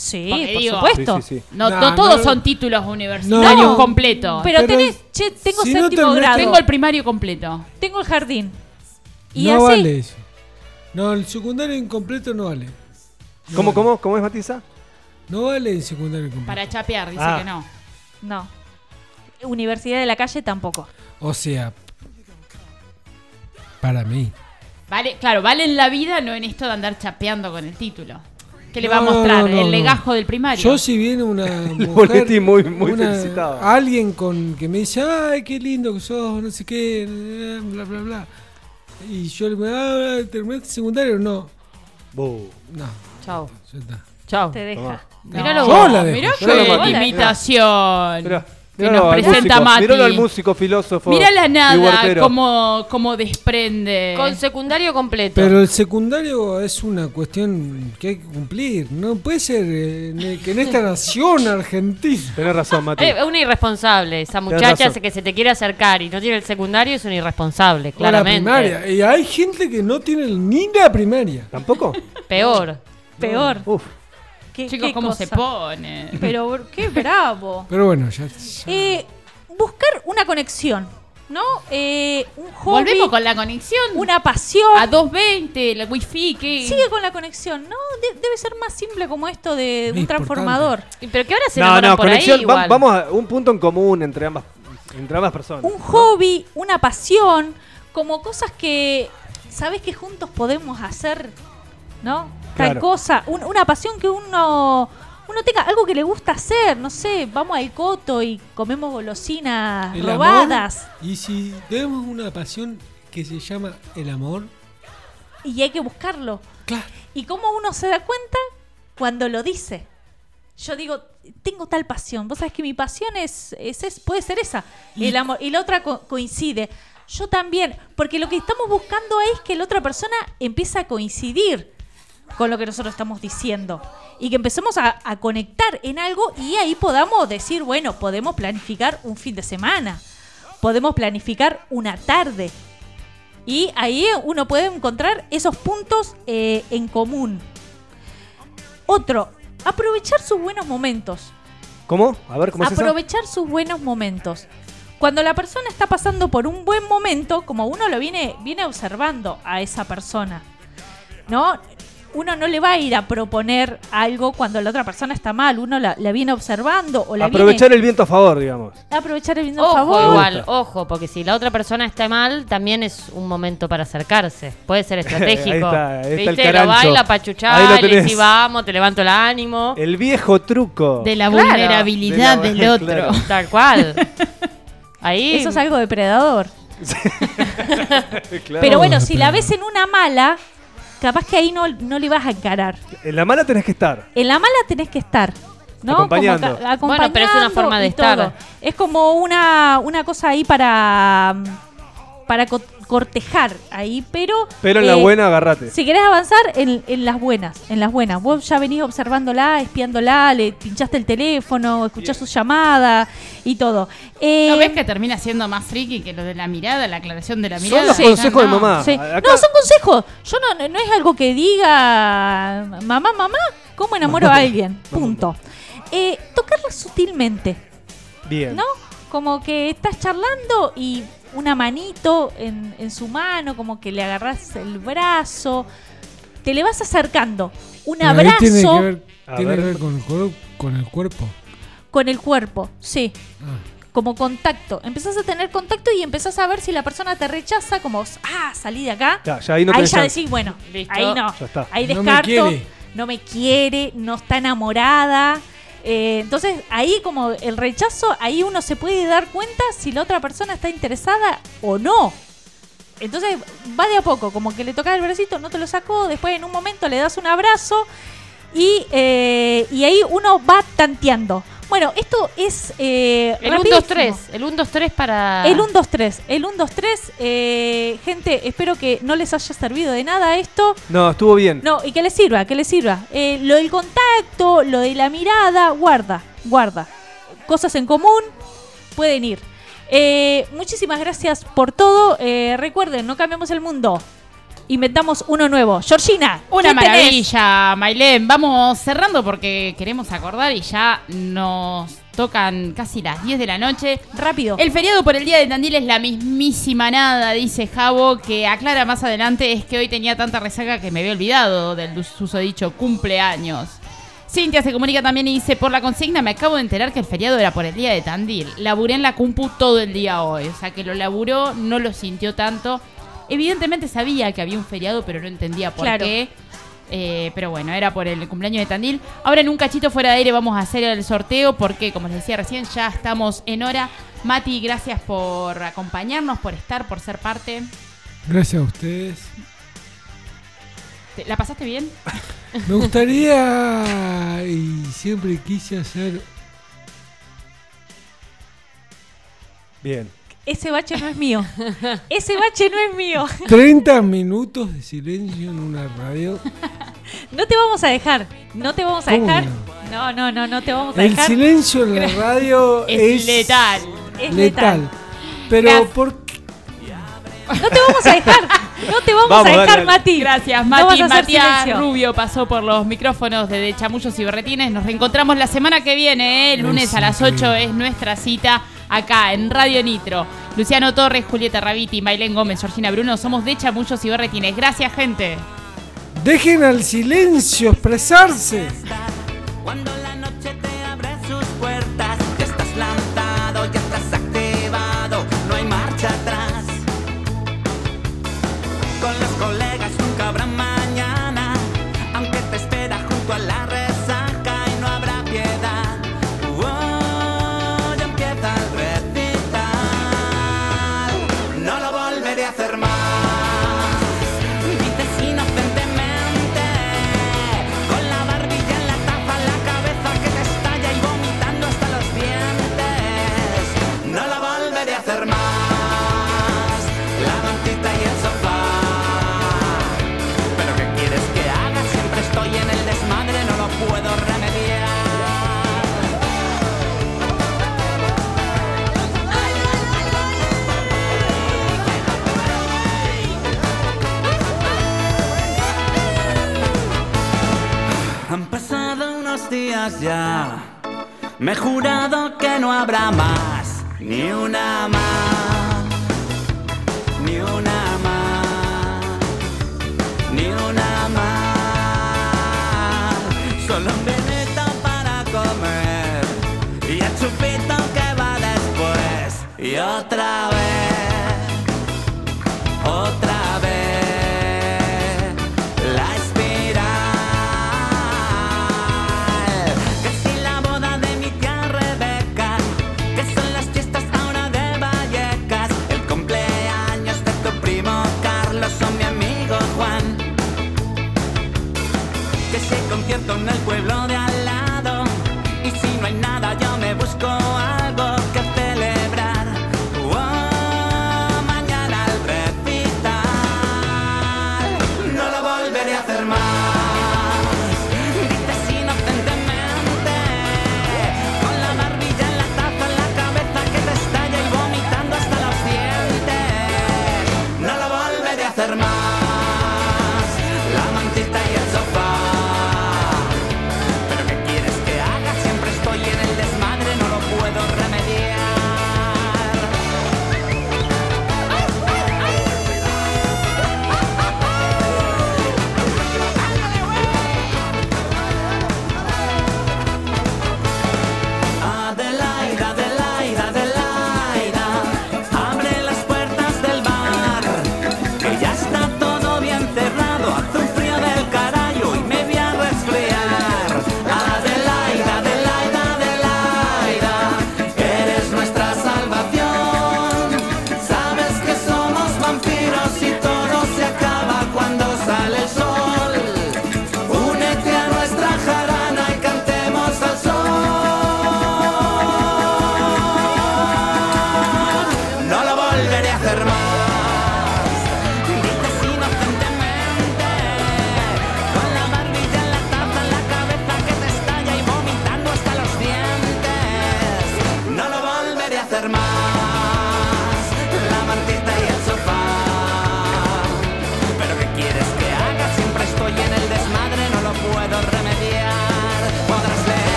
Sí, Porque por digo, supuesto. Sí, sí, sí. No, No, no todos no. son títulos universitarios No. completos. Pero, Pero tenés. Che, tengo si séptimo grado. Tengo el primario completo. Tengo el jardín. Y no así. vale eso. No, el secundario incompleto no vale. No ¿Cómo, vale. cómo, cómo es, Matiza? No vale el secundario incompleto. Para chapear, dice Ah. que no. No. Universidad de la calle tampoco. O sea, para mí. Vale, claro, vale en la vida, no en esto de andar chapeando con el título. ¿Qué le va a mostrar? no, no, ¿El no. legajo del primario? Yo si viene una mujer, muy- muy una- felicitado. alguien con que me dice, ay, qué lindo que sos, no sé qué, bla, bla, bla. Y yo le digo, ah, ¿terminaste secundario? No, Bu. no, Chao. Chao. Te deja. Mirá Yo la qué imitación. Mirá, que nos al presenta músico, Mati. Míralo al músico, filósofo. Mira la y nada, huertero. como, como desprende. Con secundario completo. Pero el secundario es una cuestión que hay que cumplir. No puede ser eh, en que en esta nación argentina. Tenés razón, Mati. Eh, Es una irresponsable. Esa muchacha razón. que se te quiere acercar y no tiene el secundario es una irresponsable, O la claramente. primaria. Y hay gente que no tiene ni la primaria. ¿Tampoco? Peor. Peor. Uf. ¿Qué- Chicos, qué ¿cómo se pone? Pero qué bravo. Pero bueno, ya. Eh, buscar una conexión, ¿no? Eh, un hobby, Volvemos con la conexión. una pasión. A 220, el wifi, ¿qué? Sigue con la conexión, ¿no? De- debe ser más simple como esto de un transformador. Pero que ahora se No, no, por conexión. ahí va- igual. vamos a un punto en común entre ambas, entre ambas personas. Un hobby, una pasión, como cosas que sabes que juntos podemos hacer, ¿no? Tal cosa, un- una pasión que uno uno tenga algo que le gusta hacer, no sé, vamos al coto y comemos golosinas El robadas amor, y si tenemos una pasión que se llama el amor, y hay que buscarlo. claro. ¿Y cómo uno se da cuenta? Cuando lo dice. Yo digo, tengo tal pasión. Vos sabés que mi pasión es, es, es- puede ser esa, Y- el amor. Y la otra co- coincide. Yo también, porque lo que estamos buscando es que la otra persona empiece a coincidir con lo que nosotros estamos diciendo. Y que empecemos a, a conectar en algo y ahí podamos decir, bueno, podemos planificar un fin de semana. Podemos planificar una tarde. Y ahí uno puede encontrar esos puntos eh, en común. Otro, aprovechar sus buenos momentos. ¿Cómo? A ver, ¿cómo es aprovechar sus buenos momentos. Cuando la persona está pasando por un buen momento, como uno lo viene, viene observando a esa persona, ¿no? Uno no le va a ir a proponer algo cuando la otra persona está mal, uno la, la viene observando o la Aprovechar viene el viento a favor, digamos. a aprovechar el bien Ojo, favor. igual, ojo, porque si la otra persona está mal, también es un momento para acercarse. Puede ser estratégico. Ahí está, ahí está el ¿Viste? Lo carancho. baila, Ahí pachuchá, lo le decís vamos, te levanto el ánimo. El viejo truco. De la Claro. vulnerabilidad De la- del otro. claro. Tal cual. Ahí. Eso es algo depredador. Claro. Pero bueno, si la ves en una mala, capaz que ahí no, no le vas a encarar. En la mala tenés que estar. En la mala tenés que estar. ¿no? Acompañando. Como Bueno, pero es una forma de todo. estar. Es como una, una cosa ahí para, para co- cortejar ahí, pero... Pero en la eh, buena, agarrate. Si querés avanzar, en, en las buenas, en las buenas. Vos ya venís observándola, espiándola, le pinchaste el teléfono, escuchás su llamada y todo. Eh, ¿No ves que termina siendo más friki que lo de la mirada, la aclaración de la Son mirada? los Sí, consejos de no, mamá. Sí. No, son consejos. Yo no, no es algo que diga mamá, mamá, ¿cómo enamoro a alguien? Punto. Eh, tocarla sutilmente, Bien. ¿no? Como que estás charlando y una manito en, en su mano, como que le agarras el brazo, te le vas acercando. Un Pero abrazo tiene que ver, A tiene ver. que ver con, el cuerpo- con el cuerpo. con el cuerpo, sí. Ah. Como contacto. Empezás a tener contacto y empezás a ver si la persona te rechaza, como, ah, salí de acá. Ya, ya ahí no ahí tenés ya decís, bueno, Listo. ahí no. Ya está. Ahí No me descarto. quiere. no me quiere, no está enamorada. Eh, entonces ahí como el rechazo, ahí uno se puede dar cuenta si la otra persona está interesada o no. Entonces va de a poco, como que le tocas el bracito, no te lo sacó, después en un momento le das un abrazo y, eh, y ahí uno va tanteando. Bueno, esto es. Eh, El 1, 2, 3. El 1, 2, 3 para. El 1, 2, 3. El 1, 2, 3. Eh, gente, espero que no les haya servido de nada esto. No, estuvo bien. No, y que les sirva, que les sirva. Eh, lo del contacto, lo de la mirada, guarda, guarda. Cosas en común, pueden ir. Eh, muchísimas gracias por todo. Eh, recuerden, no cambiamos el mundo. Inventamos uno nuevo. Georgina, Una maravilla, Mailén. Vamos cerrando porque queremos acordar y ya nos tocan casi las 10 de la noche. Rápido. El feriado por el Día de Tandil es la mismísima nada, dice Javo, que aclara más adelante es que hoy tenía tanta resaca que me había olvidado del susodicho cumpleaños. Cintia se comunica también y dice, por la consigna me acabo de enterar que el feriado era por el día de Tandil. Laburé en la Cumpu todo el día hoy. O sea, que lo laburó, no lo sintió tanto. Evidentemente sabía que había un feriado, pero no entendía por Claro. qué. Eh, pero bueno, era por el cumpleaños de Tandil. Ahora en un cachito fuera de aire vamos a hacer el sorteo porque, como les decía recién, ya estamos en hora. Mati, gracias por acompañarnos, por estar, por ser parte. Gracias a ustedes. ¿Te- ¿La pasaste bien? Me gustaría y siempre quise hacer Bien. Ese bache no es mío. Ese bache no es mío. 30 minutos de silencio en una radio. No te vamos a dejar. No te vamos a ¿Cómo dejar. No, no, no, no te vamos a El dejar. silencio en la radio Es es, letal. Es letal. letal. Pero Gracias. ¿por No te vamos a dejar. No te vamos, Vamos, a dejar, dale, dale. Mati. Gracias, No Mati. hacer Matías silencio. Rubio pasó por los micrófonos de, de Chamullos y Berretines. Nos reencontramos la semana que viene, ¿eh? el lunes a las 8 es nuestra cita acá en Radio Nitro. Luciano Torres, Julieta Raviti, Mailén Gómez, Georgina Bruno, somos de Chamullos y Berretines. Gracias, gente. Dejen al silencio expresarse. Cuando la noche no habrá pueblo de